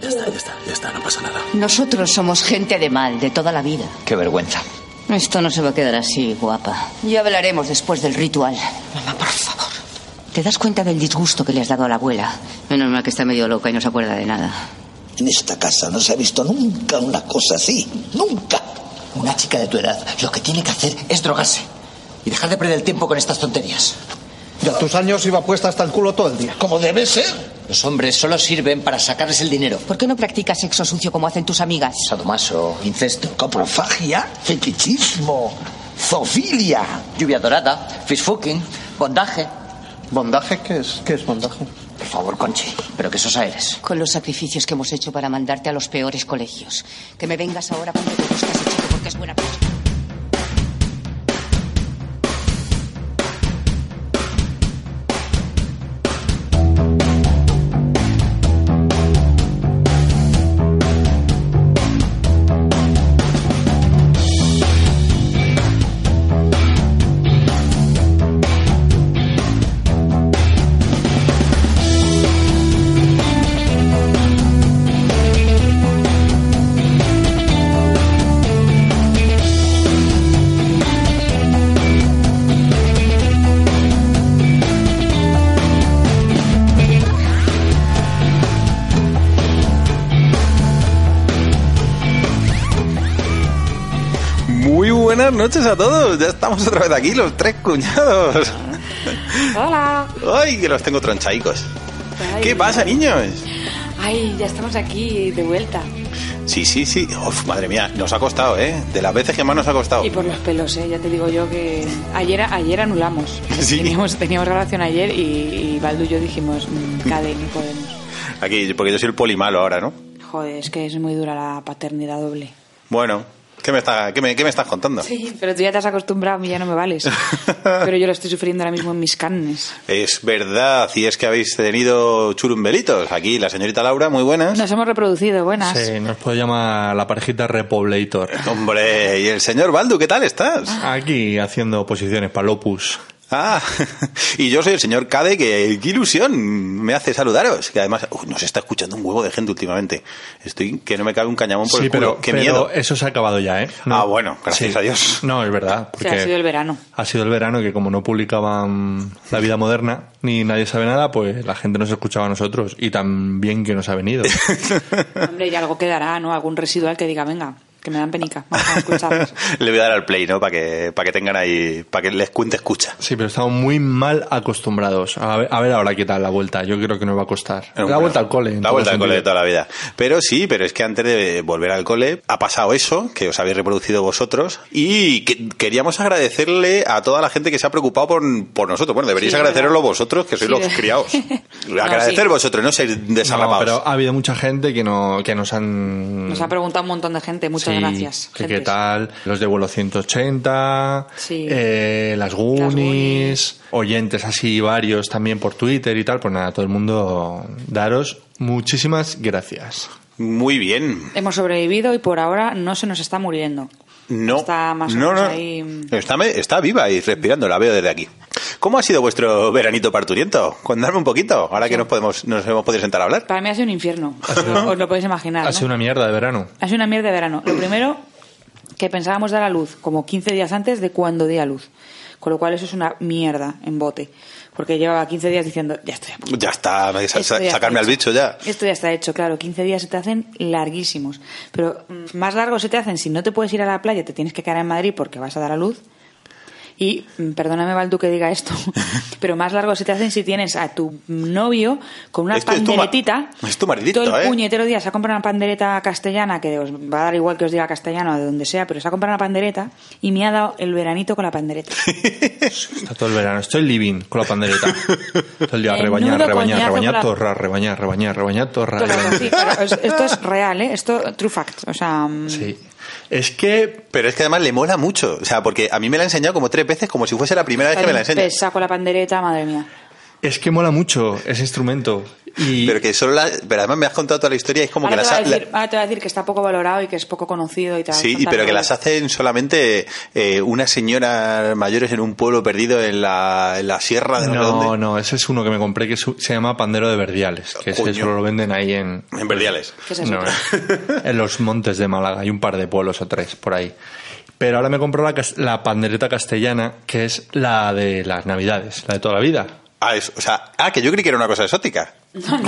Ya está, ya está, ya está, no pasa nada. Nosotros somos gente de mal, de toda la vida. Qué vergüenza. Esto no se va a quedar así, guapa. Ya hablaremos después del ritual. Mamá, por favor. ¿Te das cuenta del disgusto que le has dado a la abuela? Menos mal que está medio loca y no se acuerda de nada. En esta casa no se ha visto nunca una cosa así. Nunca. Una chica de tu edad lo que tiene que hacer es drogarse. Y dejar de perder el tiempo con estas tonterías. Y a tus años iba puesta hasta el culo todo el día. Como debe ser. Los hombres solo sirven para sacarles el dinero. ¿Por qué no practicas sexo sucio como hacen tus amigas? Sadomaso, incesto, Coprofagia, fetichismo, zoofilia. lluvia dorada, fish fucking, bondaje. ¿Bondaje? ¿Qué es? ¿Qué es bondaje? Por favor, Conchi, pero que esos aires. Con los sacrificios que hemos hecho para mandarte a los peores colegios. Que me vengas ahora cuando te buscas ese chico porque es buena persona. Buenas noches a todos. Ya estamos otra vez aquí, los tres cuñados. Hola. Ay, que los tengo tronchaicos. Ay. ¿Qué pasa, niños? Ay, ya estamos aquí de vuelta. Sí, sí, sí. Uf, madre mía, nos ha costado, ¿eh? De las veces que más nos ha costado. Y por los pelos, ¿eh? Ya te digo yo que ayer, ayer anulamos. Sí. Teníamos, teníamos relación ayer y, y Baldu y yo dijimos, mm, Cade, no podemos. Aquí, porque yo soy el polimalo ahora, ¿no? Joder, es que es muy dura la paternidad doble. Bueno, ¿qué me, está, qué me, qué me estás contando? Sí, pero tú ya te has acostumbrado, a mí ya no me vales. Pero yo lo estoy sufriendo ahora mismo en mis carnes. Es verdad, y es que habéis tenido churumbelitos. Aquí la señorita Laura, muy buenas. Nos hemos reproducido, buenas. Sí, nos puede llamar la parejita Repoblator. Hombre, y el señor Baldu, ¿qué tal estás? Aquí haciendo posiciones para Lopus. Ah, y yo soy el señor Cade, que qué ilusión me hace saludaros. Que además uy, nos está escuchando un huevo de gente últimamente. Estoy que no me cabe un cañamón por Sí, el culo. pero, qué pero miedo. eso se ha acabado ya, ¿eh? Ah, bueno, gracias Sí. a Dios. No, es verdad. O sea, Porque ha sido el verano. ha sido el verano que como no publicaban la vida moderna ni nadie sabe nada, pues la gente nos escuchaba a nosotros y tan bien que nos ha venido. Hombre, y algo quedará, ¿no? Algún residual que diga, venga, que me dan penica. Vamos a escucharlos. Le voy a dar al play, ¿no? Para que, para que tengan ahí, para que les cuente escucha. Sí, pero estamos muy mal acostumbrados. A ver, a ver ahora qué tal la vuelta. Yo creo que nos va a costar. la vuelta al cole. en La vuelta al cole de toda la vida. Pero sí, pero es que antes de volver al cole ha pasado eso, que os habéis reproducido vosotros, y que- queríamos agradecerle a toda la gente que se ha preocupado por, por nosotros. Bueno, deberíais Sí, agradecerlo verdad. vosotros, que sois Sí. los criados. No, Agradecer sí. vosotros, no seáis No, desarrapados. pero ha habido mucha gente que, no, que nos han... Nos ha preguntado un montón de gente, muchas Sí, gracias. que qué tal, los de vuelo 180, Sí. eh, las Goonies, Goonies. oyentes así varios también por Twitter y tal, pues nada, todo el mundo daros muchísimas gracias. Muy bien. Hemos sobrevivido y por ahora no se nos está muriendo. No, Está más o no, menos no. ahí. Está, me- está viva y respirando, la veo desde aquí. ¿Cómo ha sido vuestro veranito parturiento? Contadme un poquito, ahora que nos podemos, nos hemos podido sentar a hablar. Para mí ha sido un infierno. Os lo podéis imaginar. Ha ¿no? sido una mierda de verano. Ha sido una mierda de verano. Lo primero, que pensábamos dar a luz como 15 días antes de cuando di a luz. Con lo cual eso es una mierda en bote. Porque llevaba 15 días diciendo, ya estoy a punto. Ya está, sa- Esto ya está sacarme al bicho ya. Esto ya está hecho, claro. 15 días se te hacen larguísimos. Pero mm, más largos se te hacen si no te puedes ir a la playa, te tienes que quedar en Madrid porque vas a dar a luz. Y, mm, perdóname, Baldu, que diga esto, pero más largos se te hacen si tienes a tu novio con una es tu panderetita. es tu maridito, Todo el ¿eh? puñetero día se ha comprado una pandereta castellana, que os va a dar igual que os diga castellano de donde sea, pero se ha comprado una pandereta y me ha dado el veranito con la pandereta. Está todo el verano. Estoy living con la pandereta. Todo el día rebañar, rebañar, rebañar, torrar, rebañar, rebañar, rebañar, es- esto es real, ¿eh? Esto, true fact. O sea, mm, Sí. Es que Pero es que además le mola mucho. O sea, porque a mí me la ha enseñado como tres veces, como si fuese la primera vez que me la enseña. Saco la pandereta, madre mía. Es que mola mucho ese instrumento. Y Pero que solo la, pero además me has contado toda la historia y es como Ahora que las voy a ha- decir, ahora te voy a decir que está poco valorado y que es poco conocido y tal. Sí, y pero que las hacen solamente eh, unas señoras mayores en un pueblo perdido en la, en la sierra de no, sé no, dónde. no, ese es uno que me compré que su- se llama Pandero de Verdiales, que ese solo lo venden ahí en, En Verdiales. ¿Qué es eso? No, en los montes de Málaga, hay un par de pueblos o tres por ahí. Pero ahora me compró la, la pandereta castellana, que es la de las navidades, la de toda la vida. Ah, es- o sea, ah, que yo creí que era una cosa exótica.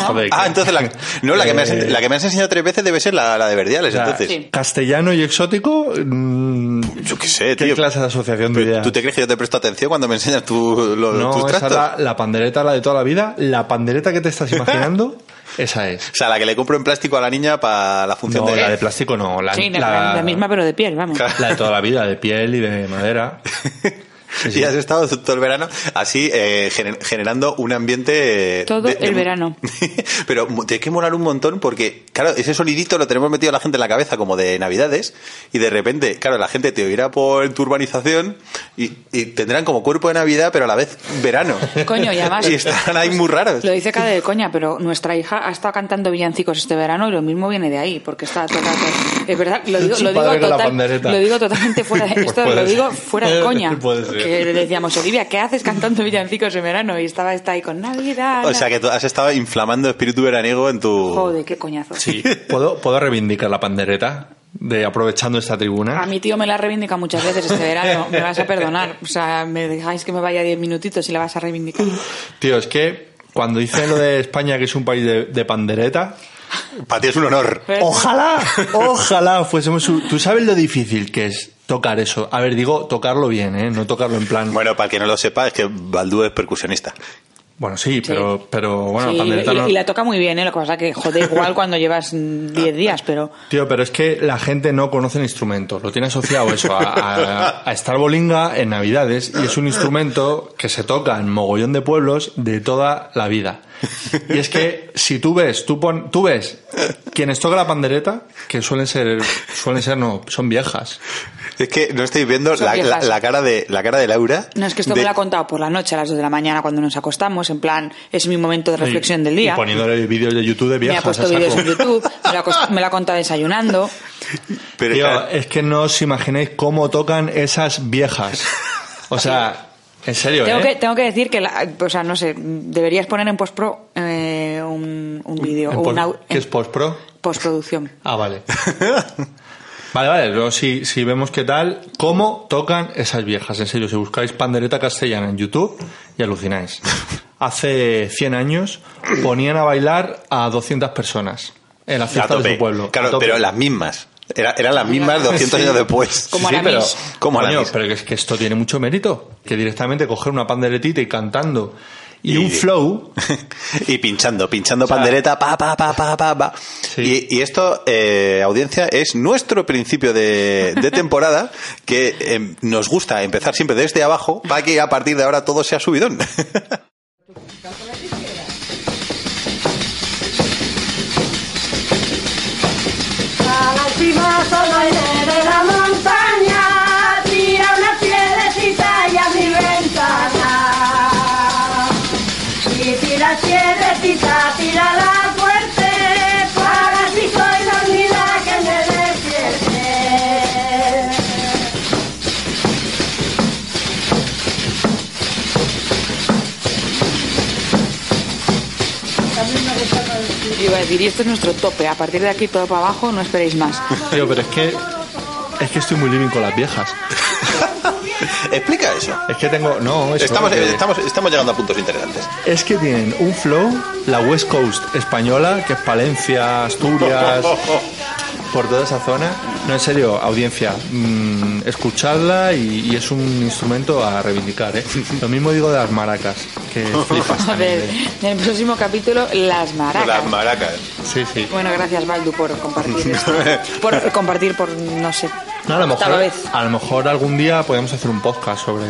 Joder, Ah, que- entonces la, no, la que, me has, Eh, la que me has enseñado tres veces debe ser la, la de Verdiales, o sea, entonces. Sí. Castellano y exótico, mm, Yo qué sé, ¿qué tío. clase de asociación de ideas? ¿Tú te crees que yo te presto atención cuando me enseñas tu, lo- tus No, esa es trastos? la, la pandereta, la de toda la vida. La pandereta que te estás imaginando, esa es. O sea, la que le compro en plástico a la niña para la función No, de... la de plástico no. La, Sí, la, la- la misma pero de piel, vamos. la de toda la vida, de piel y de madera. Sí, sí. Y has estado todo el verano así eh, gener- generando un ambiente... Todo el verano. Pero tiene que molar un montón porque, claro, ese sonidito lo tenemos metido a la gente en la cabeza como de Navidades y de repente, claro, la gente te oirá por tu urbanización y, y tendrán como cuerpo de Navidad pero a la vez verano. Coño, y además- Y estarán ahí muy raros. Lo dice cada de coña, pero nuestra hija ha estado cantando villancicos este verano y lo mismo viene de ahí, porque está tocando. Es verdad, lo digo, lo digo, total- lo digo totalmente fuera de, Pues esto lo digo fuera de coña. Puede ser. Que le decíamos, Olivia, ¿qué haces cantando villancicos en verano? Y estaba está ahí con Navidad. O sea que tú has estado inflamando espíritu veraniego en tu... Joder, qué coñazo. Sí. ¿Puedo, ¿Puedo reivindicar la pandereta? De aprovechando esta tribuna. A mi tío me la reivindica muchas veces este verano. Me vas a perdonar. O sea, me dejáis que me vaya diez minutitos y la vas a reivindicar. Tío, es que cuando dicen lo de España que es un país de, de pandereta, Para ti es un honor. ojalá, ojalá fuésemos... un- Tú sabes lo difícil que es tocar eso. A ver, digo, tocarlo bien, ¿eh? No tocarlo en plan... Bueno, para el que no lo sepa, es que Baldú es percusionista. Bueno, sí, pero, pero bueno, Sí, y, no- y la toca muy bien, ¿eh? Lo que pasa que joder igual cuando llevas mm, 10 días, pero... Tío, pero es que la gente no conoce el instrumento. Lo tiene asociado eso a, a, a estar bolinga en Navidades y es un instrumento que se toca en mogollón de pueblos de toda la vida. Y es que si tú ves, tú, pon, tú ves quienes tocan la pandereta, que suelen ser, suelen ser no, son viejas. Es que no estáis viendo la, la- la cara de la cara de Laura. No, es que esto de- me lo ha contado por la noche a las 2 de la mañana cuando nos acostamos, en plan, es mi momento de reflexión del día. Y poniéndole vídeos de YouTube de Me viejas. ha puesto vídeos en YouTube, me lo, ha cost- me lo ha contado desayunando. Pero Tío, claro, es que no os imagináis cómo tocan esas viejas. O sea, en serio, Tengo ¿eh? que, tengo que decir que, la- o sea, no sé, deberías poner en postpro eh, un, un vídeo, ¿Qué en es postpro? postproducción. Ah, vale. Vale, vale, luego si, si vemos qué tal, cómo tocan esas viejas. En serio, si buscáis pandereta castellana en YouTube y alucináis. Hace 100 años ponían a bailar a 200 personas en la fiesta de su pueblo. Claro, pero las mismas. Era- eran las mismas 200 Sí. años después. Como sí, la pero. Como la coño, pero que es que esto tiene mucho mérito. Que directamente coger una panderetita y cantando y, Y- un flow. y pinchando, pinchando sea, pandereta, pa, pa, pa, pa, pa, pa. Sí. Y, y esto, eh, audiencia, es nuestro principio de, de temporada que eh, nos gusta empezar siempre desde abajo para que a partir de ahora todo sea subidón. solo iré de decir, y esto es nuestro tope, a partir de aquí todo para abajo, no esperéis más. Tío, pero es que. Es que estoy muy living con las viejas. Explica eso. Es que tengo. No, eso, Estamos, que- estamos, estamos llegando a puntos interesantes. Es que tienen un flow, la West Coast española, que es Palencia, Asturias, por toda esa zona. No, en serio, audiencia, mm, escuchadla y, y es un instrumento a reivindicar. ¿eh? Lo mismo digo de las maracas, que flipas A ver, ¿eh? en el próximo capítulo, las maracas. Las maracas. Sí, sí. Bueno, gracias Baldu por compartir esto. Por compartir por, no sé, No, a, lo mejor, vez. a lo mejor algún día podemos hacer un podcast sobre...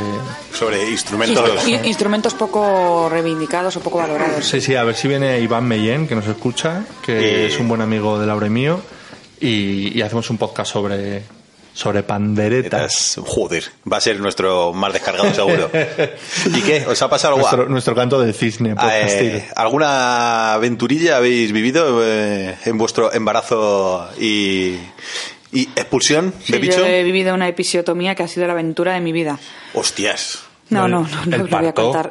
Sobre instrumentos. Instru- instrumentos poco reivindicados o poco valorados. Sí, sí, a ver si viene Iván Mellén, que nos escucha, que Y- es un buen amigo de Laura y mío, y, y hacemos un podcast sobre, sobre panderetas. Estás- Joder, va a ser nuestro más descargado seguro. ¿Y qué? ¿Os ha pasado algo? Nuestro, nuestro canto de cisne, Eh, podcastil. ¿Alguna aventurilla habéis vivido eh, en vuestro embarazo y, y expulsión de Sí, bicho? yo he vivido una episiotomía que ha sido la aventura de mi vida. Hostias. No, no, no, no el os lo voy a contar.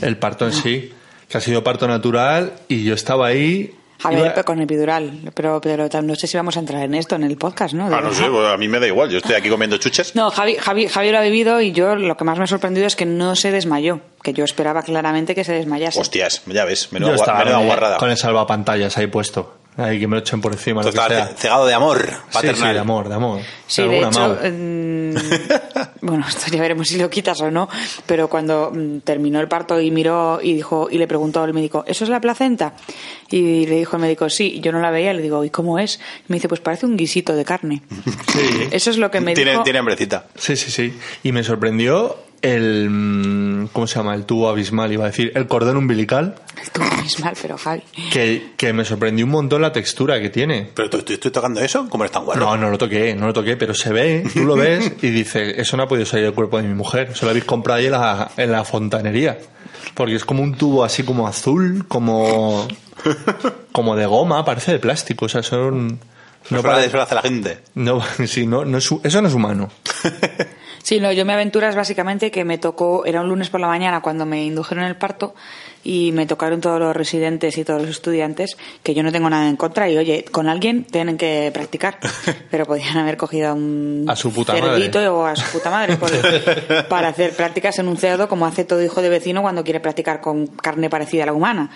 El parto en sí, que ha sido parto natural y yo estaba ahí. A ver, pero con epidural, pero, pero no sé si vamos a entrar en esto en el podcast, ¿no? De Ah, no sé, a mí me da igual, yo estoy aquí comiendo chuches. No, Javi, Javi, Javi lo ha vivido y yo lo que más me ha sorprendido es que no se desmayó, que yo esperaba claramente que se desmayase. Hostias, ya ves, menuda, menuda con el- guarrada. con el salvapantallas ahí puesto. Ahí que me lo echen por encima, lo que Total, sea. ce- cegado de amor Sí, paternal. sí, de amor, de amor. Sí, de Alguna hecho, mau. Mm, bueno, esto ya veremos si lo quitas o no, pero cuando mm, terminó el parto y miró y dijo y le preguntó al médico, ¿eso es la placenta? Y le dijo el médico, sí, yo no la veía, le digo, ¿y cómo es? Y me dice, pues parece un guisito de carne. Sí. Eso es lo que me Tiene, dijo. tiene hambrecita. Sí, sí, sí. Y me sorprendió el. mm, ¿Cómo se llama? El tubo abismal, iba a decir. El cordón umbilical. Tú es mal, pero Javi. Que, que me sorprendió un montón la textura que tiene. ¿Pero tú, tú- estoy tocando eso? ¿Cómo eres tan guarro? No, no lo toqué, no lo toqué, pero se ve, tú lo ves y dices, eso no ha podido salir del cuerpo de mi mujer. Eso lo habéis comprado ahí en la, en la fontanería. Porque es como un tubo así como azul, como. como de goma, parece de plástico. O sea, son. No para parece- desgracia a la gente. no, sí, no, no es, eso no es humano. Sí, no, yo me aventuras básicamente que me tocó, era un lunes por la mañana cuando me indujeron el parto y me tocaron todos los residentes y todos los estudiantes, que yo no tengo nada en contra y oye, con alguien tienen que practicar, pero podían haber cogido a un A su puta cerdito madre. o a su puta madre por- para hacer prácticas en un cerdo como hace todo hijo de vecino cuando quiere practicar con carne parecida a la humana.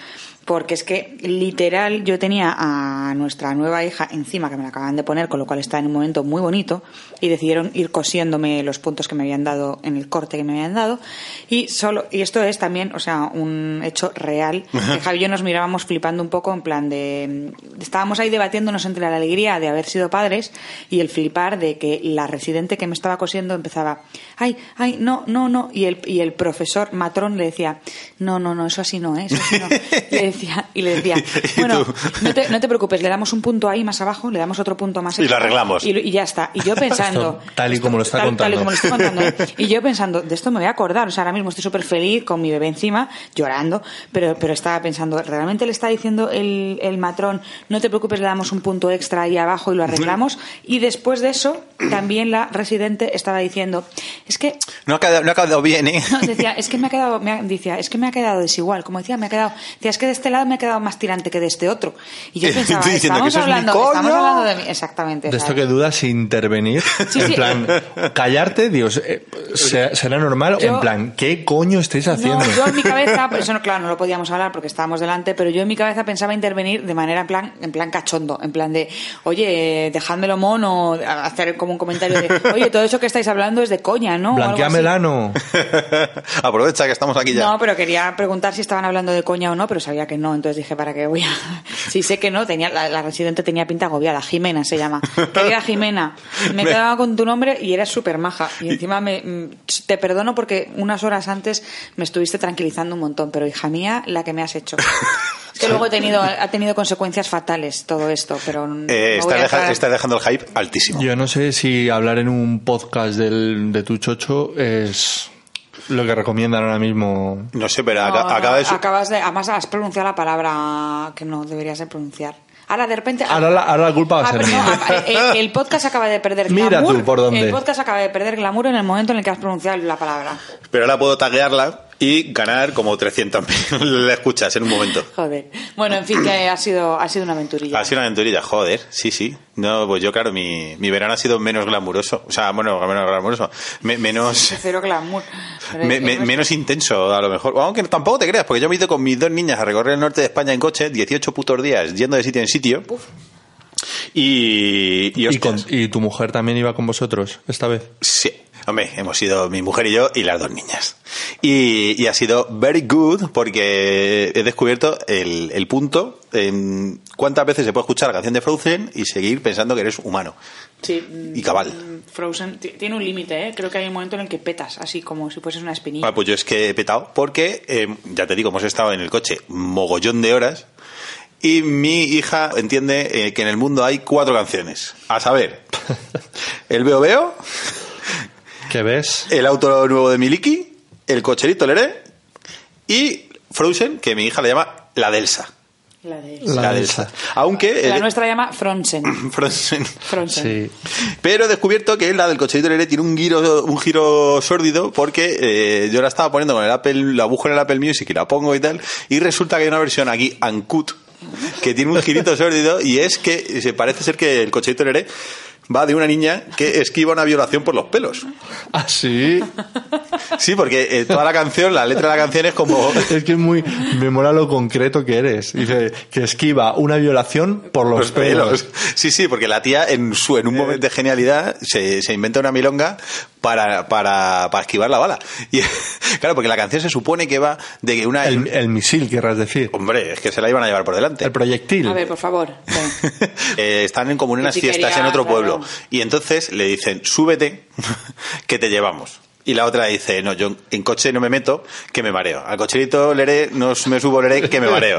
Porque es que literal yo tenía a nuestra nueva hija encima que me la acaban de poner, con lo cual está en un momento muy bonito y decidieron ir cosiéndome los puntos que me habían dado en el corte que me habían dado y solo y esto es también, o sea, un hecho real. Que Javi y yo nos mirábamos flipando un poco en plan de estábamos ahí debatiéndonos entre la alegría de haber sido padres y el flipar de que la residente que me estaba cosiendo empezaba, "Ay, ay, no, no, no" y el y el profesor matrón le decía, "No, no, no, eso así no es." eso así no". Le decía y le decía, "Bueno, no te, no te preocupes, le damos un punto ahí más abajo, le damos otro punto más Y lo arreglamos. Y, y ya está. Y yo pensando. Esto, tal y como lo está tal, tal y contando. como lo estoy contando, ¿eh? Y yo pensando, de esto me voy a acordar. O sea, ahora mismo estoy súper feliz con mi bebé encima, llorando, pero, pero estaba pensando, ¿realmente le está diciendo el, el matrón, no te preocupes, le damos un punto extra ahí abajo y lo arreglamos? Y después de eso, también la residente estaba diciendo, es que No ha quedado, no ha quedado bien, ¿eh? no, decía, es que me ha quedado, me ha- decía, es que me ha quedado desigual. Como decía, me ha quedado, decía, es que de este lado me ha quedado más tirante que de este otro. Y yo Estoy pensaba, que estamos eso es mi hablando, estamos hablando de mí, exactamente. De esto ¿sabes? que dudas intervenir. Sí, en sí. plan, callarte, Dios, eh, ¿será, será normal? Yo- en plan, ¿qué coño estáis haciendo? No, yo en mi cabeza, por eso no, claro, no lo podíamos hablar porque estábamos delante, pero yo en mi cabeza pensaba intervenir de manera en plan, en plan cachondo, en plan de, oye, dejádmelo mono, hacer como un comentario de, oye, todo eso que estáis hablando es de coña, ¿no? Aprovecha que estamos aquí ya. No, pero quería preguntar si estaban hablando de coña o no, pero sabía que no, entonces dije, ¿para qué voy a...? Sí, sé que no, tenía, la, la residente tenía pinta agobiada, Jimena se llama. Querida Jimena, me Me- quedaba con tu nombre y eras súper maja. Y encima me, mm, te perdono porque unas horas antes me estuviste tranquilizando un montón, pero hija mía, la que me has hecho. Es que luego he tenido, ha tenido consecuencias fatales todo esto, pero... Eh, está, deja- está dejando el hype altísimo. Yo no sé si hablar en un podcast del, de tu chocho es lo que recomiendan ahora mismo. No sé, pero No, aca- no, acaba de... su- acabas de... Además has pronunciado la palabra que no deberías de pronunciar. Ahora de repente... Ahora la- ahora la culpa va a Ah, ser pero no, mía. ah, el, el podcast acaba de perder Mira glamour. tú por dónde. El podcast acaba de perder glamour en el momento en el que has pronunciado la palabra. Pero ahora puedo taguearla y ganar como 300.000 le escuchas en un momento. Joder. Bueno, en fin, que ha sido, ha sido una aventurilla. Ha sido una aventurilla, joder, sí, sí. No, pues yo, claro, mi, mi verano ha sido menos glamuroso. O sea, bueno, menos glamuroso. Me- menos, Cero glamour. Me- me- menos intenso, a lo mejor. Aunque tampoco te creas, porque yo me he ido con mis dos niñas a recorrer el norte de España en coche, 18 putos días, yendo de sitio en sitio. Y, y, Y, con- hostias, y tu mujer también iba con vosotros esta vez. Sí, hombre, hemos sido mi mujer y yo y las dos niñas. Y, y ha sido very good porque he descubierto el, el punto en cuántas veces se puede escuchar la canción de Frozen y seguir pensando que eres humano. Sí, Y cabal. mm, Frozen ti- tiene un límite, ¿eh? Creo que hay un momento en el que petas, así como si fueses una espinilla. Ah, pues yo es que he petado porque, eh, ya te digo, hemos estado en el coche mogollón de horas y mi hija entiende eh, que en el mundo hay cuatro canciones. A saber, el Veo Veo, ¿Qué ves? el auto nuevo de Miliki, el cocherito Leré y Frozen, que mi hija le llama la Delsa. La de... La Delsa. Aunque... La el- nuestra llama Fronsen. Frozen. Fronsen. Sí. Pero he descubierto que la del cocherito Leré tiene un giro, un giro sórdido porque eh, yo la estaba poniendo con el Apple, la busco en el Apple Music y la pongo y tal, y resulta que hay una versión aquí, Uncut, que tiene un girito sórdido y es que se parece ser que el cocherito Leré va de una niña que esquiva una violación por los pelos. Ah, sí. Sí, porque eh, toda la canción, la letra de la canción es como... Es que es muy. Me mola lo concreto que eres. Dice que esquiva una violación por los, Los pelos. Sí, sí, porque la tía en su en un momento de genialidad se, se inventa una milonga para, para, para esquivar la bala. Y claro, porque la canción se supone que va de que una... El, el misil, querrás decir. Hombre, es que se la iban a llevar por delante. El proyectil. A ver, por favor. Eh, están en como en unas si fiestas quería, en otro claro. pueblo. Y entonces le dicen, súbete, que te llevamos. Y la otra dice, no, yo en coche no me meto, que me mareo. Al cocherito leré, no me subo leré, que me mareo.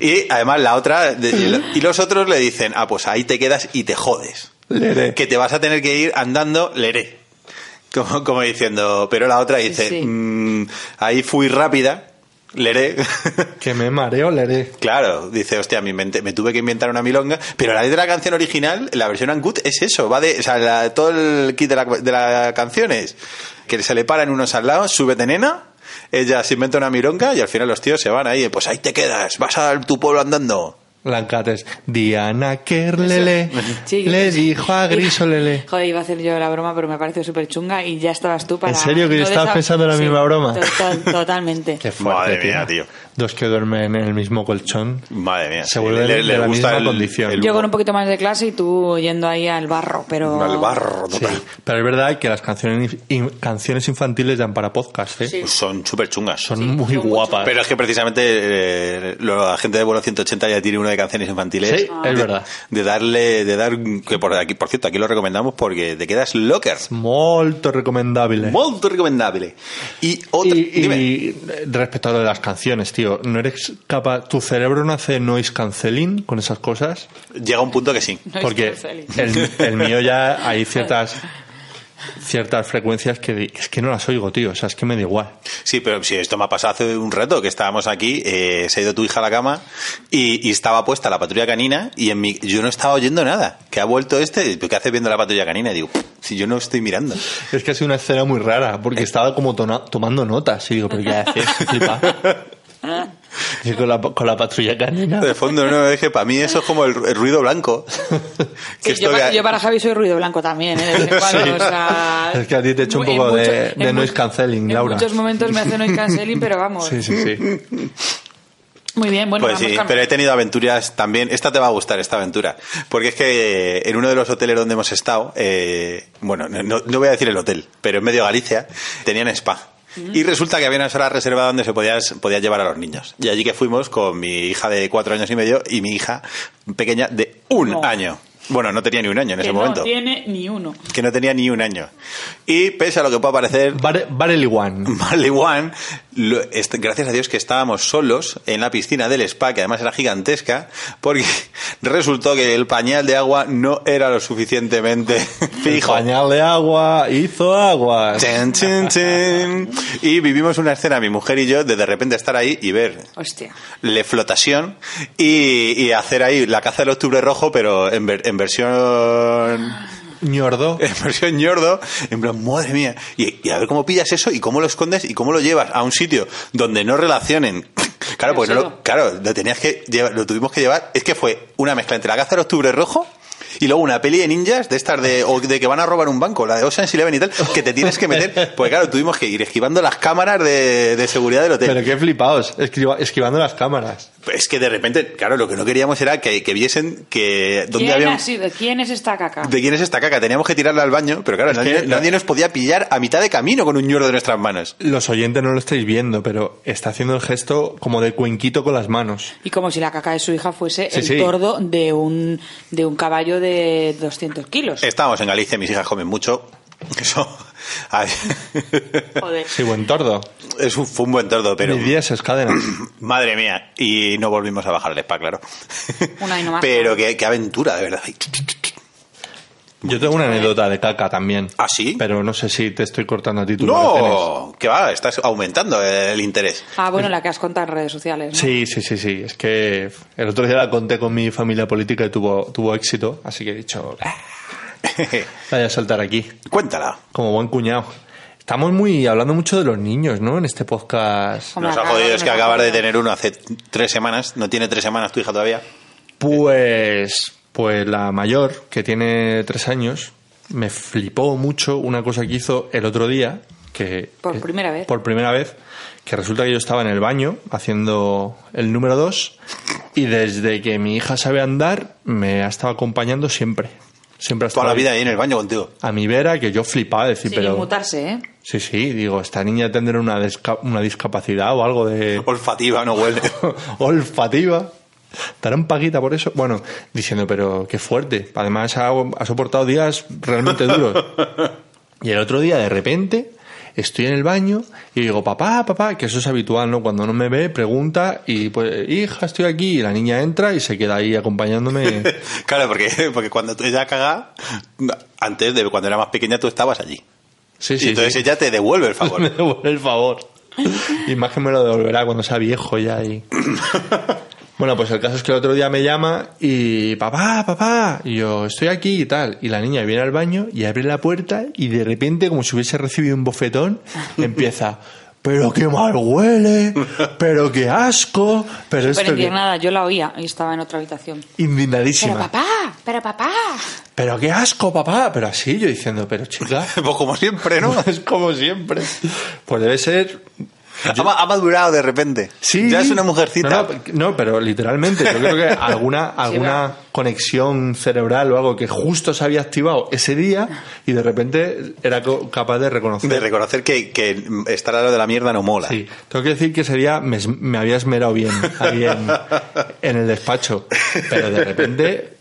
Y además la otra, y los otros le dicen, ah, pues ahí te quedas y te jodes. Leré. Que te vas a tener que ir andando leré. Como, como diciendo, pero la otra dice, Sí. "Mm, ahí fui rápida, leré. Que me mareo, leré. Claro, dice, hostia, me, inventé- me tuve que inventar una milonga, pero la letra de la canción original, la versión Uncut, es eso, va de, o sea, la- todo el kit de la, de la canción es que se le paran unos al lado, súbete nena, ella se inventa una milonga y al final los tíos se van ahí, pues ahí te quedas, vas a tu pueblo andando. Lancates. Diana Kerlele Sí, le sí. dijo a Grisolele. Joder, iba a hacer yo la broma, pero me parece súper chunga y ya estabas tú para... ¿En serio que no estabas pensando en la Sí, misma broma? total- totalmente. Qué fuerte, Madre mía, tío. Dos que duermen en el mismo colchón. Madre mía, Se sí, vuelven de la misma condición. Yo con un poquito más de clase y tú yendo ahí al barro, pero... al barro, Sí, total. pero es verdad que las canciones, in- canciones infantiles dan para podcast, ¿eh? Sí. Son súper chungas. Son Sí, muy son guapas. Pero es que precisamente eh, la gente de vuelo 180 ya tiene una de canciones infantiles. Sí, es de- verdad. De darle, de dar, que por aquí, por cierto, aquí lo recomendamos porque te quedas locker. Molto recomendable. Muy recomendable. Y otra, Y, dime. y respecto a lo de las canciones, tío, ¿no eres capaz, tu cerebro no hace noise canceling con esas cosas? Llega un punto que sí. No es Porque el, el mío ya hay ciertas ciertas frecuencias que es que no las oigo, tío, o sea, es que me da igual. Sí, pero si esto me ha pasado hace un rato, que estábamos aquí, eh, se ha ido tu hija a la cama y, y estaba puesta la patrulla canina y en mi, yo no estaba oyendo nada. Que ha vuelto este, ¿qué hace viendo la patrulla canina? Y digo, si yo no estoy mirando. Es que ha sido una escena muy rara, porque estaba como tona- tomando notas y digo, pero ¿qué haces? Y con la, con la patrulla canina. De fondo, no, es que para mí eso es como el, el ruido blanco. Sí, esto yo, que- pa- yo para Javi soy ruido blanco también, ¿eh? De en cuando, Sí. o sea, Es que a ti te he hecho un en poco de- mucho- de en noise cancelling, en Laura. muchos momentos me hace noise cancelling, pero vamos. Sí, sí, sí. Muy bien, bueno, pues vamos sí, pero he tenido aventuras también. Esta te va a gustar, esta aventura. Porque es que en uno de los hoteles donde hemos estado, eh, bueno, no, no voy a decir el hotel, pero en medio de Galicia, tenían spa. Y resulta que había una sala reservada donde se podías, podías llevar a los niños. Y allí que fuimos con mi hija de cuatro años y medio y mi hija pequeña de un No. año. Bueno, no tenía ni un año en que ese no momento. tiene ni uno. Que no tenía ni un año. Y pese a lo que pueda parecer, Barely One. Marley One, lo- est- gracias a Dios que estábamos solos en la piscina del spa, que además era gigantesca, porque resultó que el pañal de agua no era lo suficientemente El fijo. pañal de agua hizo aguas. Chin, chin, chin. Y vivimos una escena, mi mujer y yo, de de repente estar ahí y ver Hostia. le flotación y, y hacer ahí la caza del octubre rojo, pero en, ver- en versión ñordo. en versión ñordo, en plan, madre mía. Y, y a ver cómo pillas eso y cómo lo escondes y cómo lo llevas a un sitio donde no relacionen. Claro, porque no lo, claro, lo tenías que llevar, lo tuvimos que llevar. Es que fue una mezcla entre la caza del octubre rojo y luego una peli de ninjas de estas de, o de que van a robar un banco, la de Ocean's Eleven y tal, que te tienes que meter. Porque claro, tuvimos que ir esquivando las cámaras de, de seguridad del hotel. Pero qué flipaos, esquiva- esquivando las cámaras. Es que de repente, claro, lo que no queríamos era que, que viesen que dónde ¿Quién había. ha sido? ¿Quién es esta caca? ¿De quién es esta caca? Teníamos que tirarla al baño, pero claro, nadie, que- nadie nos podía pillar a mitad de camino con un ñordo de nuestras manos. Los oyentes no lo estáis viendo, pero está haciendo el gesto como de cuenquito con las manos. Y como si la caca de su hija fuese Sí, el sí. tordo de un, de un caballo de 200 kilos. Estábamos en Galicia, mis hijas comen mucho. Eso. ay, Joder. Sí, buen tordo. es un, fue un buen tordo, pero. Mis días es. Madre mía. Y no volvimos a bajar el spa, claro. Una y no más. Pero qué, qué aventura, de verdad. Yo tengo una anécdota de caca también. ¿Ah, sí? Pero no sé si te estoy cortando a ti. No, que va, estás aumentando el interés. Ah, bueno, la que has contado en redes sociales. ¿no? Sí, sí, sí, sí. Es que el otro día la conté con mi familia política y tuvo, tuvo éxito, así que he dicho, "Ah, la voy a soltar aquí, Cuéntala. como buen cuñado. Estamos muy hablando mucho de los niños, ¿no? En este podcast. Hombre, Nos ha jodido es que acabas de tener uno hace tres semanas. No tiene tres semanas tu hija todavía. Pues, pues la mayor, que tiene tres años, me flipó mucho una cosa que hizo el otro día, que Por primera vez. Por primera vez, que resulta que yo estaba en el baño haciendo el número dos y desde que mi hija sabe andar me ha estado acompañando siempre. Siempre ha estado Toda la vida ahí en el baño contigo. a mi vera que yo flipaba decir, Sin pero inmutarse, ¿eh? sí, sí, digo, esta niña tendrá una, una discapacidad o algo de Olfativa, no huele. olfativa. ¿Darán paguita por eso? Bueno, diciendo, pero qué fuerte. Además, ha, ha soportado días realmente duros. Y el otro día, de repente, estoy en el baño y digo, papá, papá, que eso es habitual, ¿no? Cuando no me ve, pregunta y pues, hija, estoy aquí. Y la niña entra y se queda ahí acompañándome. Claro, porque, porque cuando tú ella caga, antes de cuando era más pequeña tú estabas allí. Sí, y sí, entonces sí. ella te devuelve el favor. me devuelve el favor. Y más que me lo devolverá cuando sea viejo ya y... Bueno, pues el caso es que el otro día me llama y papá, papá, y yo estoy aquí y tal. Y la niña viene al baño y abre la puerta y de repente, como si hubiese recibido un bofetón, empieza, pero qué mal huele, pero qué asco, pero esto que... indignada, yo la oía y estaba en otra habitación. Indignadísima. Pero papá, pero papá. Pero qué asco, papá. Pero así yo diciendo, pero chica, pues como siempre, ¿no? es como siempre. Pues debe ser Ha, ma- ha madurado de repente. Sí. Ya es una mujercita. No, no, no, pero literalmente, yo creo que alguna, alguna conexión cerebral o algo que justo se había activado ese día y de repente era capaz de reconocer. De reconocer que, que estar al lado de la mierda no mola. Sí, tengo que decir que ese día me, me había esmerado bien ahí en, en el despacho. Pero de repente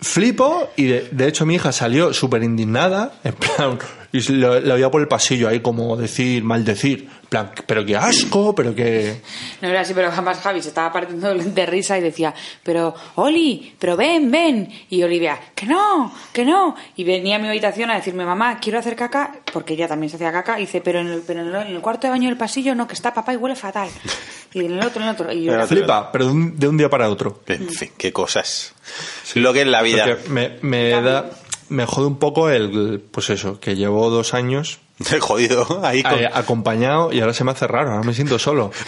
flipo y de, de hecho mi hija salió súper indignada, en plan, y se lo, la oía por el pasillo ahí como decir, maldecir, en plan, pero qué asco, pero qué... No era así, pero jamás Javi se estaba partiendo de risa y decía, pero Oli, pero ven, ven. Y Olivia, que no, que no. Y venía a mi habitación a decirme, mamá, quiero hacer caca, porque ella también se hacía caca. Y dice, pero en el, pero en el, cuarto de baño del pasillo no, que está papá y huele fatal. Y en el otro, en el otro. Y yo Pero Flipa, pero de un, de un día para otro. En fin, qué cosas. Lo que es la vida. Porque me, me da... Me jode un poco el, pues eso, que llevo dos años Jodido. Ahí con- eh, acompañado y ahora se me hace raro, ahora me siento solo.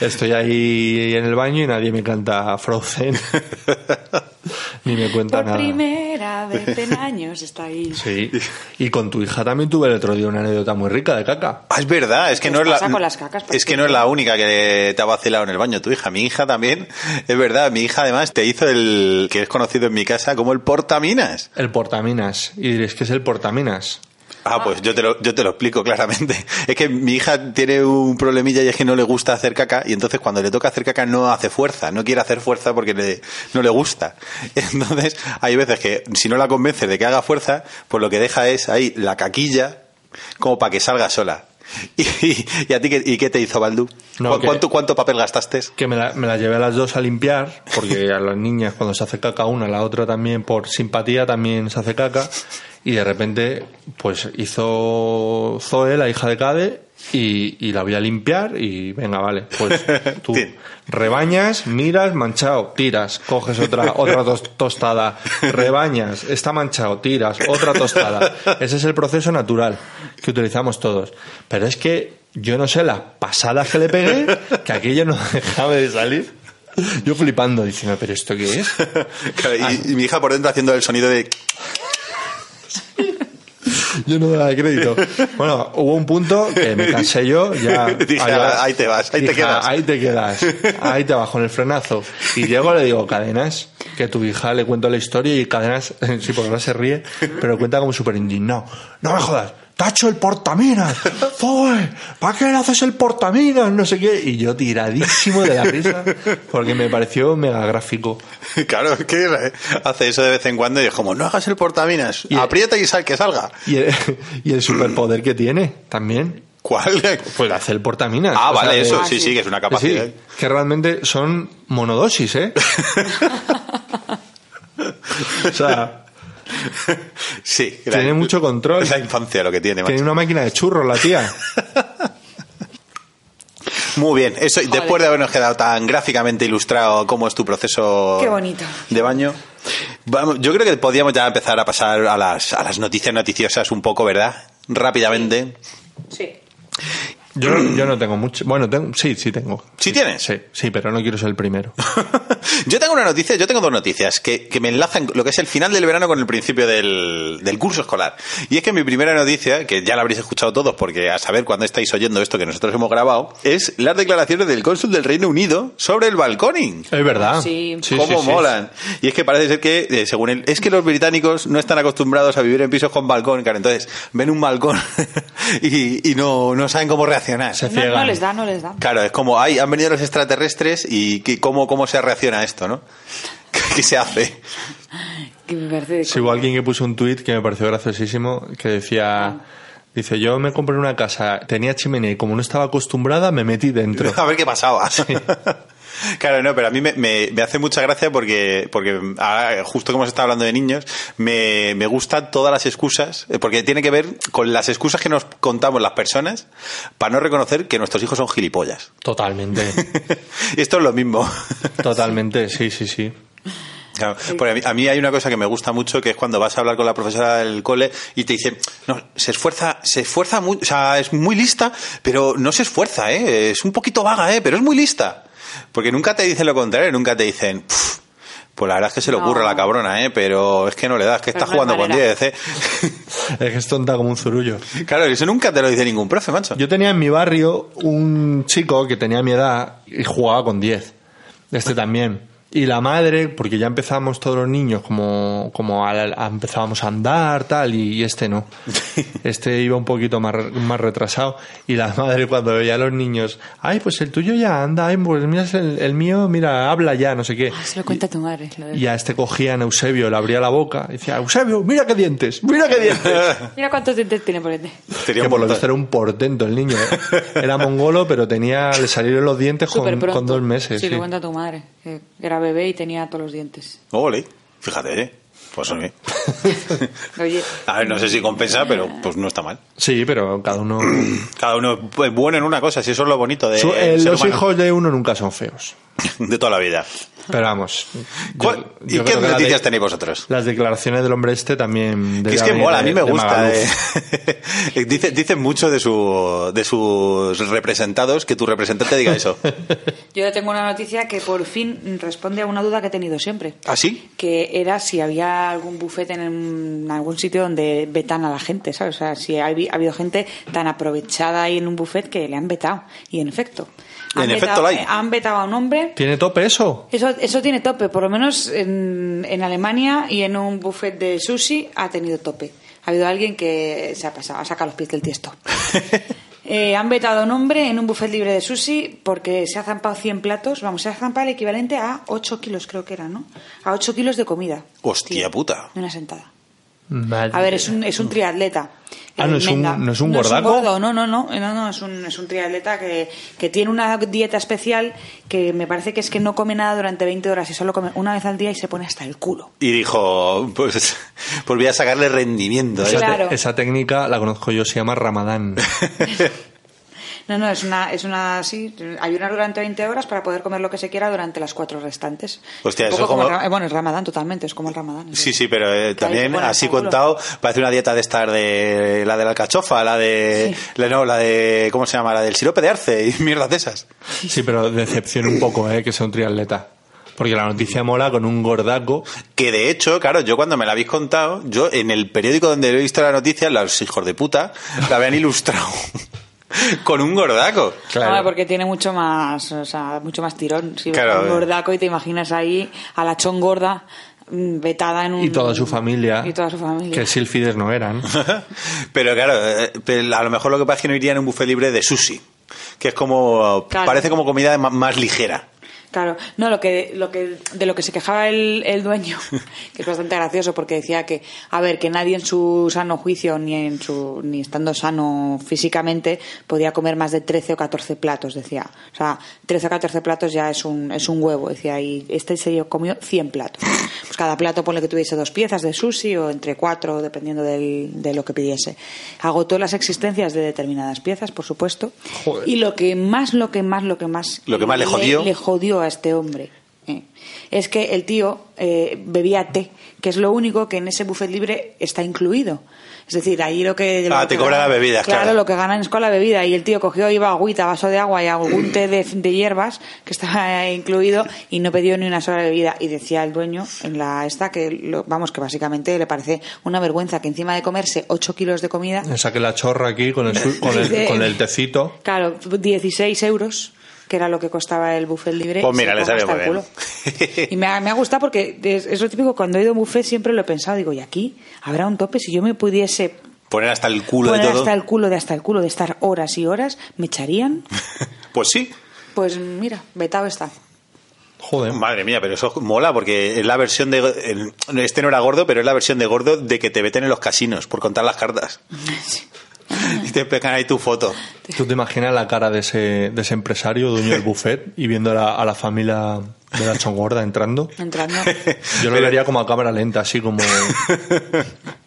Estoy ahí en el baño y nadie me canta Frozen. Ni me cuenta Por nada. primera vez en años está ahí. Sí. Y con tu hija también tuve el otro día una anécdota muy rica de caca. Ah, es verdad, es que ¿Qué no es la pasa con las cacas? es que no es la única que te ha vacilado en el baño tu hija, mi hija también. Es verdad, mi hija además te hizo el que es conocido en mi casa como el portaminas. El portaminas. Y diréis, ¿qué es el portaminas? Ah, pues yo te lo yo te lo explico claramente. Es que mi hija tiene un problemilla y es que no le gusta hacer caca y entonces cuando le toca hacer caca no hace fuerza, no quiere hacer fuerza porque le- no le gusta. Entonces hay veces que si no la convences de que haga fuerza, pues lo que deja es ahí la caquilla como para que salga sola. ¿Y, y a ti qué, y qué te hizo Baldu? No, ¿Cu- que- ¿Cuánto, ¿Cuánto papel gastaste? Que me la, me la llevé a las dos a limpiar, porque a las niñas cuando se hace caca una, la otra también por simpatía también se hace caca. Y de repente, pues hizo Zoe, la hija de Cade, y, y la voy a limpiar y venga, vale, pues tú rebañas, miras, manchado, tiras, coges otra, otra tos- tostada, rebañas, está manchado, tiras, otra tostada. Ese es el proceso natural que utilizamos todos. Pero es que yo no sé las pasadas que le pegué, que aquello no dejaba de salir. Yo flipando, diciendo, ¿pero esto qué es? Y, y mi hija por dentro haciendo el sonido de... Yo no daba crédito. Bueno, hubo un punto que me cansé yo, ya... Dije, había- ahí te vas, ahí te dije, quedas. Ahí te quedas, ahí te vas con el frenazo. Y llego le digo, Cadenas, que tu hija le cuento la historia y Cadenas, sí, porque ahora se ríe, pero cuenta como súper indignado. No me jodas, te ha hecho el portaminas. ¿para qué le haces el portaminas? No sé qué. Y yo tiradísimo de la risa, porque me pareció mega gráfico. Claro, es que hace eso de vez en cuando y es como, no hagas el portaminas, Y- aprieta y sal que salga. Y el, y el superpoder que tiene también. ¿Cuál? Pues hace el portaminas. Ah, sea, vale, de- eso, sí, sí. que es una sí, capacidad. que realmente son monodosis, ¿eh? O sea, Sí. Tiene mucho control. Es la infancia lo que tiene, macho. tiene una máquina de churros la tía. Muy bien. Eso, después de habernos quedado tan gráficamente ilustrado cómo es tu proceso Qué bonito. de baño, vamos, yo creo que podríamos ya empezar a pasar a las, a las noticias noticiosas un poco, ¿verdad? Rápidamente. Sí. Yo, yo no tengo mucho. Bueno, tengo, sí, sí tengo. ¿Sí tienes? Sí, sí, pero no quiero ser el primero. Yo tengo una noticia, yo tengo dos noticias que, que me enlazan lo que es el final del verano con el principio del, del curso escolar. Y es que mi primera noticia, que ya la habréis escuchado todos porque a saber cuándo estáis oyendo esto que nosotros hemos grabado, es las declaraciones del cónsul del Reino Unido sobre el balconing. Es verdad. Sí. ¿Cómo sí, sí. molan? Y es que parece ser que, eh, según él, es que los británicos no están acostumbrados a vivir en pisos con balcón, claro, entonces ven un balcón y, y no, no saben cómo reaccionar. Se No, no les da, no les da. Claro, es como, ay, han venido los extraterrestres y que- cómo, cómo se reacciona a esto, ¿no? ¿Qué se hace? Que me parece de Sí, hubo alguien que puso un tuit que me pareció graciosísimo, que decía... Dice, yo me compré una casa, tenía chimenea y como no estaba acostumbrada me metí dentro. A ver qué pasaba. Claro, no, pero a mí me, me- me hace mucha gracia porque, porque ahora, justo como se está hablando de niños, me, me gustan todas las excusas, eh, porque tiene que ver con las excusas que nos contamos las personas para no reconocer que nuestros hijos son gilipollas. Totalmente, Y esto es lo mismo. totalmente, sí, sí, sí. Claro, porque a mí, a mí hay una cosa que me gusta mucho que es cuando vas a hablar con la profesora del cole y te dice, no, se esfuerza, se esfuerza muy, o sea, es muy lista, pero no se esfuerza, ¿eh? Es un poquito vaga, ¿eh? Pero es muy lista. Porque nunca te dicen lo contrario, nunca te dicen, "Puf, pues la verdad es que se le No. ocurre a la cabrona, ¿eh? Pero es que no le das, que Pero está no jugando con manera. 10, ¿eh? Es que es tonta como un zurullo. claro, eso nunca te lo dice ningún profe, macho. Yo tenía en mi barrio un chico que tenía mi edad y jugaba con 10. Este también. Y la madre, porque ya empezamos todos los niños como, como a, a- empezábamos a andar, tal, y, y este no. Este iba un poquito más, más retrasado. Y la madre cuando veía a los niños, ay, pues el tuyo ya anda, ay, pues mira, el, el mío, mira, habla ya, no sé qué. Ah, se lo cuenta tu madre. lo de- Y a este cogían Eusebio, le abría la boca y decía, Eusebio, mira qué dientes, mira qué dientes. Mira cuántos dientes tiene por este. Tenía que por lo visto era un portento el niño. ¿eh? Era mongolo, pero tenía, le salieron los dientes con, con dos meses. Sí, sí. lo cuenta tu madre. Que era bebé y tenía todos los dientes. Ole, fíjate, ¿eh? Pues oye. Oye, A ver, no sé si compensa, pero pues no está mal. Sí, pero cada uno... Cada uno es bueno en una cosa, si eso es lo bonito de Su- eh, los humano. hijos de uno nunca son feos. De toda la vida. Pero vamos. yo- ¿Cuál- yo ¿Y qué noticias de- tenéis vosotros? Las declaraciones del hombre este también... Que es que mola, a mí de- me de gusta. Eh. Dice- Dicen mucho de, su, de sus representados que tu representante diga eso. yo tengo una noticia que por fin responde a una duda que he tenido siempre. ¿Ah, sí? Que era si había algún bufete en algún sitio donde vetan a la gente, ¿sabes? O sea, si ha, ha habido gente tan aprovechada ahí en un buffet que le han vetado. Y en efecto. En han efecto vetado, lo hay. eh, Han vetado a un hombre ¿Tiene tope eso? Eso, eso tiene tope, por lo menos en, en Alemania y en un buffet de sushi ha tenido tope. Ha habido alguien que se ha pasado, ha sacado los pies del tiesto. Eh, han vetado a un hombre en un buffet libre de sushi porque se ha zampado 100 platos, vamos, se ha zampado el equivalente a 8 kilos, creo que era, ¿no? A 8 kilos de comida. Hostia puta. De una sentada. Madre A ver, es un, es un triatleta. Ah, ¿no es un- no es un gordaco? gordo, no, no, no, no, no, es un, es un triatleta que, que tiene una dieta especial que me parece que es que no come nada durante 20 horas y solo come una vez al día y se pone hasta el culo. Y dijo, pues, pues voy a sacarle rendimiento. ¿eh? Esa, Claro. esa técnica la conozco yo, se llama Ramadán. No, no, es una, es una, sí, ayunar durante 20 horas para poder comer lo que se quiera durante las cuatro restantes. Hostia, eso como- el bueno, es ramadán totalmente, es como el ramadán. Sí, sí, pero eh, también así contado parece una dieta de estar de la de la alcachofa, la de la, no, la de ¿cómo se llama? La del sirope de arce y mierdas de esas. Sí, pero decepciona un poco, ¿eh? Que sea un triatleta. Porque la noticia mola con un gordaco. Que de hecho, claro, yo cuando me la habéis contado, yo en el periódico donde he visto la noticia, los hijos de puta la habían ilustrado con un gordaco. Ah, porque tiene mucho más, o sea, mucho más tirón. Si ves Claro, a un eh. gordaco y te imaginas ahí a la chon gorda mm, vetada en un... Y toda su familia. Y toda su familia. Que sílfides no eran. Pero claro, eh, pero a lo mejor lo que pasa es que no iría en un buffet libre de sushi, que es como Claro. parece como comida más ligera. Claro, no, lo que, lo que, de lo que se quejaba el, el dueño, que es bastante gracioso porque decía que, a ver, que nadie en su sano juicio ni en su, ni estando sano físicamente podía comer más de 13 o 14 platos, decía. O sea, 13 o 14 platos ya es un, es un huevo, decía, y este se comió 100 platos. Pues cada plato ponle que tuviese dos piezas de sushi o entre cuatro, dependiendo del, de lo que pidiese. Agotó las existencias de determinadas piezas, por supuesto. Joder. Y lo que más, lo que más, lo que más. Lo que más le jodió. le jodió a este hombre eh, es que el tío eh, bebía té, que es lo único que en ese buffet libre está incluido. Es decir, ahí lo que... Ah, lo te que cobra ganan- la bebida, claro. lo que ganan es con la bebida. Y el tío cogió, iba agüita, vaso de agua y algún té de, de hierbas que estaba incluido y no pidió ni una sola bebida. Y decía el dueño en la esta que, lo- vamos, que básicamente le parece una vergüenza que encima de comerse 8 kilos de comida Me saqué la chorra aquí con el, con el, con el tecito. Claro, 16 euros, que era lo que costaba el buffet libre. Pues y mira, le salió muy bien. Y me ha, me ha gustado porque es, es lo típico, cuando he ido a un buffet siempre lo he pensado, digo, y aquí habrá un tope, si yo me pudiese Poner hasta el culo de todo. hasta el culo de hasta el culo de estar horas y horas, ¿me echarían? Pues sí. Pues mira, vetado está. Joder. Madre mía, pero eso mola porque es la versión de. este no era gordo, pero es la versión de gordo de que te veten en los casinos por contar las cartas. Y te pegan ahí tu foto. ¿Tú te imaginas la cara de ese, de ese empresario, dueño del buffet, y viendo a la, a la familia de la chongorda entrando? Entrando. Yo lo Pero- vería como a cámara lenta, así como,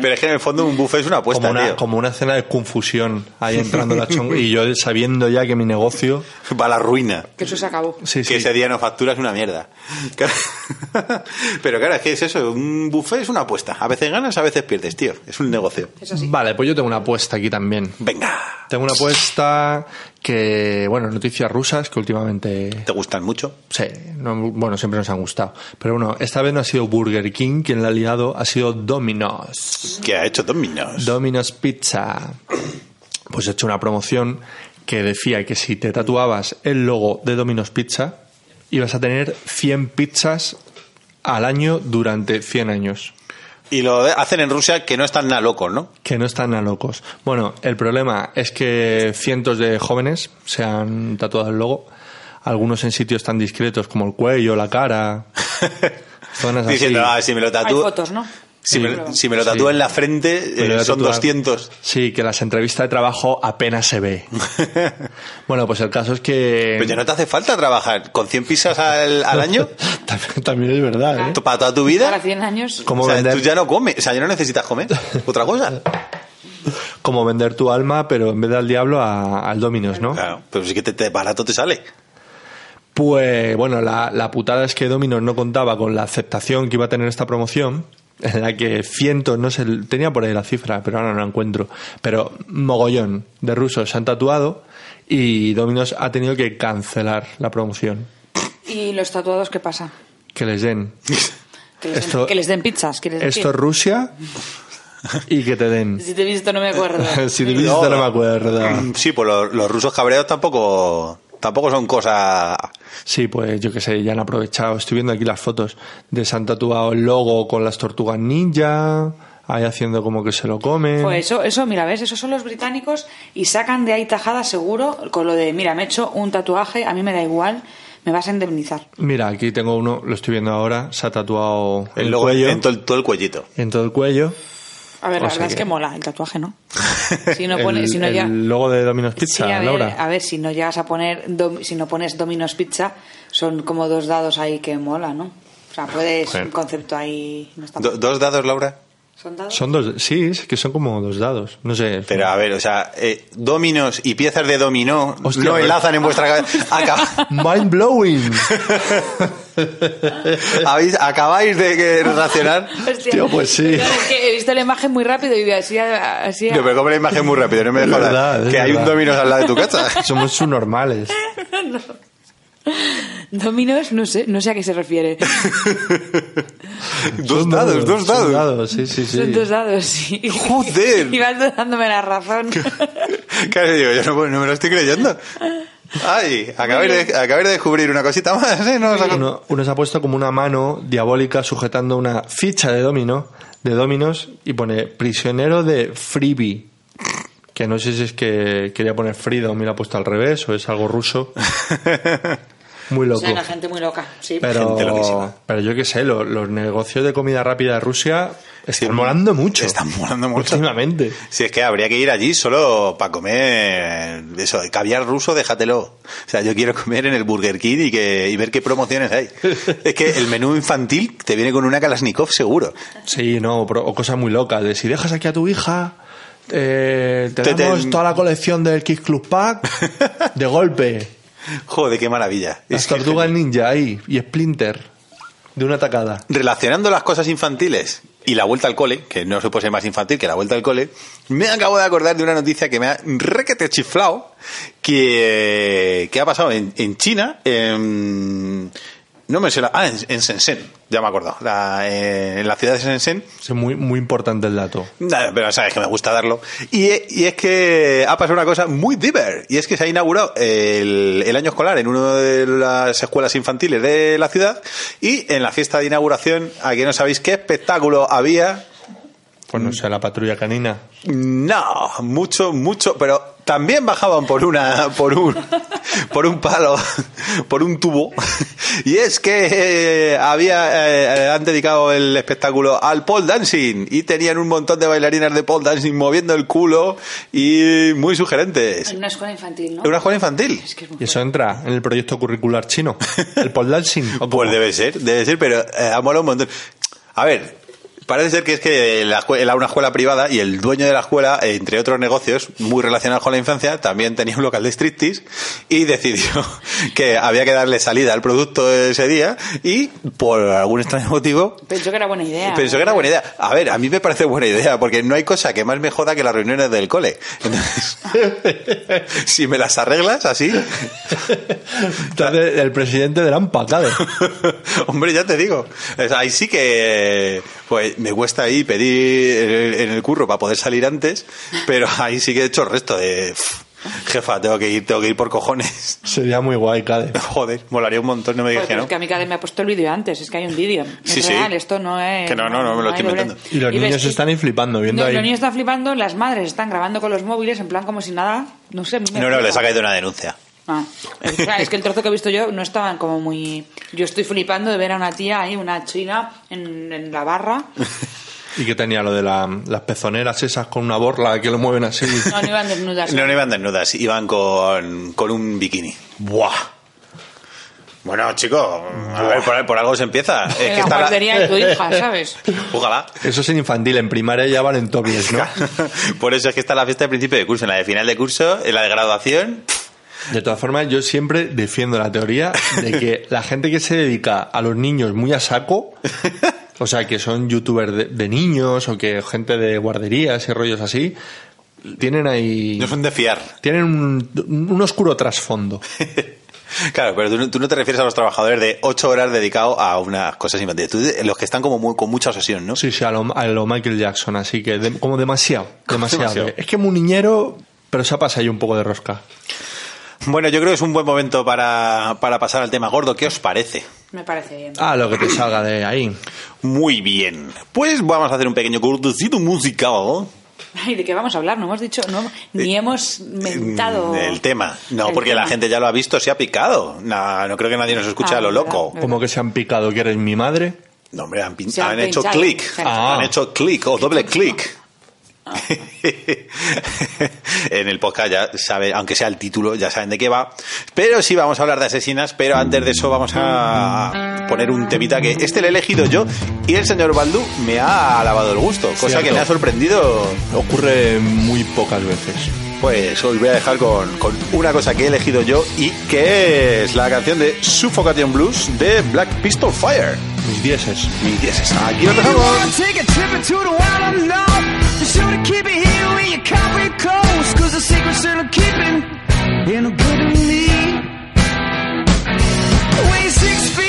Pero es que en el fondo un buffet es una apuesta, como, una, tío. como una escena de confusión, ahí entrando la chongorda. Y yo sabiendo ya que mi negocio... Va a la ruina. Que eso se acabó. Sí, que sí. ese día no facturas una mierda. Pero claro, es que es eso, un buffet es una apuesta. A veces ganas, a veces pierdes, tío. Es un negocio. Eso sí. Vale, pues yo tengo una apuesta aquí también. Venga. Tengo una apuesta que, bueno, noticias rusas que últimamente ¿Te gustan mucho? Sí, no- bueno, siempre nos han gustado. Pero bueno, esta vez no ha sido Burger King quien la ha liado, ha sido Domino's. ¿Qué ha hecho Domino's? Domino's Pizza. Pues ha hecho una promoción que decía que si te tatuabas el logo de Domino's Pizza, ibas a tener 100 pizzas al año durante 100 años. Y lo hacen en Rusia que no están nada locos, ¿no? Que no están a locos. Bueno, el problema es que cientos de jóvenes se han tatuado el logo, algunos en sitios tan discretos como el cuello, la cara, zonas así. Diciendo, ah, si me lo Hay tatúo. fotos, ¿no? Si me, si me lo Sí. tatúo en la frente, eh, son tatuar. 200. Sí, que las entrevistas de trabajo apenas se ve. bueno, pues el caso es que... Pero ya no te hace falta trabajar con 100 pizzas al, al año también, también es verdad, ¿eh? para toda tu Para vida. 100 años. Como O sea, vender, tú ya no comes, o sea, ya no necesitas comer. Otra cosa. como vender tu alma, pero en vez de al diablo, a- al Dominos, ¿no? Claro, pero sí que te, te- barato te sale. Pues bueno, la, la putada es que Dominos no contaba con la aceptación que iba a tener esta promoción, en la que cientos, no sé, tenía por ahí la cifra, pero ahora no la encuentro, pero mogollón de rusos se han tatuado y Dominos ha tenido que cancelar la promoción. ¿Y los tatuados qué pasa? Que les den. Que les, Esto- den, que les den pizzas. ¿quieres decir? Esto es Rusia y que te den. Si te he visto no me acuerdo. si te viste no me acuerdo. Sí, pues los, los rusos cabreados tampoco tampoco son cosas... Sí, pues yo qué sé, ya han aprovechado. Estoy viendo aquí las fotos de se han tatuado el logo con las tortugas ninja, ahí haciendo como que se lo comen. Pues eso, eso, mira, ves, esos son los británicos y sacan de ahí tajada seguro con lo de, mira, me he hecho un tatuaje, a mí me da igual, me vas a indemnizar. Mira, aquí tengo uno, lo estoy viendo ahora, se ha tatuado El el, logo cuello, en todo el, todo el cuellito. en todo el cuello. A ver, O la sea verdad es que- que mola el tatuaje, ¿no? Si no pone, el, si no el ya... logo de Domino's Pizza, Sí, a ver, Laura. a ver, si no llegas a poner, dom- si no pones Domino's Pizza, son como dos dados ahí que mola, ¿no? O sea, puedes, un concepto ahí... No está Do- mal. ¿Dos dados, Laura? ¿Son dados? Son dos, sí, es que son como dos dados. No sé. Pero a ver, o sea, eh, dominos y piezas de dominó Hostia, no enlazan en vuestra cabeza. Acab- Mind blowing. ¿Habéis- ¿Acabáis de que racionar? Hostia. Tío, pues sí. Es que he visto la imagen muy rápido y así... así Yo me como la imagen muy rápido, no me dejo hablar. Que hay un dominos al lado de tu casa. Somos subnormales. Dominos, no sé, no sé a qué se refiere. dos Son dados, dos son dados. sí, sí, sí. Son dos dados, sí. Joder. Y vas dándome la razón. Claro, digo, yo no, no me lo estoy creyendo. Ay, acabáis de, de descubrir una cosita más, ¿eh? No Uno, uno se ha puesto como una mano diabólica sujetando una ficha de domino, de dominos, y pone prisionero de freebie. Que no sé si es que quería poner freedom y lo ha puesto al revés o es algo ruso. Muy O loco. sea, la gente muy loca, sí. Gente Pero, loquísima. pero yo qué sé, lo- los negocios de comida rápida de Rusia están molando mucho. Están molando mucho. Últimamente. Si es que habría que ir allí solo para comer eso, caviar ruso, déjatelo. O sea, yo quiero comer en el Burger King y, que, y ver qué promociones hay. es que el menú infantil te viene con una Kalashnikov seguro. Sí, no, pero- o cosas muy locas. De si dejas aquí a tu hija, eh, te, Te- toda la colección del Kick Club Pack de golpe. Joder, qué maravilla. Las Es que- tortugas ninja ahí y Splinter de una tacada. relacionando las cosas infantiles y la vuelta al cole, que no se puede ser más infantil que la vuelta al cole, me acabo de acordar de una noticia que me ha requete chiflado, que, que ha pasado en, en China, en, no me sé la, ah, en, en Shenzhen, ya me he acordado, la- eh, en la ciudad de Shenzhen, Es muy, muy importante el dato. Nada, pero sabes que me gusta darlo. Y, y es que ha pasado una cosa muy diver. Y es que se ha inaugurado el, el año escolar en una de las escuelas infantiles de la ciudad. Y en la fiesta de inauguración, aquí no sabéis qué espectáculo había. Pues no sé, la patrulla canina. No, mucho, mucho, pero también bajaban por una, por un, por un palo, por un tubo. Y es que eh, había, eh, han dedicado el espectáculo al pole dancing y tenían un montón de bailarinas de pole dancing moviendo el culo y muy sugerentes. En una escuela infantil, ¿no? ¿Es una escuela infantil? Es que es muy Y eso entra en el proyecto curricular chino. El pole dancing. Pues debe ser, debe ser, pero eh, ha molado un montón. A ver, parece ser que es que la era una escuela privada y el dueño de la escuela, entre otros negocios muy relacionados con la infancia, también tenía un local de striptease y decidió que había que darle salida al producto ese día y por algún extraño motivo Pensó que era buena idea. Pensó que era buena idea. A ver, a mí me parece buena idea, porque no hay cosa que más me joda que las reuniones del cole. Entonces, si me las arreglas así, Entonces, el presidente del AMPA, claro. Hombre, ya te digo. Ahí sí que pues me cuesta ahí pedir en el, curro para poder salir antes, pero ahí sí que he hecho el resto de "Uf, jefa, tengo que ir, tengo que ir por cojones. Sería muy guay, Cade. Joder, molaría un montón, no me digas que no. es que a mí cada vez me ha puesto el vídeo antes, es que hay un vídeo. Es Sí, sí. real, esto no es... Que no, no, no me lo estoy doble. inventando. Y los ves niños que- están ahí flipando, viendo No, ahí. Los niños están flipando, las madres están grabando con los móviles en plan como si nada... No sé, No, no, les ha caído una denuncia. Ah, es, que el trozo que he visto yo no estaban como muy... Yo estoy flipando de ver a una tía ahí, una china, en, en la barra. Y que tenía lo de la- las pezoneras esas con una borla que lo mueven así. No, no iban desnudas. No, no iban desnudas, iban con, con un bikini. ¡Buah! Bueno, chicos, a ver, por, por algo se empieza. Es en que la está la- guardería de tu hija, ¿sabes? Ojalá. Eso es en infantil, en primaria ya valen topies, ¿no? Por eso es que está la fiesta de principio de curso, en la de final de curso, en la de graduación. De todas formas, yo siempre defiendo la teoría de que la gente que se dedica a los niños muy a saco, o sea, que son youtubers de, de niños o que gente de guarderías y rollos así, tienen ahí... No son de fiar. Tienen un, un oscuro trasfondo. Claro, pero tú, no- tú no te refieres a los trabajadores de ocho horas dedicados a unas cosas infantiles. Tú, los que están como muy- con mucha obsesión, ¿no? Sí, sí, a lo, a lo Michael Jackson, así que de- como demasiado, demasiado. demasiado. Es que muy niñero, pero se ha pasado ahí un poco de rosca. Bueno, yo creo que es un buen momento para, para pasar al tema gordo. ¿Qué os parece? Me parece bien. Ah, lo que te salga de ahí. Muy bien. Pues vamos a hacer un pequeño cortecito musical. Ay, ¿de qué vamos a hablar? No hemos dicho, no, ni hemos mentado... El tema. No, el porque la tema. gente ya lo ha visto, se ha picado. No, no creo que nadie nos escuche Ah, a lo verdad, loco. verdad. Como que se han picado que eres mi madre. No, hombre, han, pin- han han hecho clic. Han Ah. Han hecho clic o doble clic. en el podcast ya saben, aunque sea el título, ya saben de qué va. Pero sí vamos a hablar de asesinas, pero antes de eso vamos a poner un temita que este lo he elegido yo y el señor Baldu me ha lavado el gusto, cosa Cierto. que me ha sorprendido. Ocurre muy pocas veces. Pues os voy a dejar con, con una cosa que he elegido yo y que es la canción de Suffocation Blues de Black Pistol Fire. Mis dieces. Mi diez. Aquí lo dejamos. sure to keep it here when you can't close. Cause the secret's that I'm keeping, ain't no good to me. When six feet.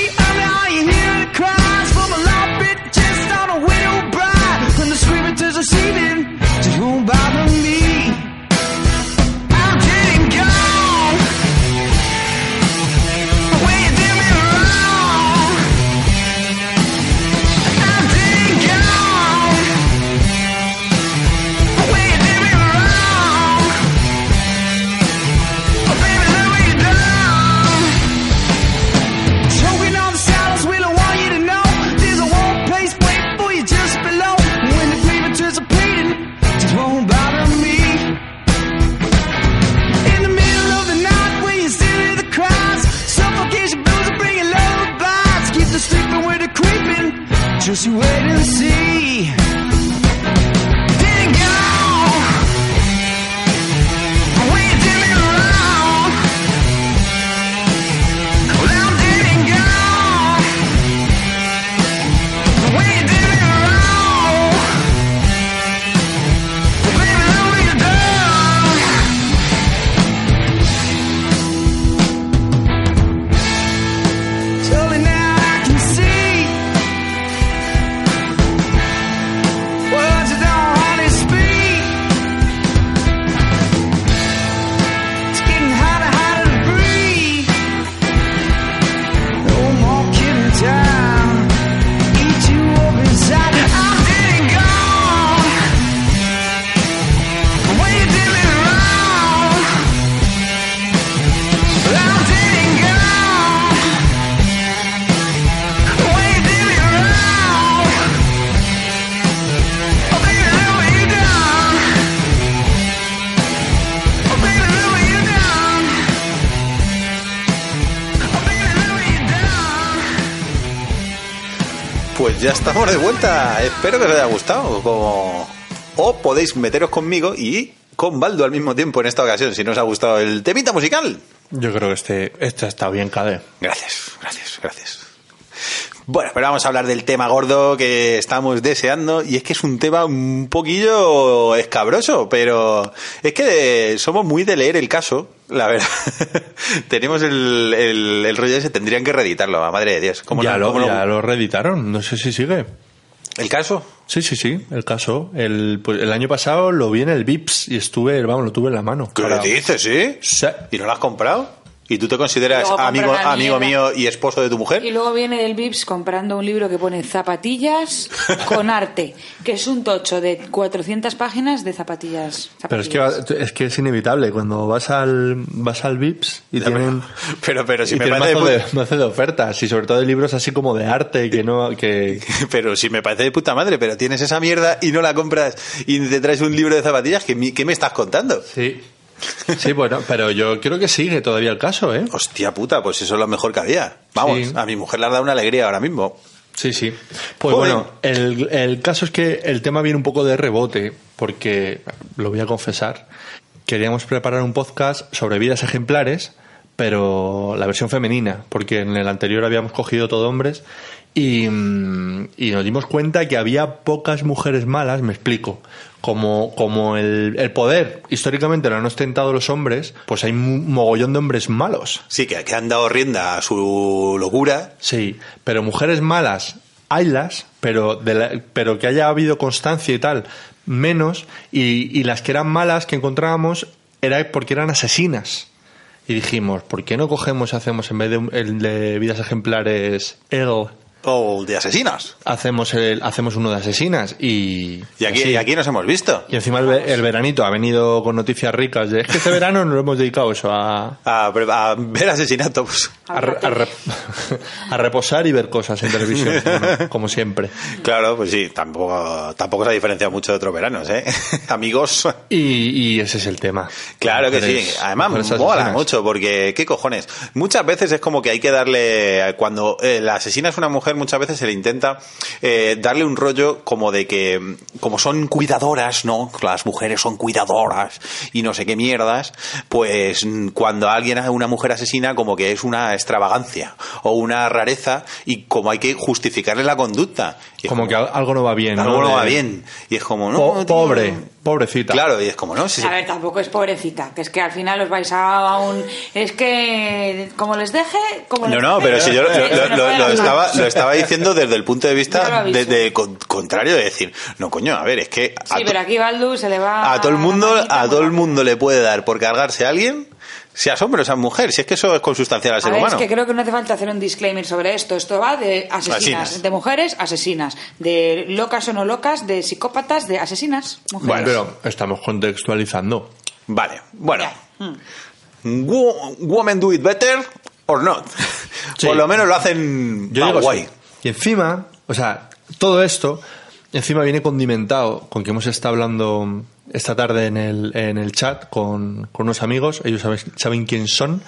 Ya estamos de vuelta. Espero que os haya gustado. Como... O podéis meteros conmigo y con Baldo al mismo tiempo en esta ocasión, si no os ha gustado el temita musical. Yo creo que este, este está bien, Cade. Gracias, pero vamos a hablar del tema gordo que estamos deseando y es que es un tema un poquillo escabroso, pero es que somos muy de leer el caso, la verdad. Tenemos el, el, el rollo ese, tendrían que reeditarlo, a madre de Dios. ¿Cómo ya no- lo, cómo ya lo reeditaron, no sé si sigue. ¿El caso? Sí, sí, sí, el caso. El, pues, el año pasado lo vi en el Vips y estuve, vamos, lo tuve en la mano. ¿Qué Para- dices, sí? Sí. ¿Y no lo has comprado? ¿Y tú te consideras amigo, amigo mío y esposo de tu mujer? Y luego viene del Vips comprando un libro que pone zapatillas con arte, que es un tocho de 400 páginas de zapatillas. Pero es que, zapatillas. va- es que es inevitable. Cuando vas al, vas al Vips y Ya, tienen, Pero, pero si y me tienen parece de mazo, de, mazo de ofertas y sobre todo de libros así como de arte que no, que, Pero si me parece de puta madre, pero tienes esa mierda y no la compras y te traes un libro de zapatillas, ¿qué, mi- qué me estás contando? Sí. Sí, bueno, pero yo creo que sigue todavía el caso, ¿eh? Hostia puta, pues eso es lo mejor que había. Vamos, Sí. a mi mujer le ha dado una alegría ahora mismo. Sí, sí. Pues Joder. bueno, el, el caso es que el tema viene un poco de rebote, porque, lo voy a confesar, queríamos preparar un podcast sobre vidas ejemplares, pero la versión femenina, porque en el anterior habíamos cogido todo hombres y, mm, y nos dimos cuenta que había pocas mujeres malas, me explico. Como, como el, el poder históricamente lo han ostentado los hombres, pues hay un mogollón de hombres malos. Sí, que, que han dado rienda a su locura. Sí, pero mujeres malas, haylas, pero, de la- pero que haya habido constancia y tal, menos, y, y las que eran malas que encontrábamos era porque eran asesinas. Y dijimos, ¿por qué no cogemos y hacemos en vez de el de vidas ejemplares el O de asesinas. hacemos el, hacemos uno de asesinas y Y aquí, y aquí nos hemos visto. Y encima el, ve- el veranito ha venido con noticias ricas de es que este verano nos lo hemos dedicado eso a, A, a ver asesinatos. a, re- a re- a reposar y ver cosas en televisión, como, como siempre. Claro, pues sí, tampoco, tampoco se ha diferenciado mucho de otros veranos, ¿eh? Amigos. Y, y ese es el tema. Claro que sí. Además, mola mucho porque, ¿qué cojones? Muchas veces es como que hay que darle, cuando eh, la asesina es una mujer, muchas veces se le intenta eh, darle un rollo como de que, como son cuidadoras, ¿no? Las mujeres son cuidadoras y no sé qué mierdas, pues cuando alguien, una mujer asesina, como que es una extravagancia o una rareza y como hay que justificarle la conducta. Es Como que al- algo no va bien. algo no va bien. Y es como, no, Po- pobre, pobrecita. Claro, y es como, no, si A ver, tampoco es pobrecita, que es que al final os vais a un... Es que como les deje... Como No, les no, deje, pero si yo lo, estaba, lo estaba diciendo desde el punto de vista de, de con- contrario, de decir, no, coño, a ver, es que a, Sí, pero aquí Baldu se le va... a todo el mundo, a todo el mundo le puede dar por cargarse a alguien, seas hombre o seas mujer, si es que eso es consustancial al A ser ver, humano. es que creo que no hace falta hacer un disclaimer sobre esto. Esto va de asesinas, Asesinas. de mujeres, asesinas, de locas o no locas, de psicópatas, de asesinas, mujeres. Bueno, pero estamos contextualizando. Vale, bueno. Mm. Wo- Women do it better or not. Sí. Por lo menos lo hacen Yo digo guay. Y encima, o sea, todo esto, encima viene condimentado con que hemos estado hablando esta tarde en el, en el chat con, con unos amigos, ellos saben, saben quién son,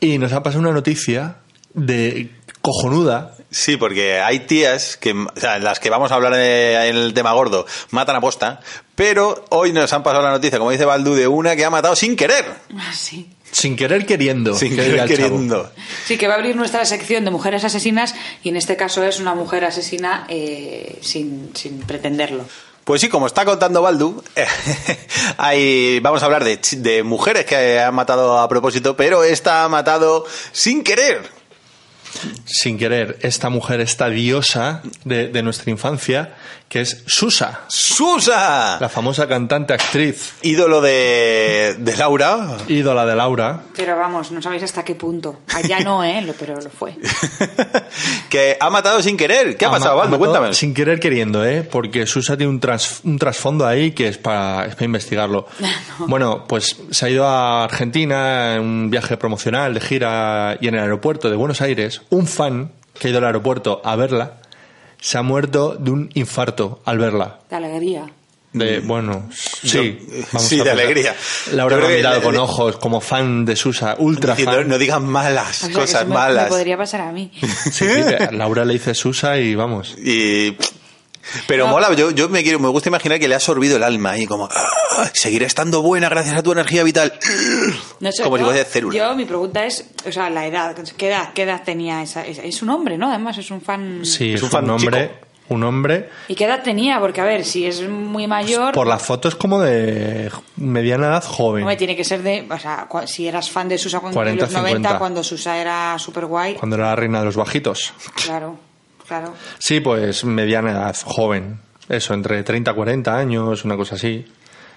y nos ha pasado una noticia de cojonuda Sí, porque hay tías que, o sea, las que vamos a hablar de- en el tema gordo, matan a posta, pero hoy nos han pasado la noticia, como dice Baldu, de una que ha matado sin querer. Ah, sí. Sin querer queriendo. Sin querer queriendo. Sí, que va a abrir nuestra sección de mujeres asesinas y en este caso es una mujer asesina eh, sin, sin pretenderlo. Pues sí, como está contando Baldu, vamos a hablar de, mujeres que han matado a propósito, pero esta ha matado sin querer. Sin querer, esta mujer, esta diosa de nuestra infancia, que es Susa, ¡Susa! la famosa cantante actriz, Ídolo de, de Laura. ídola de Laura. Pero vamos, no sabéis hasta qué punto. Allá no, ¿eh? Lo- Pero lo fue. que ha matado sin querer. ¿Qué ha pasado, matado Cuéntame. Sin querer queriendo, ¿eh? Porque Susa tiene un, tras- un trasfondo ahí que es para, es para investigarlo. Bueno, pues se ha ido a Argentina en un viaje promocional de gira y en el aeropuerto de Buenos Aires, un fan que ha ido al aeropuerto a verla se ha muerto de un infarto al verla. De alegría. De, bueno, sí. Yo- sí, de alegría. Laura Yo me ha creo que mirado con ojos como fan de Susa, ultra Diciendo, fan. no digan malas O sea, que cosas me- malas. Me podría pasar a mí. Sí, sí, Laura le dice Susa y vamos. Y pero No. mola, yo, yo me quiero, me gusta imaginar que le ha absorbido el alma y como "Ah, seguiré estando buena gracias a tu energía vital. No sé, como si yo- fuese célula. Yo, mi pregunta es, o sea, la edad. ¿Qué edad, qué edad tenía esa? Es, es un hombre, ¿no? Además, es un fan. Sí, Es es, un un, fan hombre, chico. un hombre. ¿Y qué edad tenía? Porque, a ver, si es muy mayor. Por la foto es como de mediana edad joven. Hombre, tiene que ser de. O sea, si eras fan de Susa cuando 40, en los 90, 50. cuando Susa era super guay. Cuando era la reina de los bajitos. Claro, claro. Sí, pues mediana edad, joven. Eso, entre 30 y 40 años, una cosa así.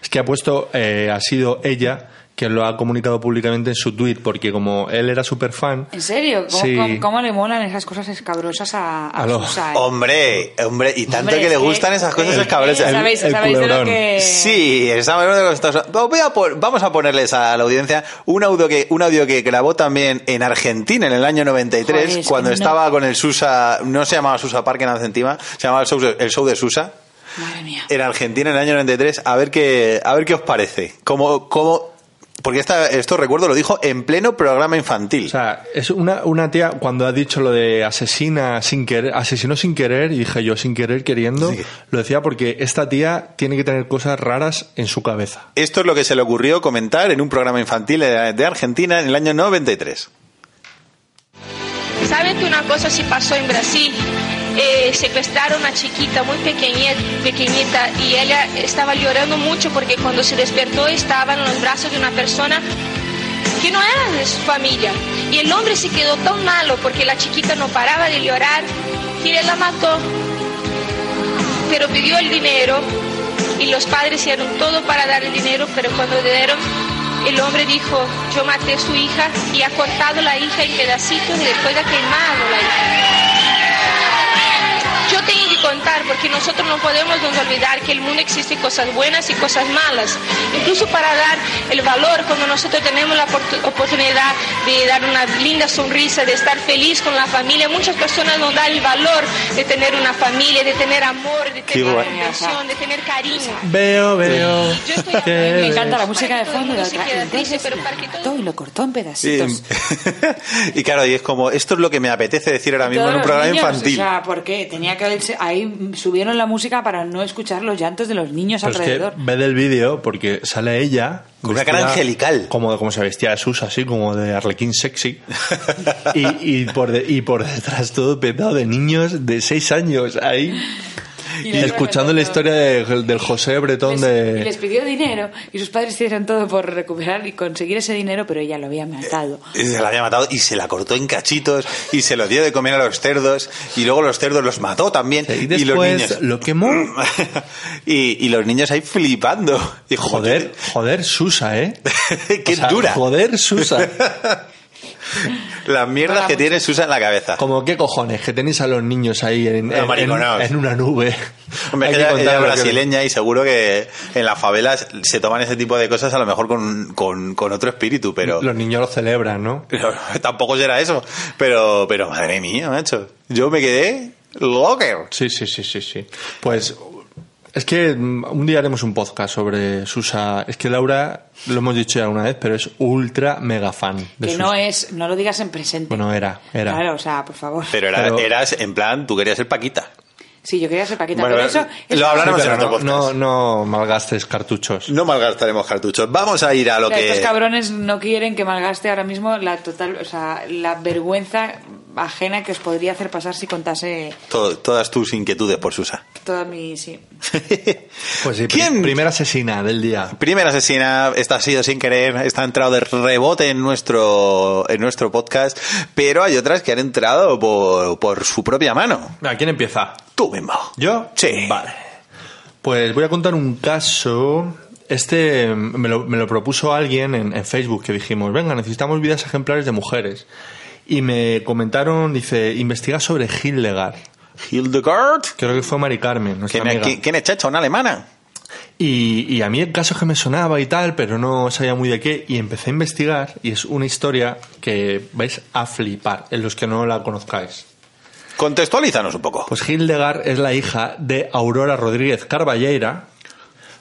Es que ha puesto, eh, ha sido ella quien lo ha comunicado públicamente en su tweet, porque como él era súper fan. ¿En serio? ¿Cómo, Sí. cómo- cómo le molan esas cosas escabrosas a, a A lo- Susa? eh? Hombre, hombre, y tanto Hombre, que le gustan esas cosas escabrosas. ¿Sabéis, El- el sabéis de lo que.? Sí, estamos hablando de cosas- Voy a vamos a ponerles a la audiencia un audio que un audio que grabó también en Argentina en el año 93 Joder, es cuando no- estaba con el Susa, no se llamaba Susa Park en Argentina, se llamaba el show, el show de Susa Madre mía. en Argentina en el año 93, a ver qué a ver qué os parece. Cómo cómo porque esta, esto recuerdo lo dijo en pleno programa infantil. O sea, es una, una tía cuando ha dicho lo de asesina sin querer, asesinó sin querer, y dije yo sin querer queriendo, Sí. lo decía porque esta tía tiene que tener cosas raras en su cabeza. Esto es lo que se le ocurrió comentar en un programa infantil de de Argentina en el año 93. ¿Saben que una cosa sí pasó en Brasil? Eh, secuestraron a una chiquita muy pequeñita, y ella estaba llorando mucho porque cuando se despertó estaba en los brazos de una persona que no era de su familia. Y el hombre se quedó tan malo porque la chiquita no paraba de llorar que él la mató. Pero pidió el dinero y los padres hicieron todo para dar el dinero, pero cuando le dieron, el hombre dijo, yo maté a su hija y ha cortado la hija en pedacitos y después ha quemado la hija. Tengo que contar porque nosotros no podemos nos olvidar que el mundo existe cosas buenas y cosas malas. Incluso para dar el valor cuando nosotros tenemos la opor- oportunidad de dar una linda sonrisa, de estar feliz con la familia. Muchas personas no dan el valor de tener una familia, de tener amor, de tener guay. atención, de tener cariño. Veo, veo. Yo estoy Me encanta la música de fondo otra. Entonces pero lo para que todo- cortó y lo cortó en Y, pedacitos. y claro, y es como, esto es lo que me apetece decir ahora mismo en un programa niños, infantil. O sea, porque tenía que ahí subieron la música para no escuchar los llantos de los niños Pero es que alrededor. ve del vídeo porque sale ella Con una cara angelical. como, como se vestía de Susa así como de arlequín sexy y, y por de- y por detrás todo petado de niños de 6 años ahí Y escuchando la historia de- del José Bretón Les- y les de pidió dinero y sus padres hicieron todo por recuperar y conseguir ese dinero, pero ella lo había matado. Y se la había matado y se la cortó en cachitos y se lo dio de comer a los cerdos y luego los cerdos los mató también y y, los después niños lo quemó. Y, y los niños ahí flipando. Y joder joder Susa eh qué O sea, dura. joder Susa las mierdas que tiene Susa en la cabeza como qué cojones que tenéis a los niños ahí en, en- mariconaos. en una nube Hombre, ella, ella es que- brasileña y seguro que en las favelas se toman ese tipo de cosas a lo mejor con, con, con otro espíritu, pero, los niños lo celebran ¿no? pero tampoco será eso. Pero, pero madre mía, macho. Yo me quedé locker. Sí, sí, sí, sí, sí. Pues Es que mm, un día haremos un podcast sobre Susa. Es que Laura, lo hemos dicho ya una vez, pero es ultra mega fan de Que Susa. no es, no lo digas en presente. Bueno, era, era. Claro, o sea, por favor. Pero, era- Pero- eras, en plan, tú querías ser Paquita. Sí, yo quería ser Paquita, Bueno, pero eso... lo hablaremos Sí, en pero otro no, podcast. no, no malgastes cartuchos. No malgastaremos cartuchos. Vamos a ir a lo O sea, que... Estos cabrones no quieren que malgaste ahora mismo la total, o sea, la vergüenza ajena que os podría hacer pasar si contase to- todas tus inquietudes por Susa. Toda mi... Sí. Pues sí, ¿Quién? pri- primera asesina del día. Primera asesina, esta ha sido sin querer, esta ha entrado de rebote en nuestro, en nuestro podcast, pero hay otras que han entrado por, por su propia mano. ¿A quién empieza? Tú mismo. ¿Yo? Sí. Vale. Pues voy a contar un caso. Este me lo, me lo propuso alguien en, en Facebook que dijimos, venga, necesitamos vidas ejemplares de mujeres. Y me comentaron, dice, investiga sobre Hildegard. Hildegard. Creo que fue Mari Carmen, nuestra ¿Quién, es- amiga. quién- es Chacha? ¿Una alemana? Y, y a mí el caso que me sonaba y tal, pero no sabía muy de qué, y empecé a investigar, y es una historia que vais a flipar, en los que no la conozcáis. Contextualízanos un poco. Pues Hildegard es la hija de Aurora Rodríguez Carballeira.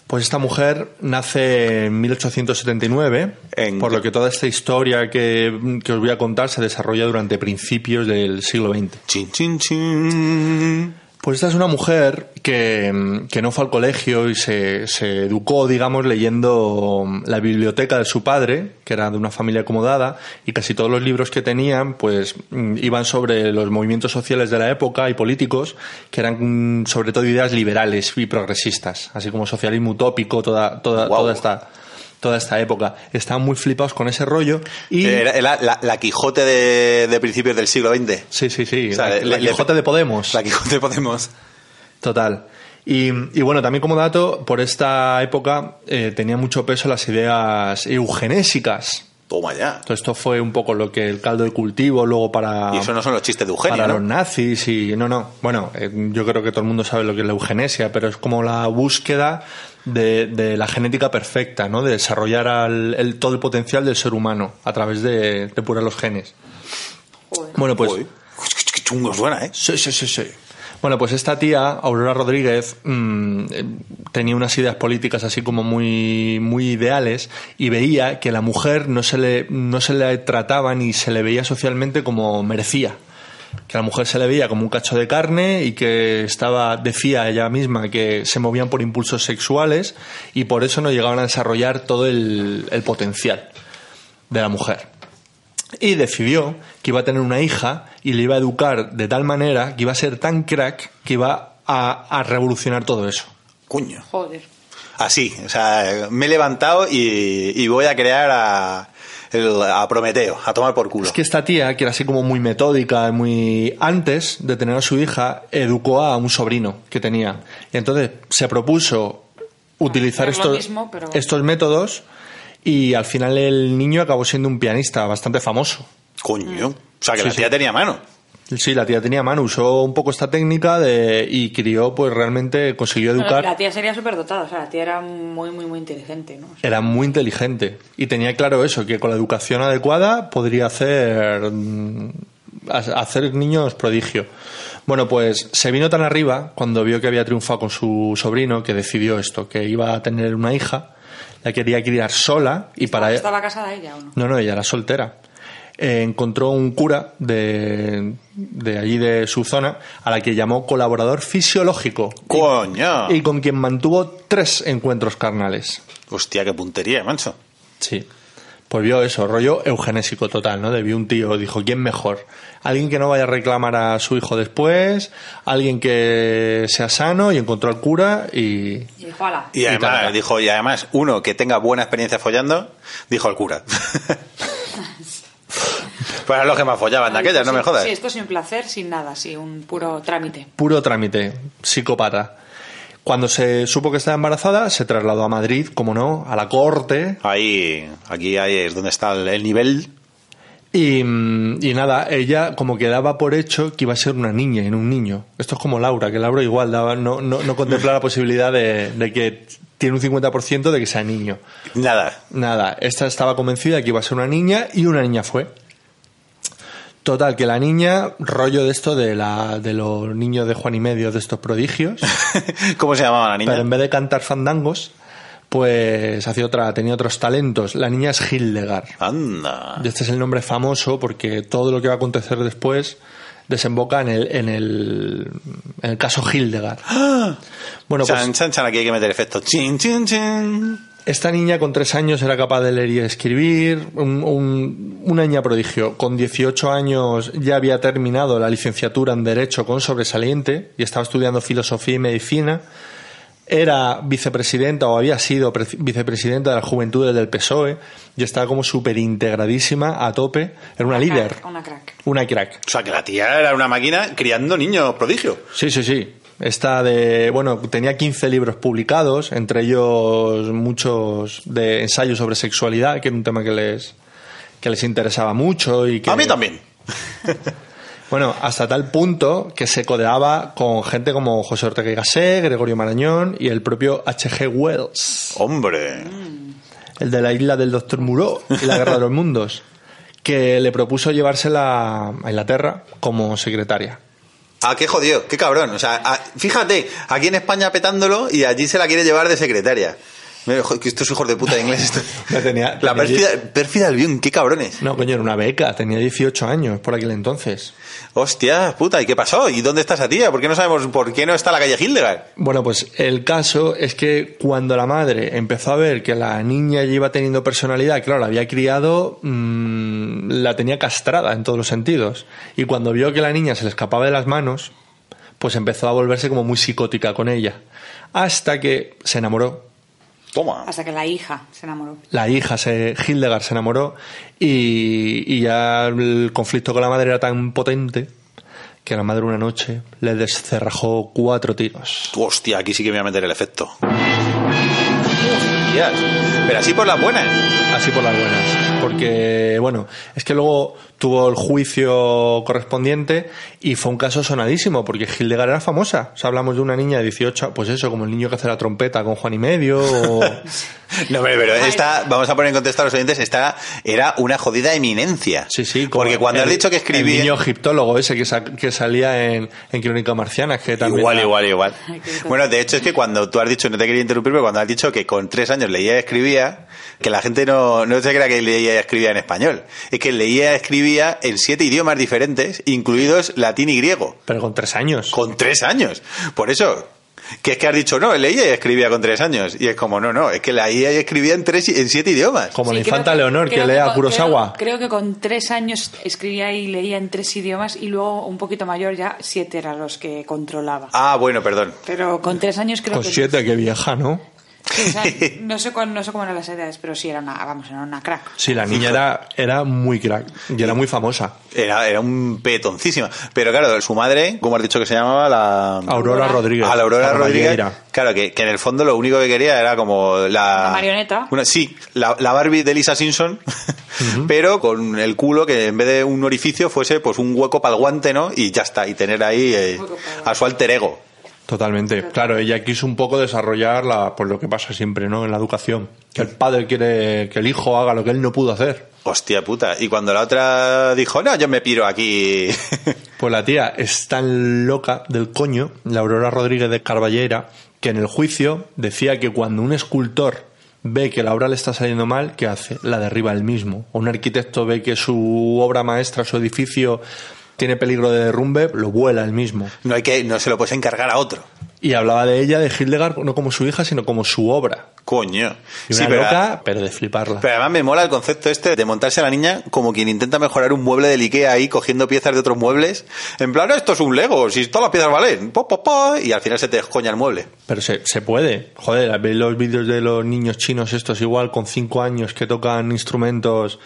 Pues esta mujer nace en 1879, En- por lo que toda esta historia que, que os voy a contar se desarrolla durante principios del siglo XX. Chin, chin, chin. Pues esta es una mujer que, que no fue al colegio y se, se educó, digamos, leyendo la biblioteca de su padre, que era de una familia acomodada, y casi todos los libros que tenían, pues, mm, iban sobre los movimientos sociales de la época y políticos, que eran mm, sobre todo ideas liberales y progresistas, así como socialismo utópico, toda, toda, toda esta toda esta época. Estaban muy flipados con ese rollo y... Era la, la- la Quijote de, de principios del siglo XX. Sí, sí, sí. O sea, la, la le- Quijote de Podemos. La Quijote Podemos. Total. Y, y bueno, también como dato, por esta época eh, tenía mucho peso las ideas eugenésicas. Toma ya. Todo esto fue un poco lo que el caldo de cultivo luego para, Y eso no son los chistes de Eugenio, para ¿no? los nazis y no, no. Bueno, eh, yo creo que todo el mundo sabe lo que es la eugenesia, pero es como la búsqueda de, de la genética perfecta, ¿no? De desarrollar al- el, todo el potencial del ser humano a través de depurar los genes. Bueno, pues... Joder. Qué chungo suena, ¿eh? Sí, sí, sí, sí. Bueno, pues esta tía, Aurora Rodríguez, mm, eh, tenía unas ideas políticas así como muy, muy ideales y veía que la mujer no se, le, no se le trataba ni se le veía socialmente como merecía. Que a la mujer se le veía como un cacho de carne y que estaba, decía ella misma, que se movían por impulsos sexuales y por eso no llegaban a desarrollar todo el, el potencial de la mujer y decidió que iba a tener una hija y le iba a educar de tal manera que iba a ser tan crack que iba a, a revolucionar todo eso. Coño. Joder. Así, o sea, me he levantado y, y voy a crear a, el- a Prometeo, a tomar por culo. Es que esta tía, que era así como muy metódica, muy antes de tener a su hija, educó a un sobrino que tenía. Y entonces se propuso utilizar estos, mismo, pero- estos métodos y al final el niño acabó siendo un pianista bastante famoso. Coño. O sea, que Sí, la tía sí. tenía mano. Sí, la tía tenía mano, usó un poco esta técnica de, y crió, pues realmente consiguió educar. la tía sería súper dotada, o sea, la tía era muy, muy, muy inteligente, ¿no? Era muy inteligente y tenía claro eso, que con la educación adecuada podría hacer, mm, ha- hacer niños prodigio. Bueno, pues se vino tan arriba cuando vio que había triunfado con su sobrino que decidió esto, que iba a tener una hija, la quería criar sola y para... ¿Estaba casada ella o no? No, no, ella era soltera. Eh, encontró un cura de, de allí de su zona a la que llamó colaborador fisiológico Coño. y con quien mantuvo tres encuentros carnales. Hostia, qué puntería, mancho. Sí. Pues vio eso, rollo eugenésico total, ¿no? De vio un tío, dijo, ¿quién mejor? Alguien que no vaya a reclamar a su hijo después, alguien que sea sano y encontró al cura y... Y. Y además, dijo, y además, uno que tenga buena experiencia follando, dijo el cura. Pues eran los que más follaban de aquellas, no me Sí, jodas. Sí, esto sin placer, sin nada, sí, un puro trámite. Puro trámite, psicópata. Cuando se supo que estaba embarazada, se trasladó a Madrid, como no, a la corte. Ahí, aquí ahí es donde está el, el nivel. Y, mm, y nada, ella como que daba por hecho que iba a ser una niña y no un niño. Esto es como Laura, que Laura igual daba, no, no, no contemplaba la posibilidad de, de que tiene un 50% de que sea niño. Nada. Nada, esta estaba convencida que iba a ser una niña y una niña fue. Total, que la niña, rollo de esto de, la, de los niños de Juan y Medio, de estos prodigios, ¿Cómo se llamaba la niña? pero en vez de cantar fandangos, pues hacía otra, tenía otros talentos. La niña es Hildegard. Anda. Y este es el nombre famoso porque todo lo que va a acontecer después desemboca en el, en el, en el caso Hildegard. Bueno, pues chan, chan, chan, aquí hay que meter efectos. Chin, chin, chin. Esta niña con tres años era capaz de leer y escribir, un- un- una niña prodigio. Con 18 años ya había terminado la licenciatura en Derecho con sobresaliente y estaba estudiando Filosofía y Medicina. Era vicepresidenta o había sido pre- vicepresidenta de las Juventudes del PSOE y estaba como súper integradísima, a tope. Era una líder, Crack, Una crack. una crack. O sea, que la tía era una máquina criando niños prodigio. Sí, sí, sí. Está de, bueno, tenía 15 libros publicados, entre ellos muchos de ensayos sobre sexualidad, que era un tema que les, que les interesaba mucho y que... A mí también. Bueno, hasta tal punto que se codeaba con gente como José Ortega y Gasset, Gregorio Marañón y el propio H.G. Wells, Hombre. el de la isla del Doctor Moreau y la Guerra de los Mundos, que le propuso llevársela a Inglaterra como secretaria. Ah, qué jodido, qué cabrón. O sea, a- fíjate, aquí en España petándolo y allí se la quiere llevar de secretaria. Estos hijos de puta de inglés. esto- No tenía- La tenía- pérfida, pérfida Albión, qué cabrones. No, coño, era una beca, tenía 18 años por aquel entonces. Hostia, puta, ¿y qué pasó? ¿Y dónde está esa tía? ¿Por qué no sabemos por qué no está la calle Hildegard? Bueno, pues el caso es que cuando la madre empezó a ver que la niña ya iba teniendo personalidad, claro, la había criado, mm, la tenía castrada en todos los sentidos. Y cuando vio que la niña se le escapaba de las manos, pues empezó a volverse como muy psicótica con ella. Hasta que se enamoró. Toma. Hasta que la hija se enamoró. La hija, se, Hildegard, se enamoró y, y ya el conflicto con la madre era tan potente que la madre una noche le descerrajó cuatro tiros. Hostia, aquí sí que me voy a meter el efecto. Hostias. Pero así por las buenas. Así por las buenas. Porque, bueno, es que luego tuvo el juicio correspondiente y fue un caso sonadísimo, porque Hildegard era famosa. O sea, hablamos de una niña de 18, pues eso, como el niño que hace la trompeta con Juan y medio. o- No, hombre, pero esta, vamos a poner en contexto a los oyentes, esta era una jodida eminencia. Sí, sí. como Porque cuando el- has dicho que El escribía... niño egiptólogo ese que, sa- que salía en, en Crónica Marciana, que también. Igual, era- igual, igual. Bueno, de hecho es que cuando tú has dicho, no te quería interrumpir, pero cuando has dicho que con tres años leía y escribía, que la gente no, no se crea que leía y escribía en español. Es que leía y escribía en siete idiomas diferentes, incluidos latín y griego. Pero con tres años. Con tres años. Por eso, que es que has dicho, no, leía y escribía con tres años. Y es como, no, no, es que leía y escribía en, tres, en siete idiomas. Como la Sí, creo infanta que- Leonor, que creo lee a con- Kurosawa. Creo, creo que con tres años escribía y leía en tres idiomas y luego un poquito mayor ya siete eran los que controlaba. Ah, bueno, perdón. Pero con tres años creo Con que... siete, qué vieja, ¿no? Sí, o sea, no, sé cuál- no sé cómo eran las edades, pero sí era una, vamos, era una crack. Sí, la niña era, era muy crack y era muy famosa. Era, era un petoncísima. Pero claro, su madre, como has dicho que se llamaba, la... Aurora Rodríguez. A la Aurora Rodríguez. Carballeira. Claro, que, que en el fondo lo único que quería era como la. Una marioneta. Una- sí, la, la Barbie de Lisa Simpson, pero con el culo que en vez de un orificio fuese pues un hueco para el guante, ¿no? Y ya está, y tener ahí eh, a su alter ego. Totalmente. Claro, ella quiso un poco desarrollar la, pues lo que pasa siempre, ¿no? En la educación. Que el padre quiere que el hijo haga lo que él no pudo hacer. Hostia puta. Y cuando la otra dijo, no, yo me piro aquí. Pues la tía es tan loca del coño, la Aurora Rodríguez de Carballera, que en el juicio decía que cuando un escultor ve que la obra le está saliendo mal, ¿qué hace? La derriba él mismo. O un arquitecto ve que su obra maestra, su edificio, tiene peligro de derrumbe, lo vuela él mismo. no hay que, no se lo puedes encargar a otro. Y hablaba de ella, de Hildegard, no como su hija, sino como su obra. Coño. Y Sí, pero- loca, pero de fliparla. Pero además me mola el concepto este de montarse a la niña como quien intenta mejorar un mueble del Ikea ahí cogiendo piezas de otros muebles. En plan, esto es un Lego, si todas las piezas valen. Po, po, po, y al final se te descoña el mueble. Pero se, se puede. Joder, veis los vídeos de los niños chinos estos igual con cinco años que tocan instrumentos.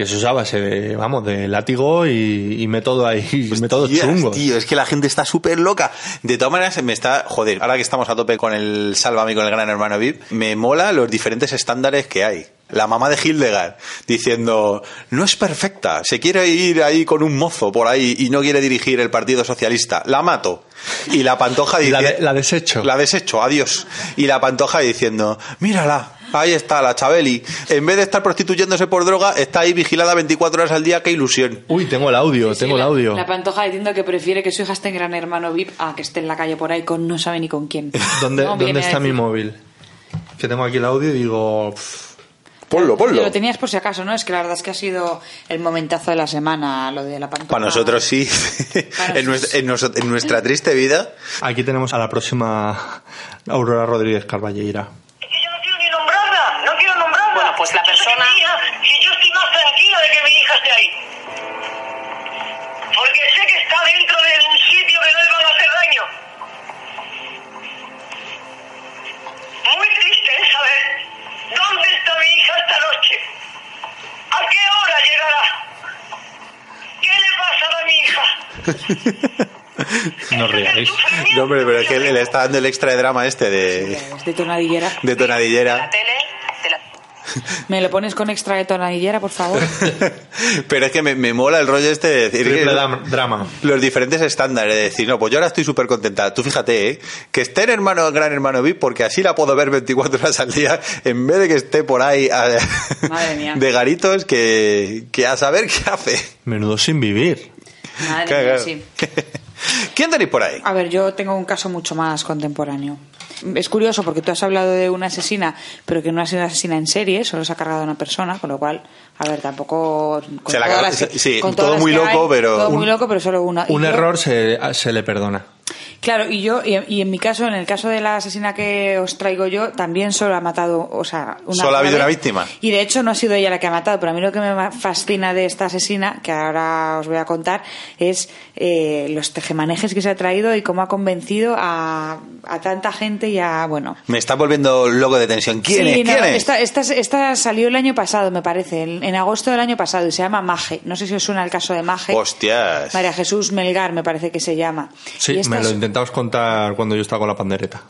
Tío, eso es a base de, vamos, de látigo y, y método ahí, métodos Hostias, chungos. Tío, es que la gente está súper loca. De todas maneras, me está. Joder, ahora que estamos a tope con el Sálvame y con el Gran Hermano VIP, me mola los diferentes estándares que hay. La mamá de Hildegard diciendo, no es perfecta, se quiere ir ahí con un mozo por ahí y no quiere dirigir el Partido Socialista, la mato. Y la pantoja Y la, dice, de- la desecho. la desecho, adiós. Y la pantoja diciendo, mírala, Ahí está, la Chabeli. En vez de estar prostituyéndose por droga, está ahí vigilada 24 horas al día. ¡Qué ilusión! Uy, tengo el audio, tengo el audio. La pantoja diciendo que prefiere que su hija esté en Gran Hermano VIP a que esté en la calle por ahí con no sabe ni con quién. ¿Dónde, No ¿dónde viene a está mi móvil? Que tengo aquí el audio y digo... pff, Ponlo, ponlo. Lo tenías por si acaso, ¿no? Es que la verdad es que ha sido el momentazo de la semana, lo de la pantoja. Para nosotros sí. Para en, nuestra, en noso- en nuestra triste vida. Aquí tenemos a la próxima Aurora Rodríguez Carballeira. Yo no quiero ni nombrarla, no quiero nombrarla. Bueno, pues la Yo sé que persona- mi hija, si yo estoy más tranquila de que mi hija esté ahí. Porque sé que está dentro de un sitio que no le van a hacer daño. Muy triste es saber dónde está mi hija esta noche. ¿A qué hora llegará? ¿Qué le pasará a mi hija? No ríais. No, hombre, pero es que le está dando el extra de drama este de, Es de tonadillera. de tonadillera. ¿Me lo pones con extra de tonadillera, por favor? Pero es que me, me mola el rollo este de decir Triple drama. los diferentes estándares. De decir, no, pues yo ahora estoy súper contenta. Tú fíjate, ¿eh? que esté en hermano, gran hermano VIP, porque así la puedo ver 24 horas al día, en vez de que esté por ahí a- Madre mía. de garitos que, que a saber qué hace. Menudo sin vivir. Madre mía, sí. ¿Quién tenéis por ahí? A ver, yo tengo un caso mucho más contemporáneo. Es curioso porque tú has hablado de una asesina, pero que no ha sido una asesina en serie, solo se ha cargado a una persona, con lo cual, a ver, tampoco. con Se la todas las sí, con todo muy loco, hay, pero- Todo Un- muy loco, pero solo una. Un yo- error se, se le perdona. Claro, y yo, y, y en mi caso, en el caso de la asesina que os traigo yo, también solo ha matado, o sea, una Solo ha habido una víctima. Y de hecho no ha sido ella la que ha matado, pero a mí lo que me fascina de esta asesina, que ahora os voy a contar, es eh, los tejemanejes que se ha traído y cómo ha convencido a, a tanta gente y a, bueno, Me está volviendo loco de tensión. ¿Quién Sí, es? no, ¿Quién es? Esta, esta, esta salió el año pasado, me parece, en, en agosto del año pasado, y se llama Maje. No sé si os suena el caso de Maje. Hostias. María Jesús Melgar, me parece que se llama. Sí, Y esta me lo contar cuando yo estaba con la pandereta.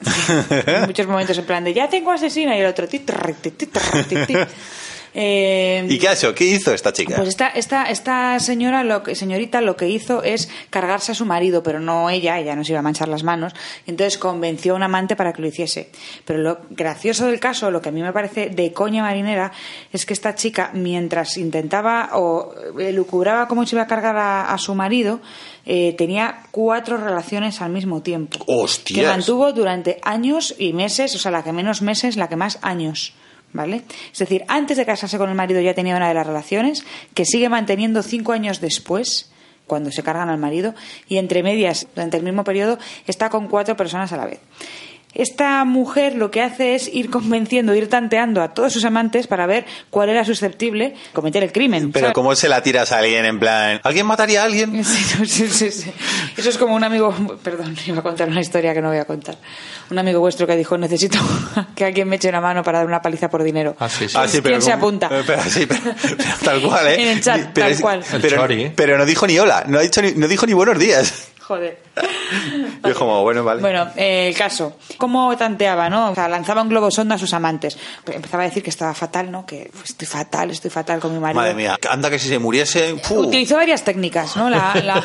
en muchos momentos en plan de ya tengo asesina y el otro ti, trr, ti, Eh, ¿Y qué ha hecho? ¿Qué hizo esta chica? pues esta, esta, esta señora, lo que, señorita, lo que hizo es cargarse a su marido, pero no ella, ella no se iba a manchar las manos. y Entonces convenció a un amante para que lo hiciese. Pero lo gracioso del caso, lo que a mí me parece de coña marinera, es que esta chica, mientras intentaba o elucubraba cómo se iba a cargar a, a su marido, eh, tenía cuatro relaciones al mismo tiempo. Hostias. Que mantuvo durante años y meses, o sea, la que menos meses, la que más años. ¿Vale? Es decir, antes de casarse con el marido ya tenía una de las relaciones, que sigue manteniendo cinco años después, cuando se cargan al marido, y entre medias, durante el mismo periodo, está con cuatro personas a la vez. Esta mujer lo que hace es ir convenciendo, ir tanteando a todos sus amantes para ver cuál era susceptible de cometer el crimen. Pero ¿sabes? ¿cómo se la tiras a alguien en plan... ¿Alguien mataría a alguien? Sí, no, sí, sí, sí. Eso es como un amigo, perdón, iba a contar una historia que no voy a contar. Un amigo vuestro que dijo, necesito que alguien me eche una mano para dar una paliza por dinero. Ah, sí, sí. Ah, sí, pero ¿Quién se como- apunta? pero, sí, pero- pero tal cual, ¿eh? En el chat, Pero tal cual. El Pero, chori, ¿eh? pero no dijo ni hola, no, ha dicho ni, no dijo ni buenos días. Joder. Yo como, bueno, vale. Bueno, eh, el caso. ¿Cómo tanteaba, no? O sea, lanzaba un globo sonda a sus amantes. Empezaba a decir que estaba fatal, ¿no? Que "Pues, estoy fatal, estoy fatal con mi marido. Madre mía, anda que si se muriese... Utilizó varias técnicas, ¿no? La, la-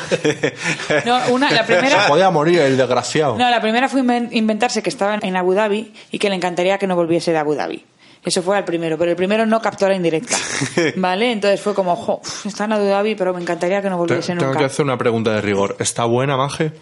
no, una, la primera... Se podía morir el desgraciado. No, la primera fue inven- inventarse que estaba en Abu Dhabi y que le encantaría que no volviese de Abu Dhabi. Eso fue al primero, pero el primero no captó la indirecta. ¿Vale? Entonces fue como, jo, está en Abu Dhabi, pero me encantaría que no Te- volviese tengo nunca. que hacer una pregunta de rigor. ¿Está buena, Maje?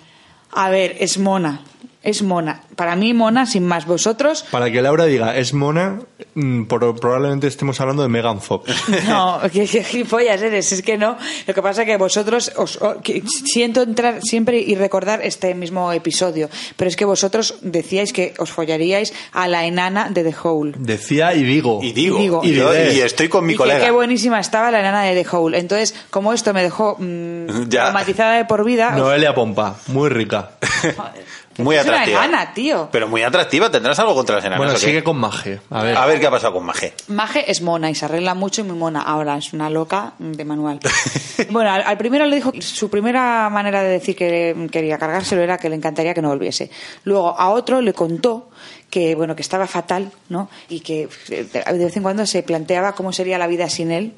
A ver, es mona. Es mona. Para mí, mona, sin más. Vosotros, Para que Laura diga, es mona, mm, por- probablemente estemos hablando de Megan Fox. No, qué, qué gilipollas eres, es que no. Lo que pasa es que vosotros os, que siento entrar siempre y recordar este mismo episodio, pero es que vosotros decíais que os follaríais a la enana de The Hole. Decía y digo. Y digo, Y digo. y, yo- Y diré. y estoy con mi y colega. que qué buenísima estaba la enana de The Hole. Entonces, como esto me dejó mm, Ya. traumatizada de por vida, Noelia Pompa, muy rica. Muy es atractiva. una enana, tío. Pero muy atractiva, ¿tendrás algo contra las enanas Bueno, qué? sigue con Maje. A ver. A ver qué ha pasado con Maje. Maje es mona y se arregla mucho y muy mona. Ahora es una loca de manual. bueno, al, al primero le dijo que su primera manera de decir que quería cargárselo era que le encantaría que no volviese. Luego a otro le contó que bueno que estaba fatal, ¿no? Y que eh, de vez en cuando se planteaba cómo sería la vida sin él.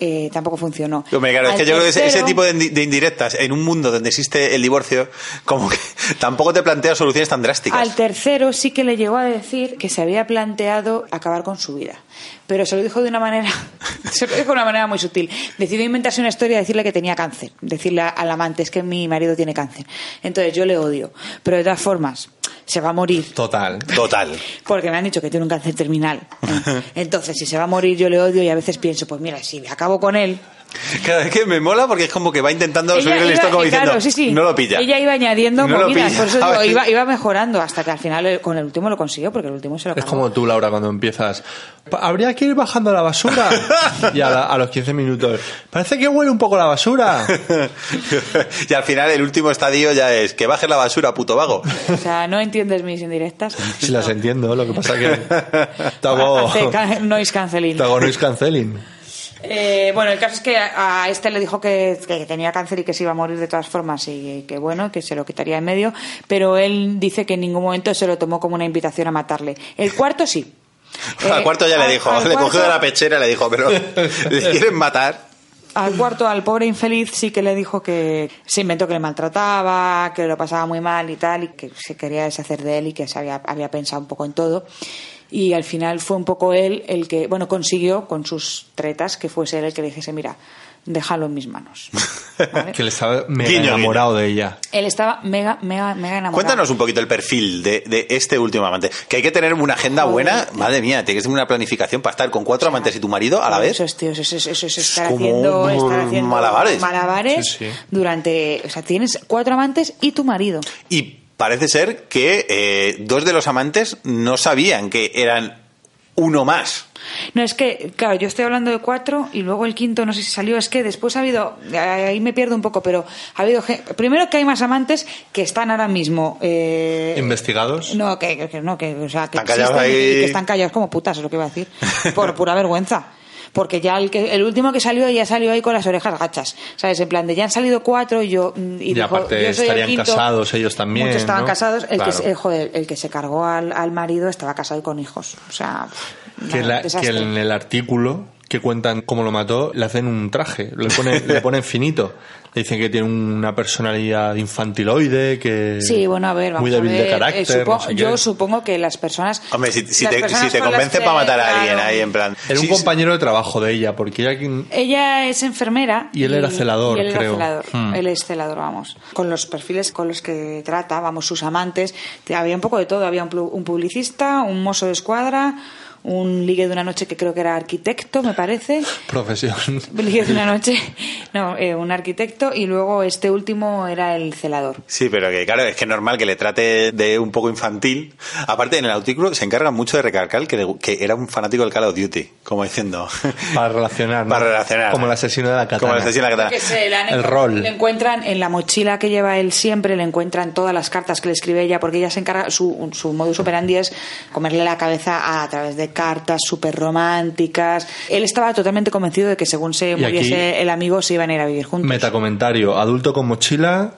Eh, tampoco funcionó. Hombre, claro, es que yo creo que ese, tipo de, de indirectas en un mundo donde existe el divorcio, como que tampoco te plantea soluciones tan drásticas. Al tercero sí que le llegó a decir que se había planteado acabar con su vida. Pero se lo dijo de una manera, se lo dijo de una manera muy sutil. Decidió inventarse una historia decirle que tenía cáncer. Decirle al amante, es que mi marido tiene cáncer. Entonces yo le odio. Pero de todas formas, se va a morir. Total. Total. Porque me han dicho que tiene un cáncer terminal. Entonces, si se va a morir, yo le odio y a veces pienso, pues mira, si me acabo con él. Claro, es que me mola porque es como que va intentando subir el listón como diciendo, claro, sí, sí. no lo pilla. Ella iba añadiendo No movidas, por eso digo, iba, iba mejorando hasta que al final eh, con el último lo consiguió, porque el último se lo Es acabó. como tú, Laura, cuando empiezas. "Pa- Habría que ir bajando la basura. Y a, la- a los 15 minutos. Parece que huele un poco la basura. y al final el último estadio ya es que bajes la basura, puto vago. O sea, no entiendes mis indirectas. Si las entiendo, lo que pasa que. Ca- noise cancelling. te hago noise canceling. Eh, bueno, el caso es que a a este le dijo que, que tenía cáncer y que se iba a morir de todas formas y que bueno, que se lo quitaría en medio, pero él dice que en ningún momento se lo tomó como una invitación a matarle. El cuarto sí. al Eh, cuarto ya al- le dijo, al le cogió de la pechera y le dijo, pero ¿le quieren matar? Al cuarto, al pobre infeliz, sí que le dijo que se inventó que le maltrataba, que lo pasaba muy mal y tal, y que se quería deshacer de él y que se había, había pensado un poco en todo. Y al final fue un poco él el que, bueno, consiguió con sus tretas que fuese él el que le dijese, mira, déjalo en mis manos. ¿Vale? Que le estaba mega Guiño, enamorado de ella. Él estaba mega, mega, mega enamorado. Cuéntanos un poquito el perfil de, de este último amante. Que hay que tener una agenda Joder. buena. Madre mía, tiene que ser una planificación para estar con cuatro amantes y tu marido a la vez. Eso es, tío, eso es, eso es estar, como haciendo, un- estar haciendo malabares. malabares Sí, sí. durante... O sea, tienes cuatro amantes y tu marido. Y parece ser que eh, dos de los amantes no sabían que eran uno más. No, es que, claro, yo estoy hablando de cuatro y luego el quinto no sé si salió. Es que después ha habido, ahí me pierdo un poco, pero ha habido. Primero que hay más amantes que están ahora mismo. eh, ¿Investigados? No, que, que no, que, o sea, que Están callados existen ahí. y que están callados como putas, es lo que iba a decir. Por pura vergüenza. Porque ya el, que, el último que salió ya salió ahí con las orejas gachas. ¿Sabes? En plan de ya han salido cuatro y yo. mm, Y, Y dijo, aparte yo soy el estarían quinto. casados ellos también, Muchos estaban ¿no? casados. El, Claro. que, se- el, joder, el que se cargó al, al marido estaba casado y con hijos. O sea. Que, la- que en el artículo que cuentan cómo lo mató, le hacen un traje, le ponen, le ponen finito. Dicen que tiene una personalidad infantiloide, que Sí, bueno, a ver, vamos muy débil a ver. de eh, carácter. supo- no sé yo qué. supongo que las personas. Hombre, si, si te, personas si te convence para matar a alguien ahí en plan... Era un Sí, compañero de trabajo de ella, porque ella quien- Ella es enfermera. Y él era celador, y él era creo. celador. Hmm. Él es celador, vamos. Con los perfiles con los que trata, vamos, sus amantes, te- había un poco de todo. Había un publicista, un mozo de escuadra, un ligue de una noche que creo que era arquitecto, me parece. profesión. Ligue de una noche, no, eh, un arquitecto, y luego este último era el celador. Sí, pero que claro, es que es normal que le trate de un poco infantil. Aparte, en el artículo se encarga mucho de recalcar que, que era un fanático del Call of Duty, como diciendo... Para relacionar, ¿no? Para relacionar. Como el asesino de la katana. Como el asesino de la katana. Que se han El rol. Le encuentran en la mochila que lleva él siempre, le encuentran todas las cartas que le escribe ella, porque ella se encarga, su, su modus operandi es comerle la cabeza a, a través de cartas súper románticas. Él estaba totalmente convencido de que según se muriese el amigo se iban a ir a vivir juntos. Metacomentario, adulto con mochila,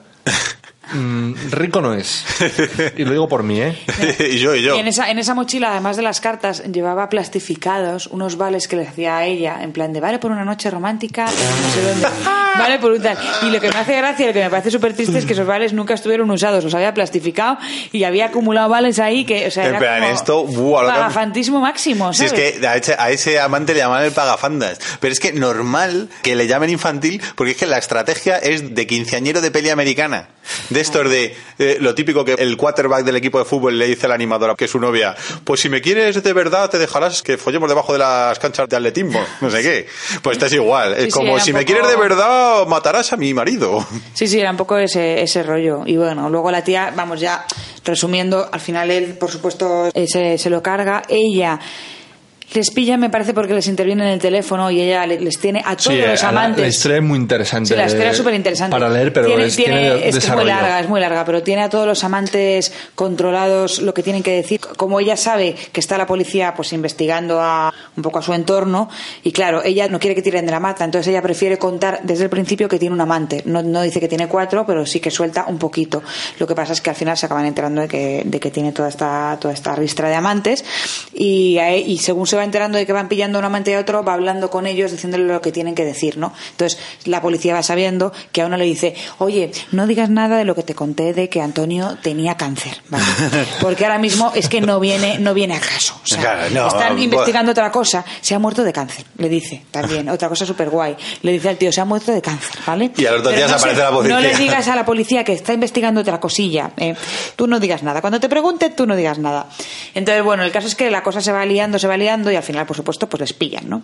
mm, rico no es. Y lo digo por mí, ¿eh? y yo, y yo. Y en esa, en esa mochila, además de las cartas, llevaba plastificados unos vales que le hacía a ella, en plan de vale por una noche romántica, no sé dónde, vale por un tal. Y lo que me hace gracia, lo que me parece súper triste es que esos vales nunca estuvieron usados, los había plastificado y había acumulado vales ahí que, o sea, En era plan, como esto, buah, lo que- pagafantismo máximo, Si ¿sabes? es que a ese, a ese amante le llaman el pagafandas. Pero es que normal que le llamen infantil, porque es que la estrategia es de quinceañero de peli americana. De estos de eh, lo típico que el quarterback del equipo de fútbol le dice a la animadora que es su novia, pues si me quieres de verdad te dejarás que follemos debajo de las canchas de atletismo, no sé qué. Pues esto es igual. Sí, Es sí, como era si un me poco- quieres de verdad matarás a mi marido. Sí, sí, era un poco ese, ese rollo. Y bueno, luego la tía, vamos ya resumiendo, al final él, por supuesto, eh, se, se lo carga. Ella les pilla, me parece, porque les interviene en el teléfono y ella le- les tiene a todos Sí, los a la- amantes. La, historia es muy interesante. Sí, la historia es súper interesante. Para leer, pero tiene, es, tiene- es es muy larga, es muy larga, pero tiene a todos los amantes controlados lo que tienen que decir. Como ella sabe que está la policía pues investigando a, un poco a su entorno, y claro, ella no quiere que tiren de la mata, entonces ella prefiere contar desde el principio que tiene un amante. No, no dice que tiene cuatro, pero sí que suelta un poquito. Lo que pasa es que al final se acaban enterando de que, de que tiene toda esta, toda esta ristra de amantes, y, a- y según se va enterando de que van pillando a un amante y a otro, va hablando con ellos, diciéndole lo que tienen que decir, ¿no? Entonces, la policía va sabiendo que a uno le dice, oye, no digas nada de lo que te conté de que Antonio tenía cáncer, ¿vale? Porque ahora mismo es que no viene, no viene a caso. O sea, Claro, no, están bueno. investigando otra cosa. Se ha muerto de cáncer, le dice también. Otra cosa súper guay. Le dice al tío, se ha muerto de cáncer, ¿vale? Y a los dos días no aparece la policía. No le digas a la policía que está investigando otra cosilla. eh, tú no digas nada. Cuando te pregunte, tú no digas nada. Entonces, bueno, el caso es que la cosa se va liando, se va liando y al final, por supuesto, pues les pillan, ¿no?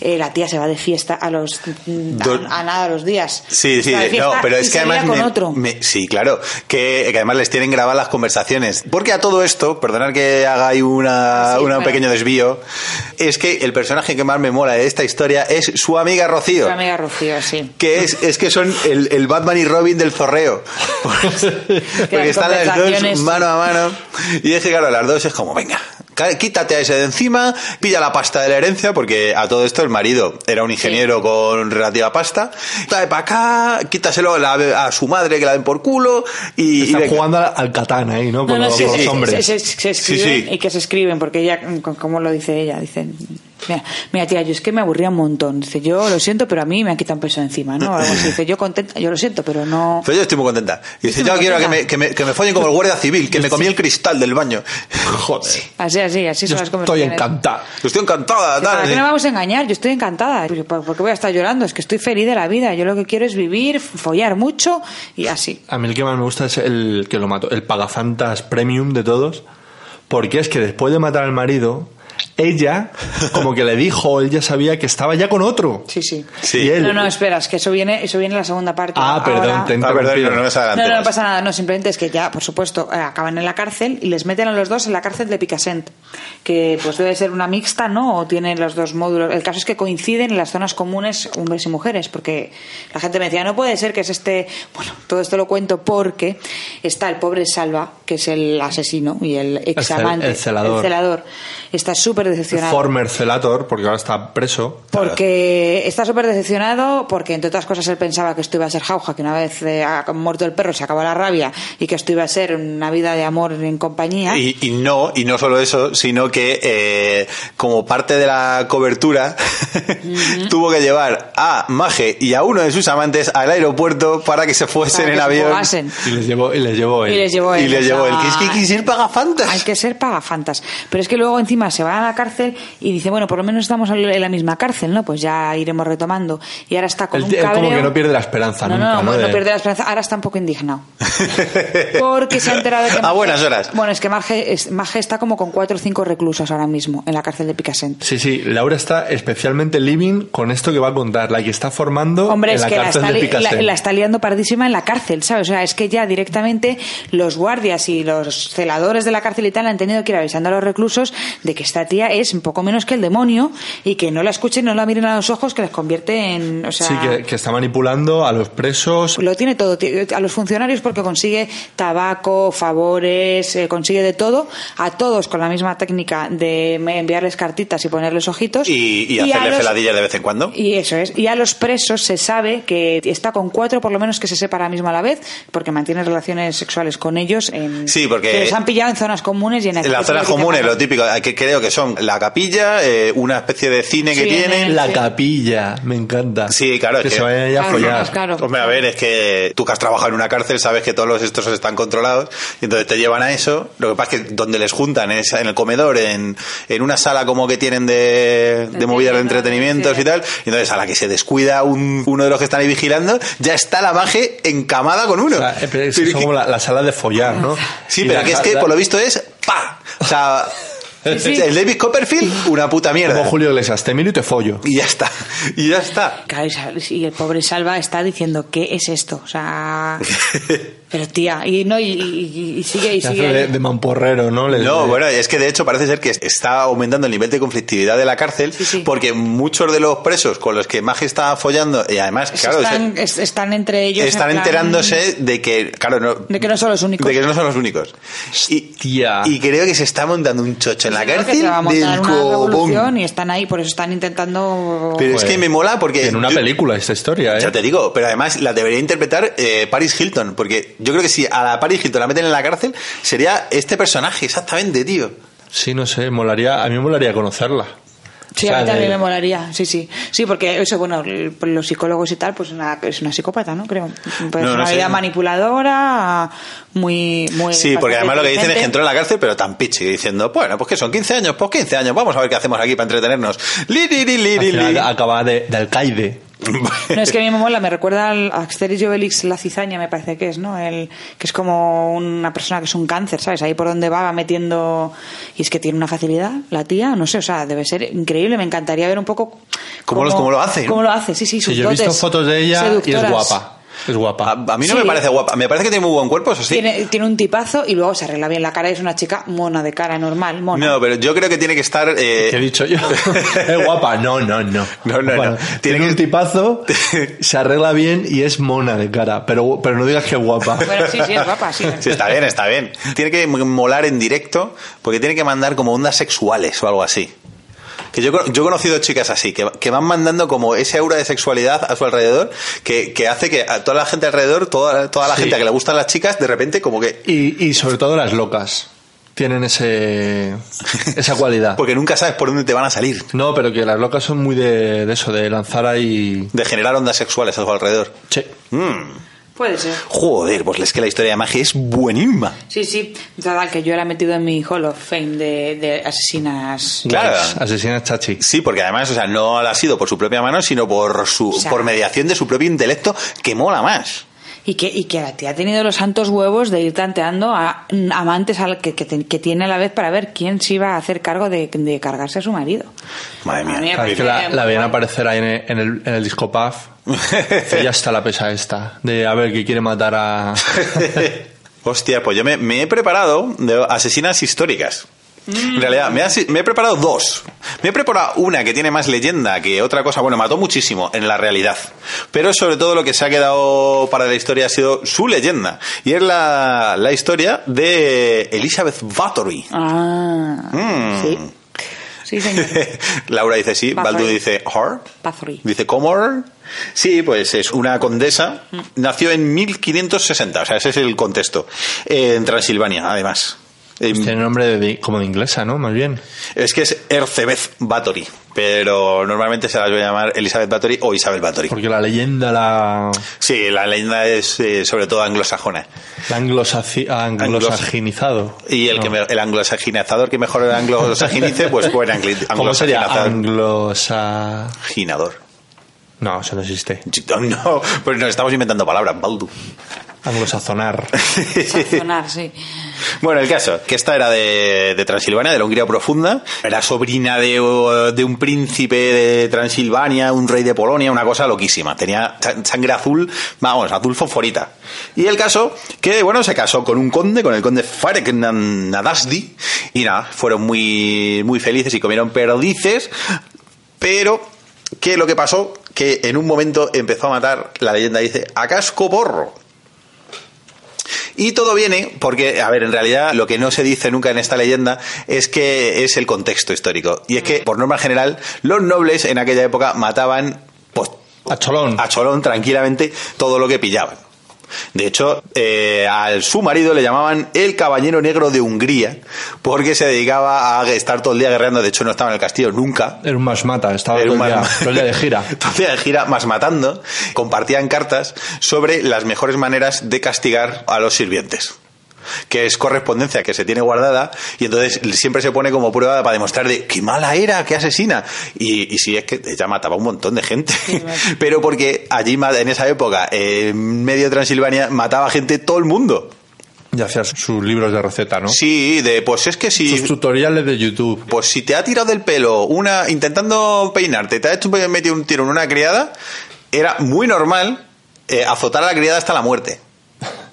Eh, la tía se va de fiesta a los mm, a, a nada a los días. Sí, sí, no, pero es que además. con me- otro. me- sí, claro, que, que además les tienen grabadas las conversaciones. Porque a todo esto, perdonad que haga ahí una, sí, una- un pequeño desvío, es que el personaje que más me mola de esta historia es su amiga Rocío. Su amiga Rocío, sí. Que es, es que son el, el Batman y Robin del zorreo. Porque están las dos mano a mano. Y es que, claro, las dos es como, venga, quítate a ese de encima, pilla la pasta de la herencia, porque a todo esto el marido era un ingeniero con relativa pasta. Trae para acá, quítaselo a, la- a su madre que la den por culo. Y, Están jugando al, al Catán ahí, ¿no? Con, no, los, sí, con sí, los sí, hombres. se, se- se escriben Sí, sí. y que se escriben, porque ella, como lo dice ella, dicen, mira, mira tía, yo es que me aburría un montón. Dice, yo lo siento, pero a mí me han quitado un peso encima, ¿no? Algo así. Dice, yo contenta, yo lo siento, pero no... Pero yo estoy muy contenta. Y dice, Estoy yo quiero que me, que, me, que me follen como el guardia civil, que me comí el cristal del baño. Joder. Así, así, así Yo son las estoy conversaciones. encantada. Estoy encantada. ¿Para tal. qué nos vamos a engañar? Yo estoy encantada. ¿Por por qué voy a estar llorando? Es que estoy feliz de la vida. Yo lo que quiero es vivir, follar mucho y así. A mí el que más me gusta es el que lo mató, el pagafantas premium de todos, porque es que después de matar al marido, ella como que le dijo, él ya sabía que estaba ya con otro. Sí, sí. Sí. Y él, No, no, espera, es que eso viene, eso viene en la segunda parte. Ah, perdón, Ahora- te he Ah, perdón, no, no No, pasa nada, no, simplemente es que ya, por supuesto, eh, acaban en la cárcel y les meten a los dos en la cárcel de Picassent, que pues debe ser una mixta, ¿no? O tienen los dos módulos. El caso es que coinciden en las zonas comunes hombres y mujeres, porque la gente me decía, no puede ser que es este. Bueno, todo esto lo cuento porque está el pobre Salva, que es el asesino y el ex amante, el celador. el celador. Está súper decepcionado. former celator, porque ahora está preso. Porque está súper decepcionado, porque entre otras cosas él pensaba que esto iba a ser jauja, que una vez eh, ha muerto el perro se acabó la rabia y que esto iba a ser una vida de amor en compañía. Y, y no, y no solo eso, sino que eh, como parte de la cobertura tuvo que llevar a Maje y a uno de sus amantes al aeropuerto para que se fuesen para que en se avión. fugasen. Y les llevó, y les llevó él. Y les llevó él. Y les llevó el que es que hay que ser pagafantas. Hay que ser pagafantas. Pero es que luego encima se va a la cárcel y dice, bueno, por lo menos estamos en la misma cárcel, ¿no? Pues ya iremos retomando. Y ahora está con Él, un él cabreo. como que no pierde la esperanza No, nunca, no, ¿no? no, De- pierde la esperanza. Ahora está un poco indignado. Porque se ha enterado de que... A buenas horas. Bueno, es que Marge, es- Marge está como con cuatro o cinco reclusos ahora mismo en la cárcel de Picassent. Sí, sí, Laura está especialmente living con esto que va a contar, la que está formando Hombre, en es la que la está, de la, la está liando pardísima en la cárcel, ¿sabes? O sea, es que ya directamente los guardias y los celadores de la cárcel y tal han tenido que ir avisando a los reclusos de que esta tía es un poco menos que el demonio y que no la escuchen, no la miren a los ojos, que les convierte en... O sea, Sí, que, que está manipulando a los presos. lo tiene todo. A los funcionarios porque consigue tabaco, favores, eh, consigue de todo. A todos con la misma técnica de enviarles cartitas y ponerles ojitos. Y, y hacerle celadillas de vez en cuando. y eso es. Y a los presos se sabe que está con cuatro, por lo menos que se sepa ahora mismo a la vez, porque mantiene relaciones sexuales con ellos. En, Sí, porque- que les han pillado en zonas comunes y en En las zonas comunes, lo típico, que creo que son la capilla, eh, una especie de cine que Sí, tienen. La Sí. capilla, me encanta. Sí, claro, es Que que- se vayan ahí a Claro, follar. claro. Hombre, a ver, es que tú que has trabajado en una cárcel sabes que todos los estos están controlados y entonces te llevan a eso. Lo que pasa es que donde les juntan es en el comedor, en, en una sala como que tienen de, de movidas de entretenimientos Sí. y tal. Y entonces a la que se descuida un- uno de los que están ahí vigilando, ya está la maje encamada con uno. O sea, eh, es, Pero son que- como la, la sala de follar, ¿no? Sí, Y pero que es que por lo visto es ¡pa! O sea, sí. el David Copperfield, una puta mierda. Como Julio Iglesias, te miro y te follo. Y ya está. Y ya está. Claro, y el pobre Salva está diciendo, ¿qué es esto? O sea... Pero tía, y no, y, y- y sigue, y sigue. de, de mamporrero, ¿no? No, bueno, es que de hecho parece ser que está aumentando el nivel de conflictividad de la cárcel Sí, sí. porque muchos de los presos con los que Maje está follando y además, claro, están, es- están entre ellos. están en plan- enterándose de que, claro, no, De que no son los únicos. de que no son los únicos. Y, Tía. y creo que se está montando un chocho en la Creo que cárcel se va a montar del una copón. revolución y están ahí, por eso están intentando. Pero es que me mola porque... En una yo- película esta historia, ¿eh? Ya te digo, pero además la debería interpretar eh, Paris Hilton, porque yo creo que si a la Paris Hilton la meten en la cárcel, sería este personaje, exactamente, tío. Sí, no sé, molaría, a mí me molaría conocerla. Sí, O sea, a mí también de- me molaría, sí, sí. Sí, porque eso, bueno, los psicólogos y tal, pues una, es una psicópata, ¿no? Creo. No, no Personalidad sé. manipuladora, muy... muy Sí, porque además lo que dicen es que entró en la cárcel, pero tan pichi, diciendo, bueno, pues que son 15 años, pues 15 años, vamos a ver qué hacemos aquí para entretenernos. Li, li, li, li, li, acaba de, de alcaide. No, es que a mí me mola, me recuerda al a Asterix y Obelix la cizaña, me parece que es, ¿no? El, que es como una persona que es un cáncer, ¿sabes? Ahí por donde va, va metiendo... Y es que tiene una facilidad, la tía, no sé, o sea, debe ser increíble, me encantaría ver un poco... ¿Cómo lo- cómo lo hace? ¿Cómo lo hace? Sí, sí, sus Sí, yo he visto fotos de ella y es guapa. Es guapa. A, a mí no Sí. me parece guapa, me parece que tiene muy buen cuerpo, eso sí. Tiene, tiene un tipazo y luego se arregla bien la cara, es una chica mona de cara, normal, mona. No, pero yo creo que tiene que estar... eh, ¿Qué he dicho yo? es guapa. No, no, no. No, no, Bueno, no. Tiene, Tiene un tipazo, se arregla bien y es mona de cara. Pero, pero no digas que es guapa. Bueno, sí, sí, es guapa, sí. Sí, está bien, está bien. Tiene que molar en directo porque tiene que mandar como ondas sexuales o algo así. Que yo, yo he conocido chicas así, que, que van mandando como ese aura de sexualidad a su alrededor, que, que hace que a toda la gente alrededor, toda, toda la Sí. gente a que le gustan las chicas, de repente como que... Y, y sobre todo las locas. Tienen ese, esa cualidad. Porque nunca sabes por dónde te van a salir. No, pero que las locas son muy de, de eso, de lanzar ahí. De generar ondas sexuales a su alrededor. Sí. Mm. Puede ser. Joder, pues es que la historia de magia es buenísima. Sí, sí. Total, que yo la he metido en mi Hall of Fame de, de asesinas. Claro. Asesinas chachi. Sí, porque además, o sea, no la ha sido por su propia mano, sino por su, O sea- por mediación de su propio intelecto, que mola más. Y que, y que la tía ha tenido los santos huevos de ir tanteando a mm, amantes al que, que, que tiene a la vez para ver quién se iba a hacer cargo de, de cargarse a su marido. Madre A mí mía. me Cada vez que la, la veían aparecer ahí en el, en el, en el disco puff, dice, ya está la pesa esta. De a ver que quiere matar a. Hostia, pues yo me, me he preparado de asesinas históricas. En realidad, me, he- me he preparado dos. Me he preparado una que tiene más leyenda que otra cosa. Bueno, mató muchísimo en la realidad. Pero sobre todo lo que se ha quedado para la historia ha sido su leyenda. Y es la, la historia de Elizabeth Bathory. Ah, Mm. sí. Sí, señor. Laura dice sí. Baldu dice her. Bathory. Dice, ¿cómo? Sí, pues es una condesa. Nació en 1560, o sea, ese es el contexto. Eh, en Transilvania, además. Eh, Tiene nombre de, como de inglesa, ¿no? Más bien. es que es Ercebeth Bathory, pero normalmente se las voy a llamar Elizabeth Bathory o Isabel Bathory. Porque la leyenda, la, Sí, la leyenda es eh, sobre todo anglosajona. la anglosaci- anglosaginizado. Y el, No. que me- el anglosaginizador que mejor el anglosaginice, pues buen angli- ¿Cómo sería? No, eso no existe. No, pues nos estamos inventando palabras, Baldu. Anglosazonar. Sazonar, sí. Bueno, el caso, que esta era de, Transilvania, de la Hungría profunda. Era sobrina de, un príncipe de Transilvania, un rey de Polonia, una cosa loquísima. Tenía sa- sangre azul, vamos, azul fosforita. Y el caso, que bueno, se casó con un conde, con el conde Farek Nadasdi. Y nada, fueron muy, muy felices y comieron perdices. Pero, ¿qué lo que pasó? Que en un momento empezó a matar, la leyenda dice, a casco porro. Y todo viene porque, a ver, en realidad lo que no se dice nunca en esta leyenda es que es el contexto histórico. Y es que, por norma general, los nobles en aquella época mataban pues, A cholón. a cholón tranquilamente todo lo que pillaban. De hecho, eh, al su marido le llamaban el caballero negro de Hungría porque se dedicaba a estar todo el día guerreando. De hecho, no estaba en el castillo nunca. Era un más mata, estaba el día, todo el día de gira. todo el día de gira, más matando, compartían cartas sobre las mejores maneras de castigar a los sirvientes. Que es correspondencia que se tiene guardada y entonces siempre se pone como prueba para demostrar de qué mala era, qué asesina. Y, y sí, es que ella mataba un montón de gente. Pero porque allí en esa época, en medio de Transilvania, mataba gente todo el mundo. Y hacía sus libros de receta, ¿no? Sí, de pues es que si. Sus tutoriales de YouTube. Pues si te ha tirado del pelo una intentando peinarte, te ha hecho metido un tiro en una criada, era muy normal eh, azotar a la criada hasta la muerte.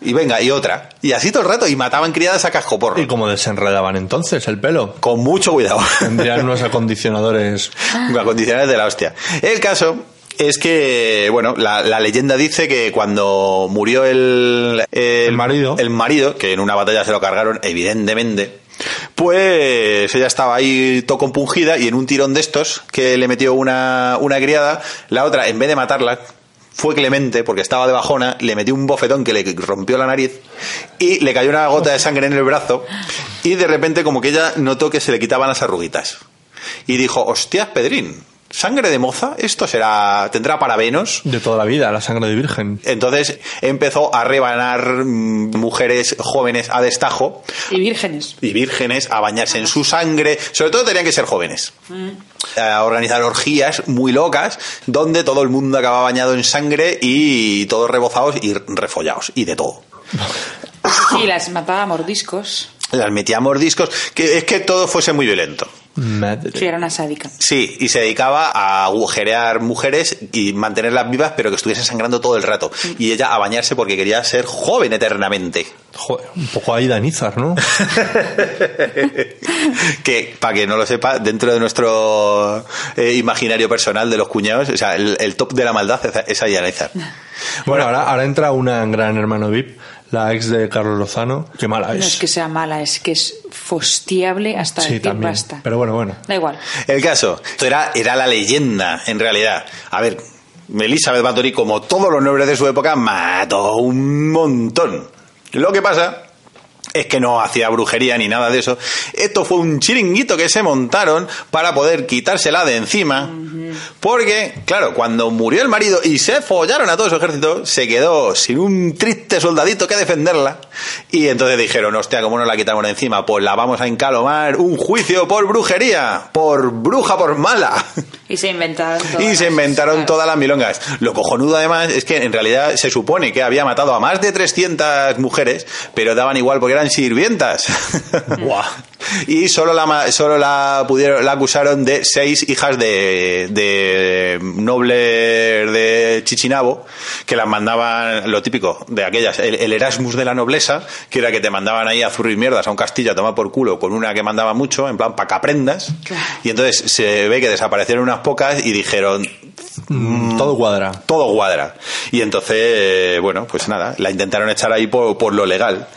Y venga, y otra. Y así todo el rato, y mataban criadas a cascoporro. ¿Y cómo desenredaban entonces el pelo? Con mucho cuidado. Tendrían unos acondicionadores. Acondicionales de la hostia. El caso es que, bueno, la, la leyenda dice que cuando murió el, El marido. el marido, que en una batalla se lo cargaron, evidentemente, pues ella estaba ahí todo compungida y en un tirón de estos que le metió una, una criada, la otra, en vez de matarla, fue clemente porque estaba de bajona, le metió un bofetón que le rompió la nariz y le cayó una gota de sangre en el brazo y de repente como que ella notó que se le quitaban las arruguitas. y dijo, hostias, Pedrín, sangre de moza, esto será, tendrá parabenos. De toda la vida, la sangre de virgen. Entonces empezó a rebanar mm, mujeres jóvenes a destajo Y vírgenes. y vírgenes a bañarse en su sangre. Sobre todo tenían que ser jóvenes. A organizar orgías muy locas donde todo el mundo acaba bañado en sangre y todos rebozados y refollados y de todo. Y las mataba a mordiscos. Las metía a mordiscos, que es que todo fuese muy violento. Madre. Sí, era una sádica. Sí, y se dedicaba a agujerear mujeres y mantenerlas vivas, pero que estuviesen sangrando todo el rato. Y ella a bañarse porque quería ser joven eternamente. Joder, un poco ahí Danizar, ¿no? que, para que no lo sepa, dentro de nuestro eh, imaginario personal de los cuñados, o sea, el, el top de la maldad es, es Aya Nezar. Bueno, ahora, ahora entra una gran hermano VIP, la ex de Carlos Lozano. Qué mala No es es. que sea mala, es que es fostiable hasta Sí, decir también. basta. Pero bueno, bueno. Da igual. El caso, esto era, era la leyenda, en realidad. A ver, Elizabeth Bathory, como todos los nobles de su época, mató un montón. Lo que pasa es que no hacía brujería ni nada de eso. Esto fue un chiringuito que se montaron para poder quitársela de encima. Porque, claro, cuando murió el marido y se follaron a todo su ejército, se quedó sin un triste soldadito que defenderla. Y entonces dijeron, hostia, ¿cómo nos la quitamos de encima? Pues la vamos a encalomar un juicio por brujería, por bruja, por mala. Y se inventaron todas Y se inventaron todas las milongas. Lo cojonudo además es que en realidad se supone que había matado a más de 300 mujeres, pero daban igual porque eran sirvientas. Buah. Y solo la, ma- solo la pudieron, la acusaron de seis hijas de, de nobles de Chichinabo, que las mandaban, lo típico de aquellas, el, el Erasmus de la nobleza, que era que te mandaban ahí a zurrir mierdas a un castillo a tomar por culo con una que mandaba mucho, en plan, para que aprendas. Y entonces se ve que desaparecieron unas pocas y dijeron, Mm, Todo cuadra. todo cuadra. Y entonces, bueno, pues nada, la intentaron echar ahí por, por lo legal.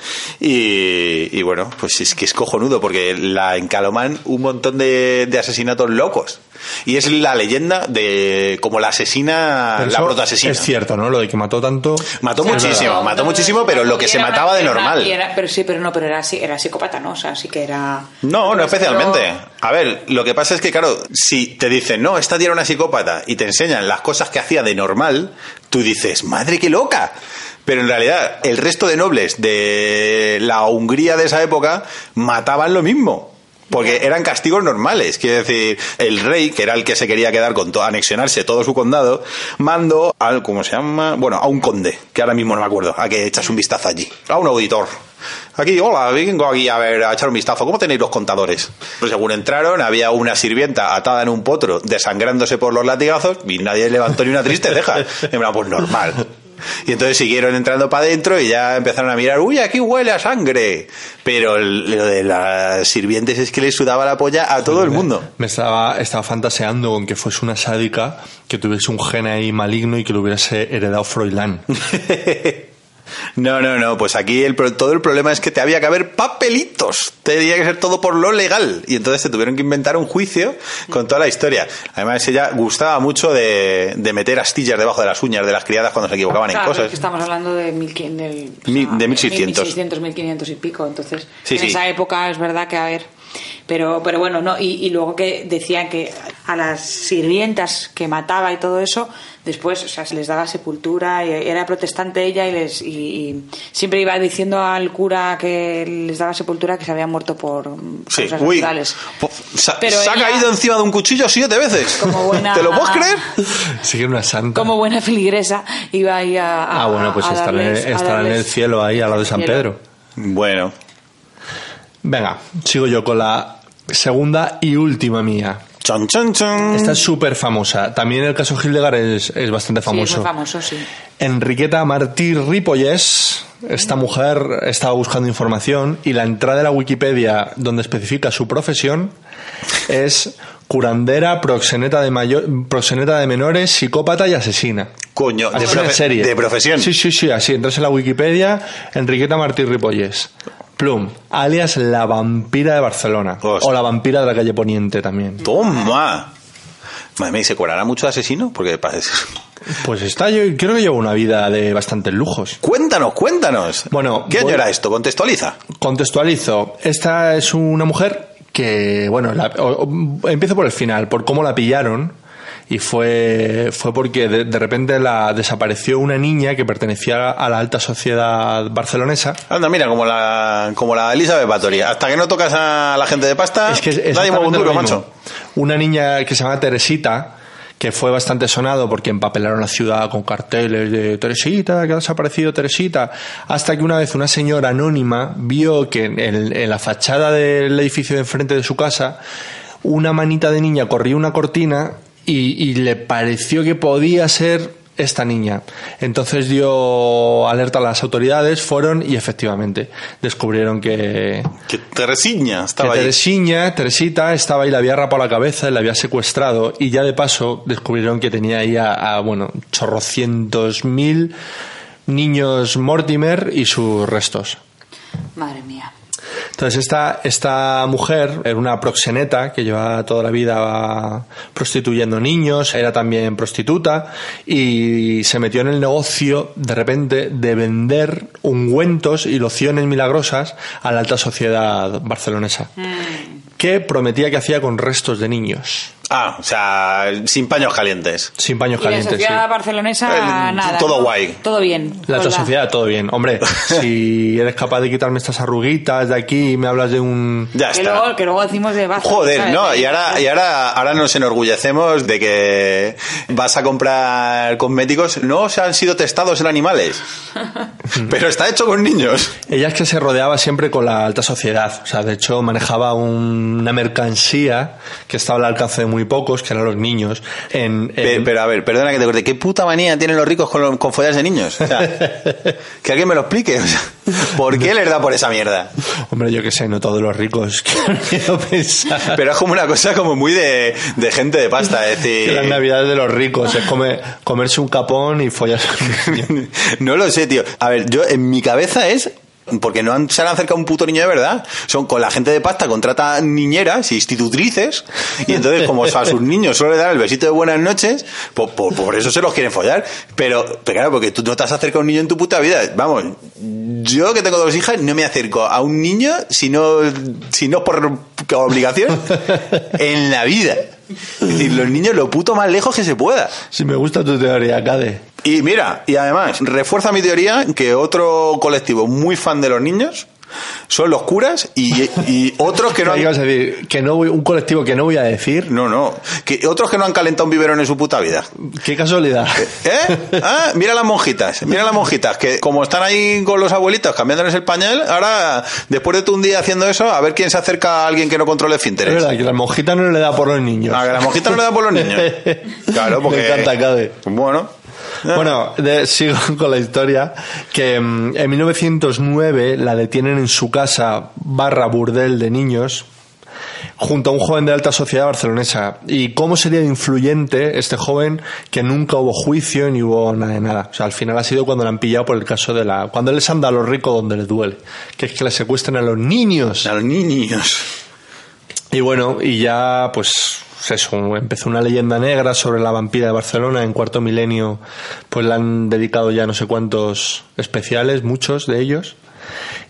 Y, y bueno, pues es que es cojonudo porque la encaloman un montón de, de asesinatos locos. Y es la leyenda de como la asesina, Pero la eso protoasesina. Es cierto, ¿no? Lo de que mató tanto. Mató muchísimo, mató muchísimo, pero lo que se mataba de normal. y era- pero sí, pero no, pero era, así- era psicópata, ¿no? O sea, sí que era... No, no Pero- especialmente. A ver, lo que pasa es que, claro, si te dicen, no, esta tía era una psicópata y te enseñan las cosas que hacía de normal, tú dices, madre, qué loca. Pero en realidad, el resto de nobles de la Hungría de esa época mataban lo mismo. Porque eran castigos normales. Quiere decir, el rey, que era el que se quería quedar con todo, anexionarse todo su condado, mandó al, ¿cómo se llama? Bueno, a un conde, que ahora mismo no me acuerdo, a que echas un vistazo allí. A un auditor. Aquí, hola, vengo aquí a ver, a echar un vistazo. ¿Cómo tenéis los contadores? Pues según entraron, había una sirvienta atada en un potro, desangrándose por los latigazos, y nadie levantó ni una triste ceja. En plan, pues normal. Y entonces siguieron entrando para adentro y ya empezaron a mirar, uy, aquí huele a sangre. Pero lo de las sirvientes es que le sudaba la polla a todo el mundo. Me estaba, estaba fantaseando con que fuese una sádica que tuviese un gen ahí maligno y que lo hubiese heredado Froilán. No, no, no, pues aquí el, todo el problema es que te había que haber papelitos. Tenía que ser todo por lo legal. Y entonces se tuvieron que inventar un juicio con toda la historia. Además, ella gustaba mucho de, de meter astillas debajo de las uñas de las criadas cuando se equivocaban en cosas. es que estamos hablando de, 1500, del, Mi- de 1600. 1600, 1500 y pico. Entonces, Sí, en sí. esa época es verdad que, a ver. Pero, pero bueno, no. Y, y luego que decían que a las sirvientas que mataba y todo eso, después, o sea, se les daba sepultura. Y era protestante ella y, les, y, y siempre iba diciendo al cura que les daba sepultura que se habían muerto por Sí, causas uy, naturales. po- sa- Pero se ha caído encima de un cuchillo siete veces. Como buena- ¿Te lo puedes creer? Sí una santa. Como buena filigresa, iba ahí a. a- ah, bueno, pues estará, en- en el cielo ahí al lado de San cielo. Pedro. Bueno, Venga, sigo yo con la segunda y última mía. Chon, chon, chon. Esta es súper famosa. También el caso Hildegard es, es bastante Sí, es famoso. muy famoso, sí. Enriqueta Martí Ripollés, esta mujer estaba buscando información y la entrada de la Wikipedia donde especifica su profesión es curandera, proxeneta de, mayo- proxeneta de menores, psicópata y asesina. Coño, de, profe- serie. de profesión. Sí, sí, sí, así. Entras en la Wikipedia, Enriqueta Martí Ripollés. Plum, alias la vampira de Barcelona. Hostia. O la vampira de la calle Poniente también. Toma. Madre mía, ¿y ¿se cobrará mucho de asesino? Porque parece... Pues está, yo creo que lleva una vida de bastantes lujos. Cuéntanos, cuéntanos. Bueno, ¿Qué año era esto? Contextualiza. Contextualizo. Esta es una mujer que, bueno, la- o- o- empiezo por el final, por cómo la pillaron. Y fue, fue porque de, de repente la, desapareció una niña que pertenecía a la alta sociedad barcelonesa. Anda, mira, como la, como la Elizabeth Bathory. Hasta que no tocas a la gente de pasta, Es que es nadie mueve un duro, macho. Una niña que se llama Teresita, que fue bastante sonado porque empapelaron la ciudad con carteles de Teresita, que ha desaparecido Teresita, hasta que una vez una señora anónima vio que en, el- en la fachada del edificio de enfrente de su casa, una manita de niña corría una cortina y, y le pareció que podía ser esta niña. Entonces dio alerta a las autoridades, fueron y efectivamente descubrieron que, Que Teresiña estaba que ahí. Teresiña, Teresita, estaba ahí, la había rapado la cabeza, y la había secuestrado y ya de paso descubrieron que tenía ahí a, a, bueno, chorrocientos mil niños Mortimer y sus restos. Madre mía. Entonces esta, esta mujer era una proxeneta que llevaba toda la vida prostituyendo niños, era también prostituta y se metió en el negocio de repente de vender ungüentos y lociones milagrosas a la alta sociedad barcelonesa que prometía que hacía con restos de niños. Ah, o sea, sin paños calientes. Sin paños Y la calientes, sí. sociedad barcelonesa, Eh, nada. todo ¿no? guay. Todo bien. La alta Hola. sociedad, todo bien. Hombre, si eres capaz de quitarme estas arruguitas de aquí y me hablas de un... Ya Que está. luego, que luego decimos de Joder, ¿sabes? no, y ahora, y ahora, ahora nos enorgullecemos de que vas a comprar cosméticos, no se han sido testados en animales, pero está hecho con niños. Ella es que se rodeaba siempre con la alta sociedad. O sea, de hecho, manejaba un- una mercancía que estaba al alcance de muy pocos, que eran los niños. En, Pe- en- Pero, a ver, perdona que te corte, ¿qué puta manía tienen los ricos con, con follas de niños? O sea, que alguien me lo explique. O sea, ¿Por qué les da por esa mierda? Hombre, yo qué sé, no todos los ricos quiero pensar. Pero es como una cosa como muy de, de gente de pasta, es decir... que las navidades de los ricos es come- comerse un capón y follarse a un niño. No lo sé, tío. A ver, yo en mi cabeza es porque no han- se han acercado a un puto niño de verdad. Son con la gente de pasta contrata niñeras, institutrices, y entonces como a sus niños solo le dan el besito de buenas noches, por, por, por eso se los quieren follar. Pero, pero claro, porque tú no te has acercado a un niño en tu puta vida. Vamos, yo que tengo dos hijas no me acerco a un niño si no, si no por obligación en la vida. Es decir, los niños lo puto más lejos que se pueda. Si me gusta tu teoría, Cade. Y mira, y además, refuerza mi teoría que otro colectivo muy fan de los niños son los curas y, y otros que no ¿Qué han... ibas a decir? Que no voy, un colectivo que no voy a decir. No, no. Que otros que no han calentado un biberón en su puta vida. Qué casualidad. ¿Eh? Ah, mira las monjitas, mira las monjitas, que como están ahí con los abuelitos cambiándoles el pañal, ahora, después de tú un día haciendo eso, a ver quién se acerca a alguien que no controle Es finteres. verdad que la monjita no le da por los niños. A que la monjita no le da por los niños. Claro, porque... Me encanta, Cade. Bueno. Bueno, sigo con la historia. Que mm, en 1909 la detienen en su casa barra burdel de niños junto a un joven de alta sociedad barcelonesa. ¿Y cómo sería influyente este joven que nunca hubo juicio ni hubo nada de nada? O sea, al final ha sido cuando le han pillado por el caso de la... Cuando les anda a los ricos donde les duele. Que es que le secuestran a los niños. A los niños. Y bueno, y ya pues eso, empezó una leyenda negra sobre la vampira de Barcelona en cuarto milenio, pues le han dedicado ya no sé cuántos especiales, muchos de ellos.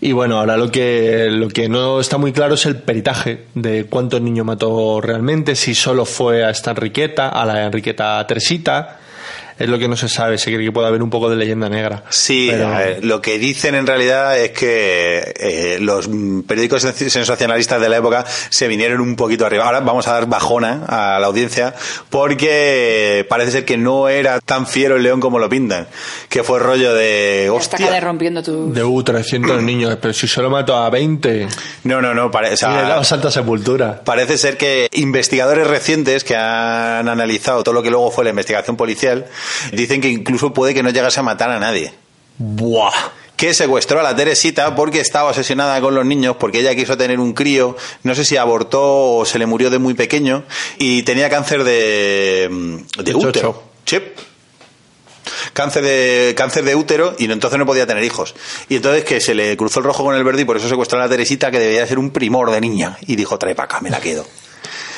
Y bueno, ahora lo que, lo que no está muy claro es el peritaje de cuántos niños mató realmente, si solo fue a esta Enriqueta, a la Enriqueta Teresita, es lo que no se sabe, se cree que puede haber un poco de leyenda negra. Sí, Pero- a ver, lo que dicen en realidad es que eh, los mm, periódicos sens- sensacionalistas de la época se vinieron un poquito arriba. Ahora vamos a dar bajona a la audiencia porque parece ser que no era tan fiero el león como lo pintan. Que fue rollo de... Hostia. rompiendo tu... De U, 300 niños, pero si solo mató a 20 No, no, no. pare- o sea, y le daba Santa Sepultura. Parece ser que investigadores recientes que han analizado todo lo que luego fue la investigación policial dicen que incluso puede que no llegase a matar a nadie. ¡Buah! que secuestró a la Teresita porque estaba obsesionada con los niños, porque ella quiso tener un crío, no sé si abortó o se le murió de muy pequeño, y tenía cáncer de, de De útero. Sí. Cáncer de, cáncer de útero y entonces no podía tener hijos. Y entonces que se le cruzó el rojo con el verde y por eso secuestró a la Teresita que debía ser un primor de niña. Y dijo, trae para acá, me la quedo.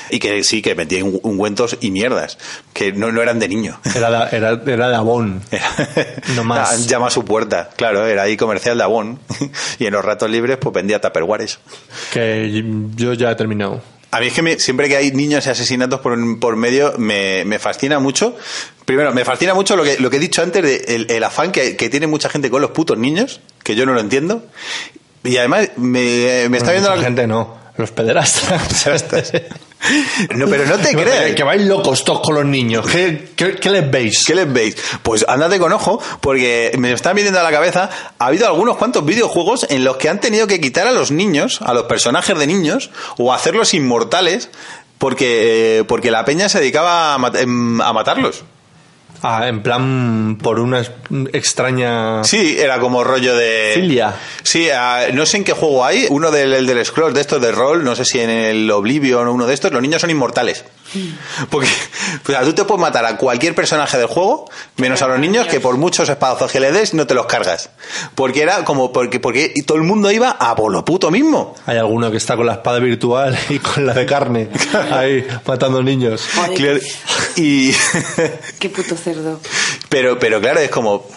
Y que sí, que metían un- ungüentos y mierdas, que no, no eran de niño. Era de, era, era de Avon. No más. Llama a su puerta, claro, era ahí comercial de Avon. y en los ratos libres, pues vendía tupperwares. Que yo ya he terminado. A mí es que me- siempre que hay niños y asesinatos por, por medio me, me fascina mucho. Primero, me fascina mucho lo que, lo que he dicho antes, de el, el afán que, que tiene mucha gente con los putos niños, que yo no lo entiendo. Y además me, me está viendo la gente no. Los pederastas. No, pero no te No, creas. Que vais locos todos con los niños. ¿Qué, qué, qué les veis? ¿Qué les veis? Pues ándate con ojo, porque me están viniendo a la cabeza. Ha habido algunos cuantos videojuegos en los que han tenido que quitar a los niños, a los personajes de niños, o hacerlos inmortales, porque, eh, porque la peña se dedicaba a, mat- em, a matarlos. Ah, en plan, por una extraña. Sí, era como rollo de. Filia. Sí, ah, no sé en qué juego hay. Uno del, el del Scrolls, de estos de rol, no sé si en el Oblivion o uno de estos, los niños son inmortales. Porque o sea, tú te puedes matar a cualquier personaje del juego, menos a los niños, que por muchos espadazos que le des, no te los cargas. Porque era como. Porque, porque todo el mundo iba a por lo puto mismo. Hay alguno que está con la espada virtual y con la de carne. Ahí, matando niños. Claro, Y. Qué puto cerdo. Pero, pero claro, es como,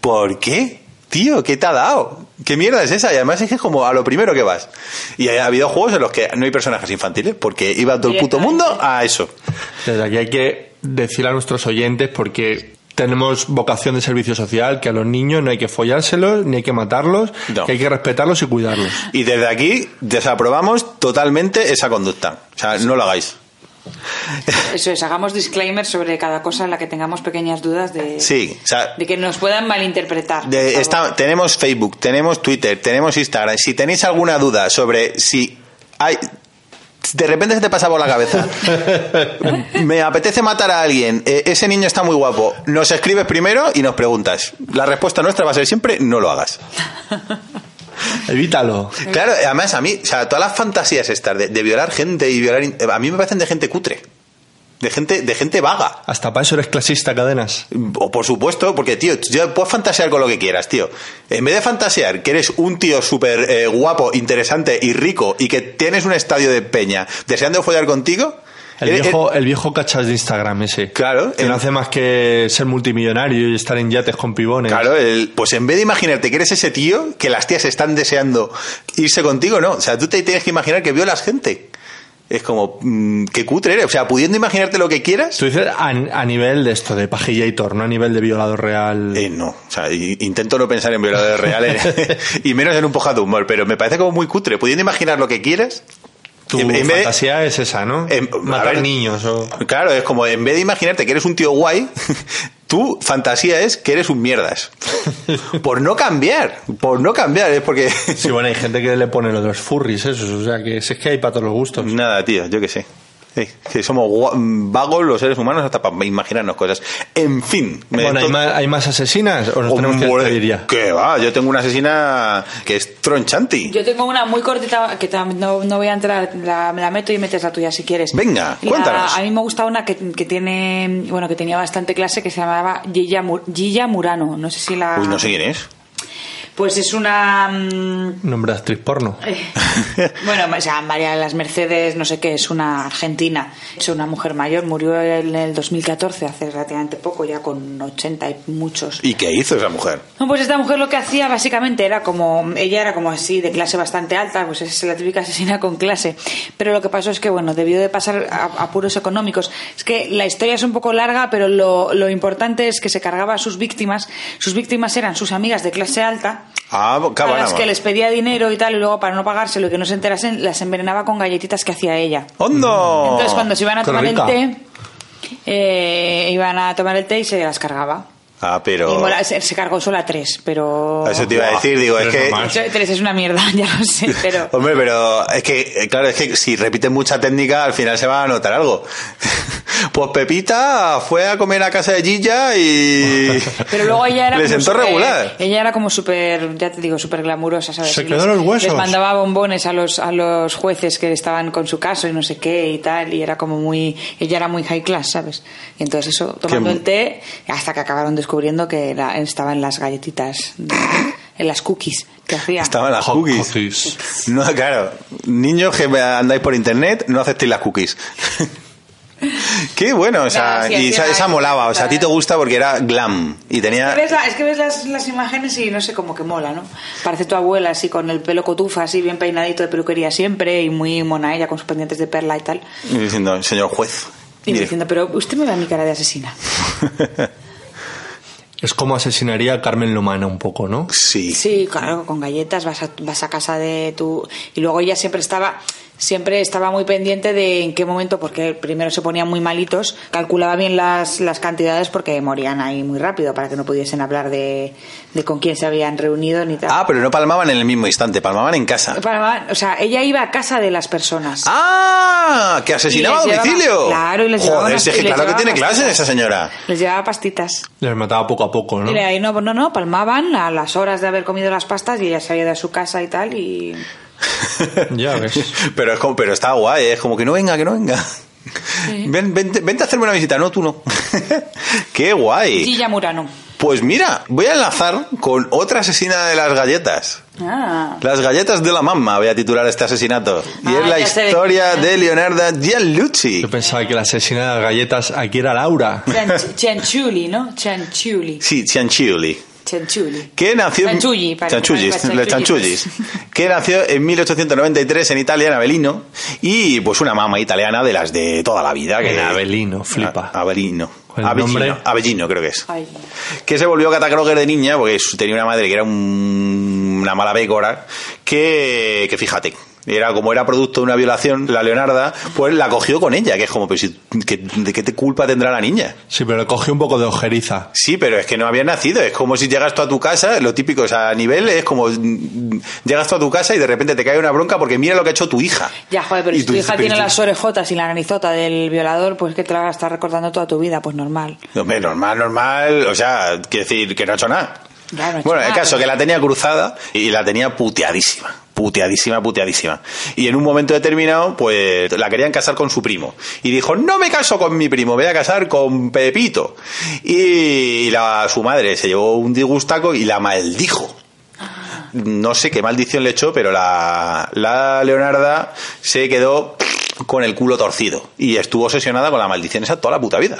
¿por qué? Tío, ¿qué te ha dado? ¿Qué mierda es esa? Y además es que es como a lo primero que vas. Y ha habido juegos en los que no hay personajes infantiles, porque iba todo el puto mundo a eso. Desde aquí hay que decir a nuestros oyentes porque tenemos vocación de servicio social que a los niños no hay que follárselos ni hay que matarlos, No. que hay que respetarlos y cuidarlos. Y desde aquí desaprobamos totalmente esa conducta. O sea, no lo hagáis. Eso es, hagamos disclaimer sobre cada cosa en la que tengamos pequeñas dudas de, Sí, o sea, de que nos puedan malinterpretar. de- está- tenemos Facebook, tenemos Twitter, tenemos Instagram. Si tenéis alguna duda sobre si hay... De repente se te pasa por la cabeza. Me apetece matar a alguien. eh, ese niño está muy guapo. Nos escribes primero y nos preguntas. La respuesta nuestra va a ser siempre no lo hagas. Evítalo. Claro, además a mí, o sea, todas las fantasías estas de, de violar gente y violar... A mí me parecen de gente cutre. De gente, de gente vaga. Hasta para eso eres clasista, cadenas. O por supuesto, porque, tío, ya puedes fantasear con lo que quieras, tío. En vez de fantasear que eres un tío súper eh, guapo, interesante y rico y que tienes un estadio de peña deseando follar contigo... El eres- viejo, el viejo cachas de Instagram ese. Claro. Que el- no hace más que ser multimillonario y estar en yates con pibones. Claro, el- pues en vez de imaginarte que eres ese tío, que las tías están deseando irse contigo, no. O sea, tú te tienes que imaginar que violas gente. Es como, mm, qué cutre eres. O sea, pudiendo imaginarte lo que quieras. Tú dices a, a nivel de esto, de pajillator, no a nivel de violador real. Eh, no, o sea, intento no pensar en violadores reales y menos en un poja de humor, pero me parece como muy cutre. Pudiendo imaginar lo que quieras. Tu en- en vez de- fantasía es esa, ¿no? en- Matar ver, niños o... Claro, es como en vez de imaginarte que eres un tío guay, tu fantasía es que eres un mierdas. Por no cambiar, por no cambiar, es porque. Sí, bueno, hay gente que le pone los furries, esos, o sea, que es que hay para todos los gustos. Nada, tío, yo qué sé. Sí, que somos gua- vagos los seres humanos hasta para imaginarnos cosas. En fin. me- Bueno, ¿hay to- más, ¿hay más asesinas o nos tenemos que Hombre, despedir ya? ¿Qué va? Yo tengo una asesina que es tronchanti. Yo tengo una muy cortita que no, no voy a entrar, la, me la meto y metes la tuya si quieres. Venga, La- cuéntanos. a mí me gusta una que, que tiene, bueno, que tenía bastante clase que se llamaba Gilla Murano. No sé si la. Uy, no sé quién es. Pues es una. mm, Nombre de actriz porno. Bueno, o sea, María de las Mercedes, no sé qué, es una argentina. Es una mujer mayor, murió en el 2014, hace relativamente poco, ya con 80 y muchos. ¿Y qué hizo esa mujer? No, pues esta mujer lo que hacía básicamente era como, ella era como así, de clase bastante alta, pues es la típica asesina con clase. Pero lo que pasó es que, bueno, debió de pasar a- apuros económicos. Es que la historia es un poco larga, pero lo, lo importante es que se cargaba a sus víctimas. Sus víctimas eran sus amigas de clase alta, Ah, a las que les pedía dinero y tal, y luego para no pagárselo y que no se enterasen, las envenenaba con galletitas que hacía ella. ¡Hondo! Entonces cuando se iban a qué tomar el té, eh, iban a tomar el té y se las cargaba. Ah, Y pero. mola- se, se cargó solo a tres, pero... Eso te iba a decir, digo, es Pero que. no. Eso, Tres es una mierda, ya lo sé, pero... Hombre, pero es que, eh, claro, es que si repiten mucha técnica, al final se va a notar algo. Pues Pepita fue a comer a casa de Gilla y. Pero luego ella era Le como sentó súper- regular. Ella era como súper, ya te digo, súper glamurosa, ¿sabes? Se quedó les- los huesos. Les mandaba bombones a los, a los jueces que estaban con su caso y no sé qué y tal, y era como muy... Ella era muy high class, ¿sabes? Y entonces eso, tomando Qué- el té, hasta que acabaron descubriendo que era- estaba en las galletitas. en las cookies que hacía. Estaban las cookies. No, claro. Niños que andáis por internet, no aceptéis las cookies. Qué bueno, o sea, Nada, sí, y esa, esa molaba, o sea, a ti te gusta porque era glam y tenía... Es que ves, la- es que ves las, las imágenes y no sé, como que mola, ¿no? Parece tu abuela así con el pelo cotufa, así bien peinadito de peluquería siempre y muy mona ella con sus pendientes de perla y tal. y diciendo, señor juez. Y me mire". diciendo, pero usted me da mi cara de asesina. Es como asesinaría a Carmen Lomana un poco, ¿no? Sí. Sí, claro, con galletas vas a, vas a casa de tu... Y luego ella siempre estaba siempre estaba muy pendiente de en qué momento, porque primero se ponían muy malitos, calculaba bien las, las cantidades porque morían ahí muy rápido para que no pudiesen hablar de, de con quién se habían reunido ni tal. Ah, pero no palmaban en el mismo instante, palmaban en casa. Para- o sea, ella iba a casa de las personas. ¡Ah! ¿Que asesinaba a domicilio? claro, y les llevaba Joder, unas- es que claro que tiene clases pastitas. esa señora. Les llevaba pastitas. Les mataba poco a poco, ¿no? Y ahí no, no, no, palmaban a las horas de haber comido las pastas y ella salía de su casa y tal y... Ya ves. pero, es como, pero está guay, es como que no venga, que no venga. Ven, vente, vente a hacerme una visita, no, tú no. Qué guay. Gilla Murano. Pues mira, voy a enlazar con otra asesina de las galletas. Ah. Las galletas de la mamma, voy a titular este asesinato. Y Ah, es la sé de historia de Leonarda Gianlucci. Yo pensaba que la asesina de las galletas aquí era Laura. Chanchuli, ¿no? Chanchuli. Sí. Chanchuli. Que nació en- Chanchulli, para- Chanchullis, para- los chanchullis. Que nació en 1893 en Italia, en Avellino. Y pues una mamá italiana de las de toda la vida. Que, En Avellino, flipa. A- Avellino. El Avellino, nombre. Avellino, creo que es. Ay. que se volvió catacroger de niña porque su- tenía una madre que era un- una mala bécora que, que fíjate era como era producto de una violación la Leonarda pues la cogió con ella que es como pues si- que- de qué te culpa tendrá la niña Sí, pero le cogió un poco de ojeriza. Sí, pero es que no había nacido. Es como si llegas tú a tu casa, lo típico, o sea, a nivel es como llegas tú a tu casa y de repente te cae una bronca porque mira lo que ha hecho tu hija. Ya, joder, pero Y si tu hija pero tiene las orejotas y la narizota del violador, pues que te la vas a estar recordando toda tu vida, pues normal. Hombre, normal, normal, o sea, quiero decir que no ha hecho nada. Ya, no ha hecho Bueno, el caso pero- que la tenía cruzada y la tenía puteadísima. Puteadísima, puteadísima. Y en un momento determinado, pues la querían casar con su primo. Y dijo, no me caso con mi primo, voy a casar con Pepito. Y la, su madre se llevó un disgustaco y la maldijo. No sé qué maldición le echó, pero la, la Leonarda se quedó con el culo torcido. Y estuvo obsesionada con la maldición esa toda la puta vida.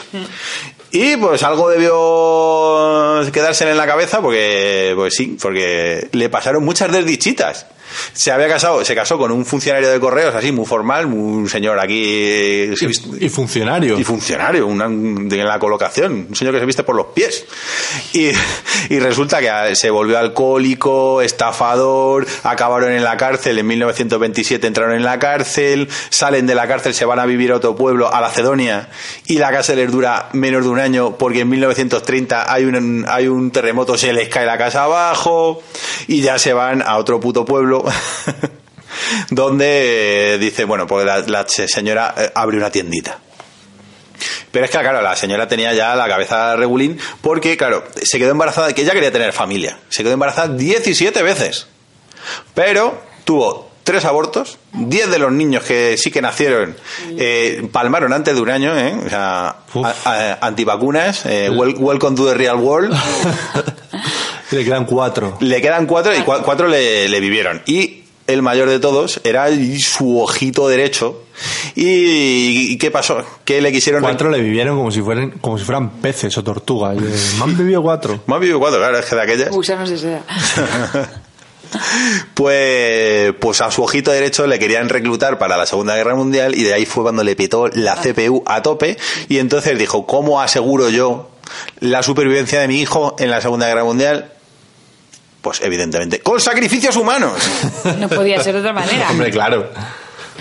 Y pues algo debió quedársele en la cabeza porque, pues sí, porque le pasaron muchas desdichitas. Se había casado, se casó con un funcionario de correos así, muy formal, un señor aquí eh, se viste- Y funcionario. y funcionario una- de la colocación, un señor que se viste por los pies. Y, y resulta que a- se volvió alcohólico, estafador, acabaron en la cárcel, en 1927 entraron en la cárcel, salen de la cárcel, se van a vivir a otro pueblo, a la Cedonia, y la casa les dura menos de un año porque en 1930 hay un, hay un terremoto, se les cae la casa abajo, y ya se van a otro puto pueblo. donde eh, dice, bueno, pues la, la señora eh, abre una tiendita. Pero es que, claro, la señora tenía ya la cabeza regulín porque, claro, se quedó embarazada, que ella quería tener familia. Se quedó embarazada 17 veces. Pero tuvo tres abortos, 10 de los niños que sí que nacieron eh, palmaron antes de un año, ¿eh? O sea, Uf. a- a- antivacunas, eh, wel- welcome to the real world. Le quedan cuatro. Le quedan cuatro y cua- cuatro le, le vivieron. Y el mayor de todos era su ojito derecho. ¿Y, y qué pasó? Que le quisieron... Cuatro le vivieron como si fueran, como si fueran peces o tortugas. Me han vivido cuatro. Me han vivido cuatro, claro, es que de aquellas. Gusanos de seda. Pues, pues a su ojito derecho le querían reclutar para la Segunda Guerra Mundial y de ahí fue cuando le petó la CPU a tope y entonces dijo, ¿cómo aseguro yo la supervivencia de mi hijo en la Segunda Guerra Mundial? Pues evidentemente, con sacrificios humanos. No podía ser de otra manera. Hombre, claro.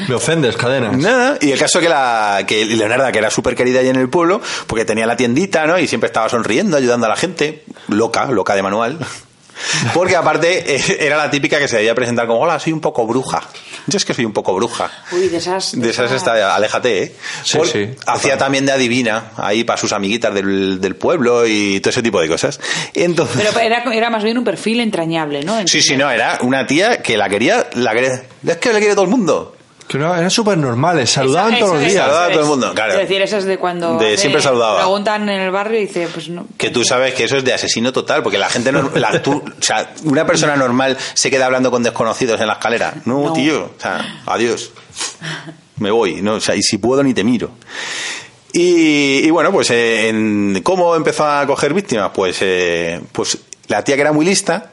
Me ofendes, cadenas. Nada, y el caso que la que Leonarda, que era súper querida allí en el pueblo, porque tenía la tiendita, ¿no? Y siempre estaba sonriendo, ayudando a la gente, loca, loca de manual. Porque aparte eh, era la típica que se debía presentar como, hola, soy un poco bruja. Yo es que soy un poco bruja. Uy, de esas... De esas está, aléjate, ¿eh? Sí, Por- sí, Hacía también de adivina ahí para sus amiguitas del, del pueblo y todo ese tipo de cosas. Entonces, Pero era, era más bien un perfil entrañable, ¿no? sí, sí, no, era una tía que la quería, la quería, es que le quiere todo el mundo. Que no, eran súper normales, saludaban Esa- todos los días. Saludaba a todo el mundo, claro. Es decir, eso es de cuando. De siempre saludaba. Preguntan en el barrio y dice, pues no. Que tú sabes que eso es de asesino total, porque la gente no, la- tú- o sea, una persona normal se queda hablando con desconocidos en la escalera. No, No. tío, o sea, adiós. Me voy, no, o sea, y si puedo ni te miro. Y, y bueno, pues eh, en, ¿cómo empezó a coger víctimas? Pues, eh, pues la tía que era muy lista,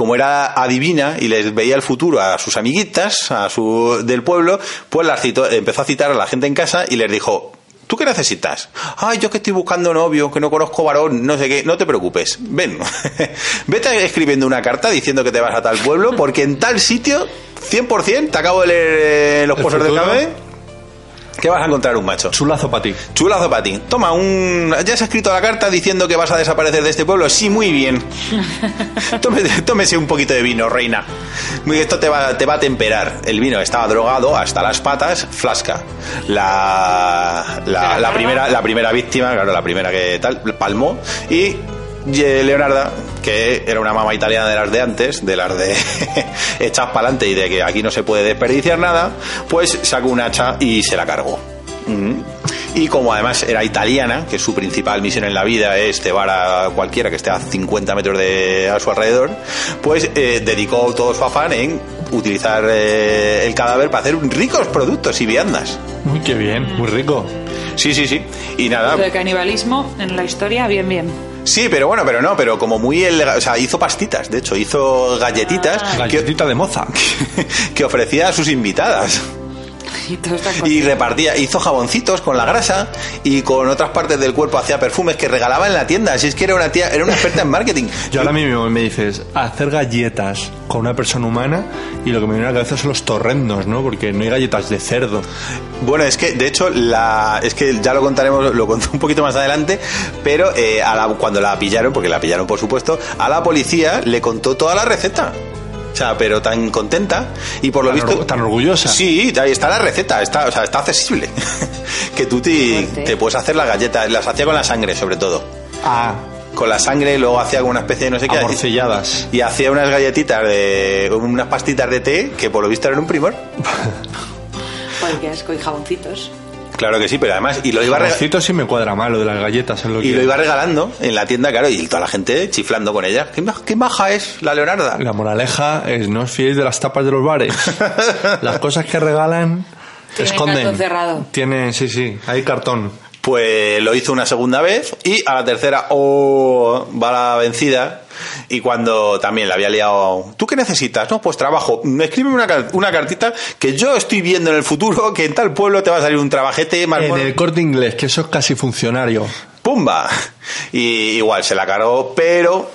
como era adivina y les veía el futuro a sus amiguitas, a su del pueblo, pues las citó- empezó a citar a la gente en casa y les dijo, ¿Tú qué necesitas? Ay, yo que estoy buscando novio, que no conozco varón, no sé qué. No te preocupes. Ven. Vete escribiendo una carta diciendo que te vas a tal pueblo, porque en tal sitio, 100%, te acabo de leer eh, los ¿El pozos del futuro? café, que vas a encontrar un macho. Chulazo para ti. Chulazo para ti. Toma, un... ¿ya has escrito la carta diciendo que vas a desaparecer de este pueblo? Sí, muy bien. Tómese, tómese un poquito de vino, reina. Muy- Esto te va, te va a temperar. El vino estaba drogado hasta las patas, flasca. La, la, la primera, la primera víctima, claro, la primera que tal, palmó. Y Leonarda, que era una mamá italiana de las de antes, de las de hechas para adelante y de que aquí no se puede desperdiciar nada, pues sacó un hacha y se la cargó. Y como además era italiana, que su principal misión en la vida es cebar a cualquiera que esté a 50 metros de, a su alrededor, pues eh, dedicó todo su afán en utilizar eh, el cadáver para hacer ricos productos y viandas. Muy qué bien, muy rico. Sí, sí, sí. Y nada, Lo de canibalismo en la historia, bien, bien. Sí, pero bueno, pero no, pero como muy elega- o sea, hizo pastitas, de hecho, hizo galletitas Ah. Galletita de moza. que ofrecía a sus invitadas. Y repartía, hizo jaboncitos con la grasa y con otras partes del cuerpo hacía perfumes que regalaba en la tienda. Así es que era una tía, era una experta en marketing. Yo ahora mismo me dices, hacer galletas con una persona humana y lo que me viene a la cabeza son los torrendos, ¿no? Porque no hay galletas de cerdo. Bueno, es que de hecho la, es que ya lo contaremos, lo conté un poquito más adelante, pero eh, a la- cuando la pillaron, porque la pillaron por supuesto, a la policía le contó toda la receta. O sea, pero tan contenta y por lo Tan visto tan orgullosa. Sí, ahí está la receta, está, o sea, está accesible. que tú te, puedes hacer las galletas, las hacía con la sangre sobre todo. Ah, Con la sangre luego hacía una especie de no sé qué. amorcilladas. Y hacía unas galletitas de unas pastitas de té que por lo visto eran un primor. Joder, qué asco, y jaboncitos. Claro que sí, pero además y lo iba a rega- Jamoncito sí me cuadra mal, lo de las galletas. Es lo Y que- lo iba regalando en la tienda, claro, y toda la gente chiflando con ella. ¿Qué, qué maja es la Leonarda? La moraleja es no os fiéis de las tapas de los bares. las cosas que regalan Tienen esconden. cartón cerrado. Tienen, sí, sí, hay cartón. Pues lo hizo una segunda vez y a la tercera, oh, va la vencida. Y cuando también la había liado, ¿tú qué necesitas? No, pues trabajo. Escríbeme una, una cartita que yo estoy viendo en el futuro que en tal pueblo te va a salir un trabajete más En mono". el corte inglés, que eso es casi funcionario. ¡Pumba! Y igual se la cargó, pero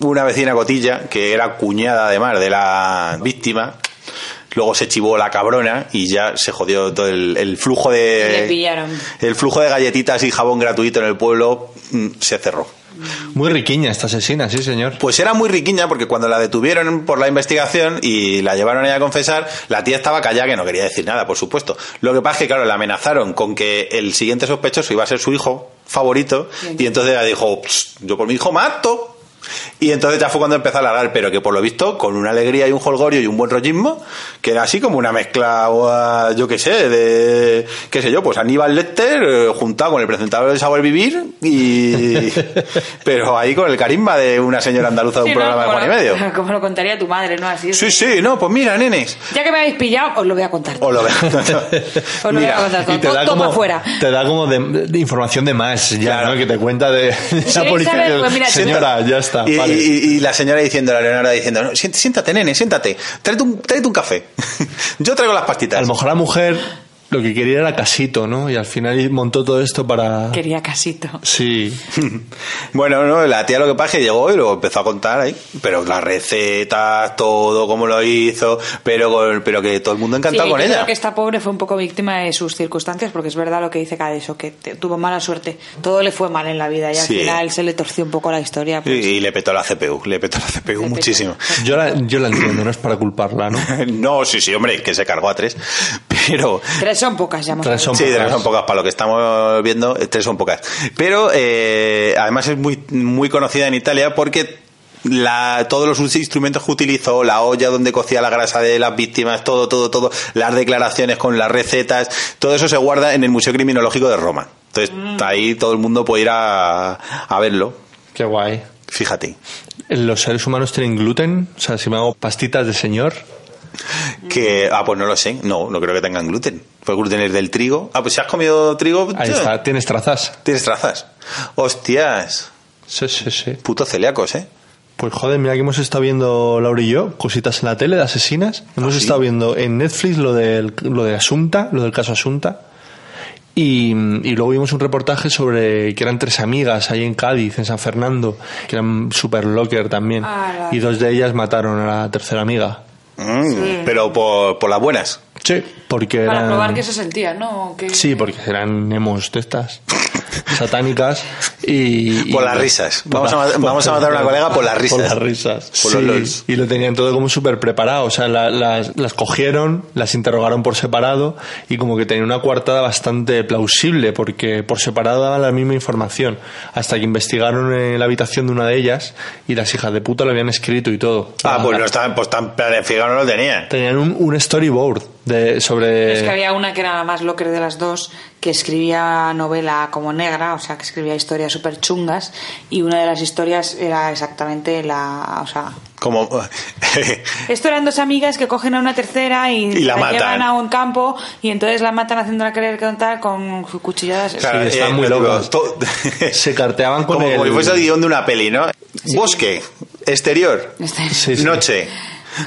una vecina cotilla, que era cuñada además de la víctima, luego se chivó la cabrona y ya se jodió todo el, el flujo de... le pillaron. El flujo de galletitas y jabón gratuito en el pueblo mm, se cerró. Muy riquiña esta asesina, sí, señor. Pues era muy riquiña porque cuando la detuvieron por la investigación y la llevaron ella a confesar, la tía estaba callada que no quería decir nada, por supuesto. Lo que pasa es que, claro, la amenazaron con que el siguiente sospechoso iba a ser su hijo favorito y entonces ella dijo, "Psst, yo por mi hijo mato. Y entonces ya fue cuando empezó a alargar, pero que por lo visto, con una alegría y un holgorio y un buen rollismo, que era así como una mezcla, o, yo qué sé, de, qué sé yo, pues Aníbal Lecter eh, juntado con el presentador de Saber Vivir y... pero ahí con el carisma de una señora andaluza de un Sí, ¿no? programa de Como Juan y Medio. Como lo contaría tu madre, ¿no? Así. Sí, sí, no, pues mira, nenes. Ya que me habéis pillado, os lo voy a contar. O lo ve- Os lo voy a contar todo. Y te da todo como, para afuera. te da como de, de información de más, ya, Claro. ¿no? Que te cuenta de esa ¿Queréis policía. saber? Pues mira, Señora, ya está. Y, vale. y- y la señora diciendo, la Leonora diciendo, "No, siéntate, siéntate, nene, siéntate, tráete un, tráete un café. Yo traigo las pastitas. A lo mejor la mujer lo que quería era casito, ¿no? Y al final montó todo esto para... Quería casito. Sí. Bueno, no, la tía lo que pasa es que llegó y lo empezó a contar ahí, pero las recetas, todo, cómo lo hizo, pero, con- pero que todo el mundo encantado Sí, con yo ella. creo que esta pobre fue un poco víctima de sus circunstancias, porque es verdad lo que dice Cadeso, que te- tuvo mala suerte. Todo le fue mal en la vida y al Sí. final se le torció un poco la historia. Y, pues. y le petó la CPU, le petó la CPU petó. muchísimo. Yo la, yo la entiendo, no es para culparla, ¿no? No, sí, sí, hombre, que se cargó a tres, pero... Tres son pocas, ya Tres son Sí, pocas. tres son pocas para lo que estamos viendo, eh, tres son pocas. Pero eh, además es muy, muy conocida en Italia porque la, todos los instrumentos que utilizó, la olla donde cocía la grasa de las víctimas, todo, todo, todo, las declaraciones con las recetas, todo eso se guarda en el Museo Criminológico de Roma. Entonces, ahí todo el mundo puede ir a, a verlo. Qué guay. Fíjate. ¿Los seres humanos tienen gluten? O sea, si me hago pastitas de señor. Que, ah, pues no lo sé. No, no creo que tengan gluten. Pues gluten es del trigo. Ah, pues si has comido trigo. Ahí está, tienes trazas. Tienes trazas. Hostias. Sí, sí, sí. Putos celíacos, ¿eh? Pues joder, mira que hemos estado viendo Laura y yo cositas en la tele de asesinas. Hemos ¿sí? estado viendo en Netflix lo del lo de Asunta, lo del caso Asunta. Y, y luego vimos un reportaje sobre que eran tres amigas ahí en Cádiz, en San Fernando, que eran super locker también. Ah, Y dos de ellas mataron a la tercera amiga. Mm, Sí. Pero por, por las buenas. Sí, porque Para eran... probar que se sentía, ¿no? Que- Sí, porque eran emos de estas satánicas y... Por y- las risas. por Vamos a la- ma- vamos a matar a una colega por las risas. Por las risas. Por los Sí, lols. y lo tenían todo como súper preparado. O sea, la- las, las cogieron, las interrogaron por separado y como que tenían una coartada bastante plausible porque por separado daban la misma información. Hasta que investigaron en la habitación de una de ellas y las hijas de puta lo habían escrito y todo. Ah, pues La- no estaban, pues tan planificado no lo tenían. Tenían un, un storyboard de, sobre... Es que había una que era la más locker de las dos, que escribía novela como negra, o sea, que escribía historias súper chungas, y una de las historias era exactamente la... O sea, Como. esto eran dos amigas que cogen a una tercera y, Y la matan. llevan a un campo y entonces la matan haciéndola querer contar con cuchilladas. Claro, Sí, están eh, muy to- Se carteaban con como, el... como si fuese el guion de una peli, ¿no? Bosque, exterior, Este- Sí, sí. noche.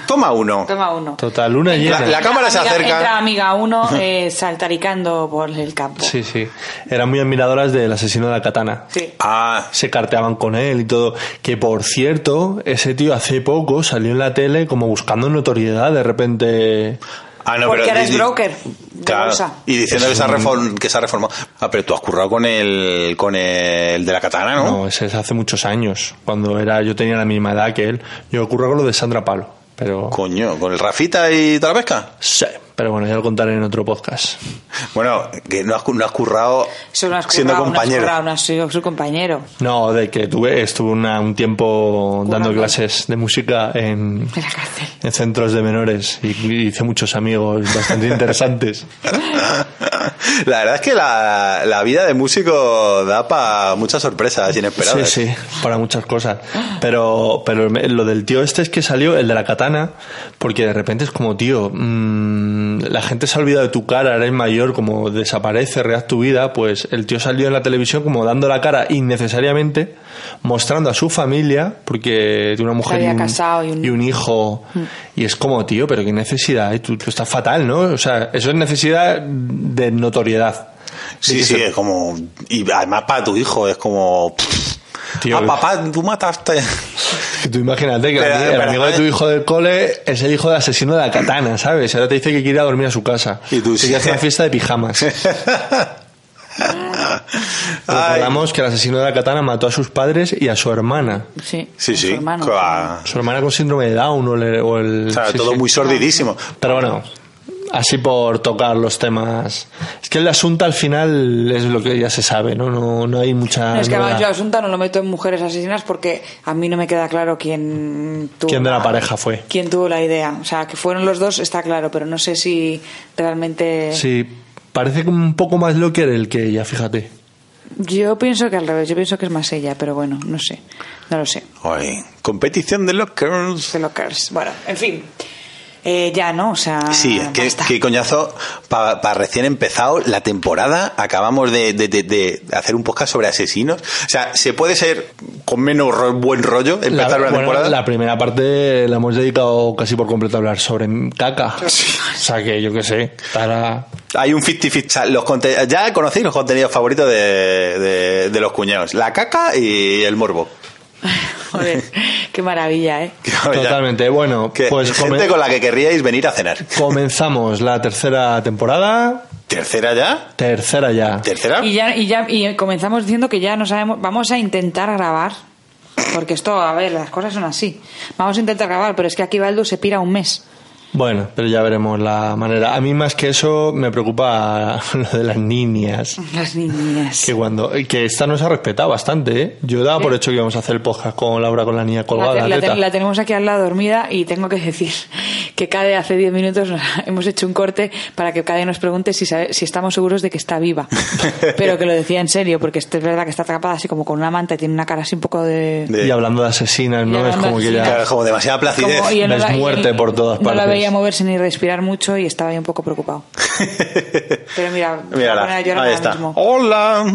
Toma uno. Toma uno. Total, luna llena. La- la cámara se Amiga- acerca. Entra amiga uno eh, saltaricando por el campo. Sí, sí. Eran muy admiradoras del asesino de la katana. Sí. Ah, Se carteaban con él y todo. Que por cierto, ese tío hace poco salió en la tele como buscando notoriedad. De repente. ah, no, Porque pero. eres broker de Claro, bolsa. y diciendo que se, ha reform- que se ha reformado. Ah, pero tú has currado con el, con el de la katana, ¿no? No, ese es hace muchos años. Cuando era yo tenía la misma edad que él. Yo ocurrió con lo de Sandra Palo. Pero. Coño, con el Rafita y toda la pesca. Sí, pero bueno, ya lo contaré en otro podcast. Bueno, que no has, cu- no has currado no has siendo currado, no has compañero. currado, no has sido su compañero. No, de que tuve, estuve una- un tiempo dando clases de música en, En la cárcel. en centros de menores y hice muchos amigos bastante interesantes. La verdad es que la, la vida de músico da para muchas sorpresas inesperadas. Sí, sí, para muchas cosas. Pero, pero lo del tío este es que salió, el de la katana, porque de repente es como, tío, mm, la gente se ha olvidado de tu cara, eres mayor, como desaparece, reaz tu vida, pues el tío salió en la televisión como dando la cara innecesariamente, mostrando a su familia, porque tiene una mujer y un, casado y un- hijo, y es como, tío, pero qué necesidad, ¿eh? tú, tú estás fatal, ¿no? O sea, eso es necesidad de notoriedad. Sí, De sí, es como. Y además para tu hijo es como. Tío, ah, papá, tú mataste. Que tú imagínate que el Pero- ami- el, pero- amigo de tu hijo del cole es el hijo del asesino de la katana, ¿sabes? Ahora te dice que quiere ir a dormir a su casa. Y tú sí. quiere hacer una fiesta de pijamas. Recordamos que el asesino de la katana mató a sus padres y a su hermana. Sí, Sí, sí. su hermano. claro. Su hermana con síndrome de Down o, le- o el... O sea, sí, todo sí. muy sordidísimo. Pero bueno, así por tocar los temas... Es que el asunto al final es lo que ya se sabe, ¿no? No, no hay mucha... No, es que además yo Asunta no lo meto en mujeres asesinas porque a mí no me queda claro quién tuvo ¿Quién de la pareja fue? quién tuvo la idea. O sea, que fueron los dos está claro, pero no sé si realmente... Sí, parece un poco más locker el que ella, fíjate. Yo pienso que al revés, yo pienso que es más ella, pero bueno, no sé, no lo sé. Ay, competición de lockers. The Lockers. Bueno, en fin. Eh, ya, ¿no? O sea. Sí, que, que coñazo, para recién empezado la temporada, acabamos de, de- de- de hacer un podcast sobre asesinos. O sea, ¿se puede ser con menos ro- buen rollo empezar La, una bueno, temporada? la primera parte la hemos dedicado casi por completo a hablar sobre caca. O sea que yo qué sé, para... Hay un 50-50. O sea, los ya conocéis los contenidos favoritos de, de- de los cuñados. La caca y el morbo. Joder, qué maravilla, ¿eh? Totalmente. Bueno, Que pues gente con la que querríais venir a cenar. comenzamos la tercera temporada. ¿Tercera ya? Tercera ya. ¿Tercera? Y ya, y ya y comenzamos diciendo que ya no sabemos. Vamos a intentar grabar. Porque esto, a ver, las cosas son así. Vamos a intentar grabar, pero es que aquí Baldu se pira un mes. Bueno, pero ya veremos la manera. A mí más que eso me preocupa lo de las niñas. Las niñas. Que cuando que esta nos ha respetado bastante, ¿eh? Yo daba por hecho que íbamos a hacer podcast con Laura con la niña colgada. La, la- la tenemos aquí al lado dormida y tengo que decir que Cade hace 10 minutos hemos hecho un corte para que Cade nos pregunte si, sabe- si estamos seguros de que está viva. Pero que lo decía en serio, porque esto es verdad que está atrapada así como con una manta y tiene una cara así un poco de... De- Y hablando de asesinas, ¿no? Es como que ya Claro, como demasiada placidez. como- no ves la- muerte por todas No partes. Veía moverse ni respirar mucho y estaba ahí un poco preocupado. Pero mira, Mírala, ahí está. mismo. Hola.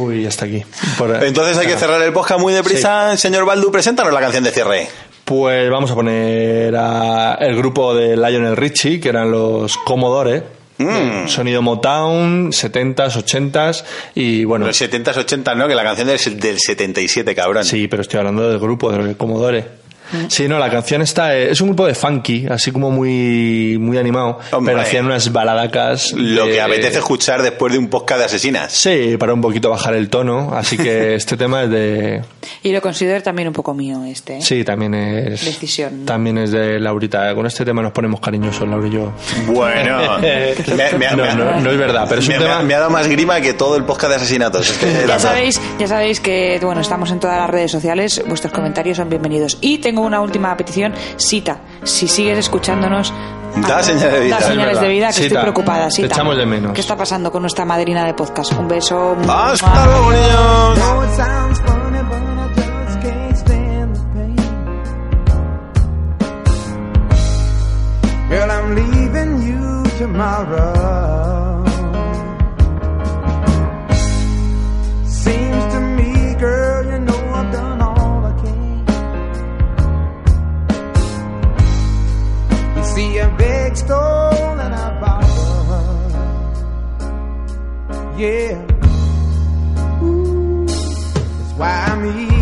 Uy, hasta aquí. Por- Entonces hay que cerrar el podcast muy deprisa. Señor Baldu, preséntanos la canción de cierre. Pues vamos a poner a el grupo de Lionel Richie, que eran los Commodore. Mm. Sonido Motown, 70s, 80s y bueno, Los 70s, 80s, ¿no? Que la canción es del 77, cabrón. sí, pero estoy hablando del grupo de Commodore. Sí, no, la canción está es un grupo de funky, así como muy muy animado, Hombre. pero hacían unas baladacas Lo de- que apetece escuchar después de un podcast de asesinas. Sí, para un poquito bajar el tono, así que este tema es de Y lo considero también un poco mío este. ¿eh? Sí, también es. Decisión. También es de Laurita. Con este tema nos ponemos cariñosos, Laura y yo. Bueno, me, me- No, no, no es verdad, pero es me, un me- tema. me ha dado más grima que todo el podcast de asesinatos. Es que Ya sabéis, ya sabéis que bueno, estamos en todas las redes sociales, vuestros comentarios son bienvenidos. Y tengo una última petición, Sita, si sigues escuchándonos, Da haz- señales de vida. da Es señales verdad. de vida, que Sita, estoy preocupada, te Sita. echamos de menos. ¿Qué está pasando con nuestra madrina de podcast? Un beso. Hasta luego, niños. Girl, I'm leaving you tomorrow. had stolen our bottle. Yeah, Ooh, that's why I'm here.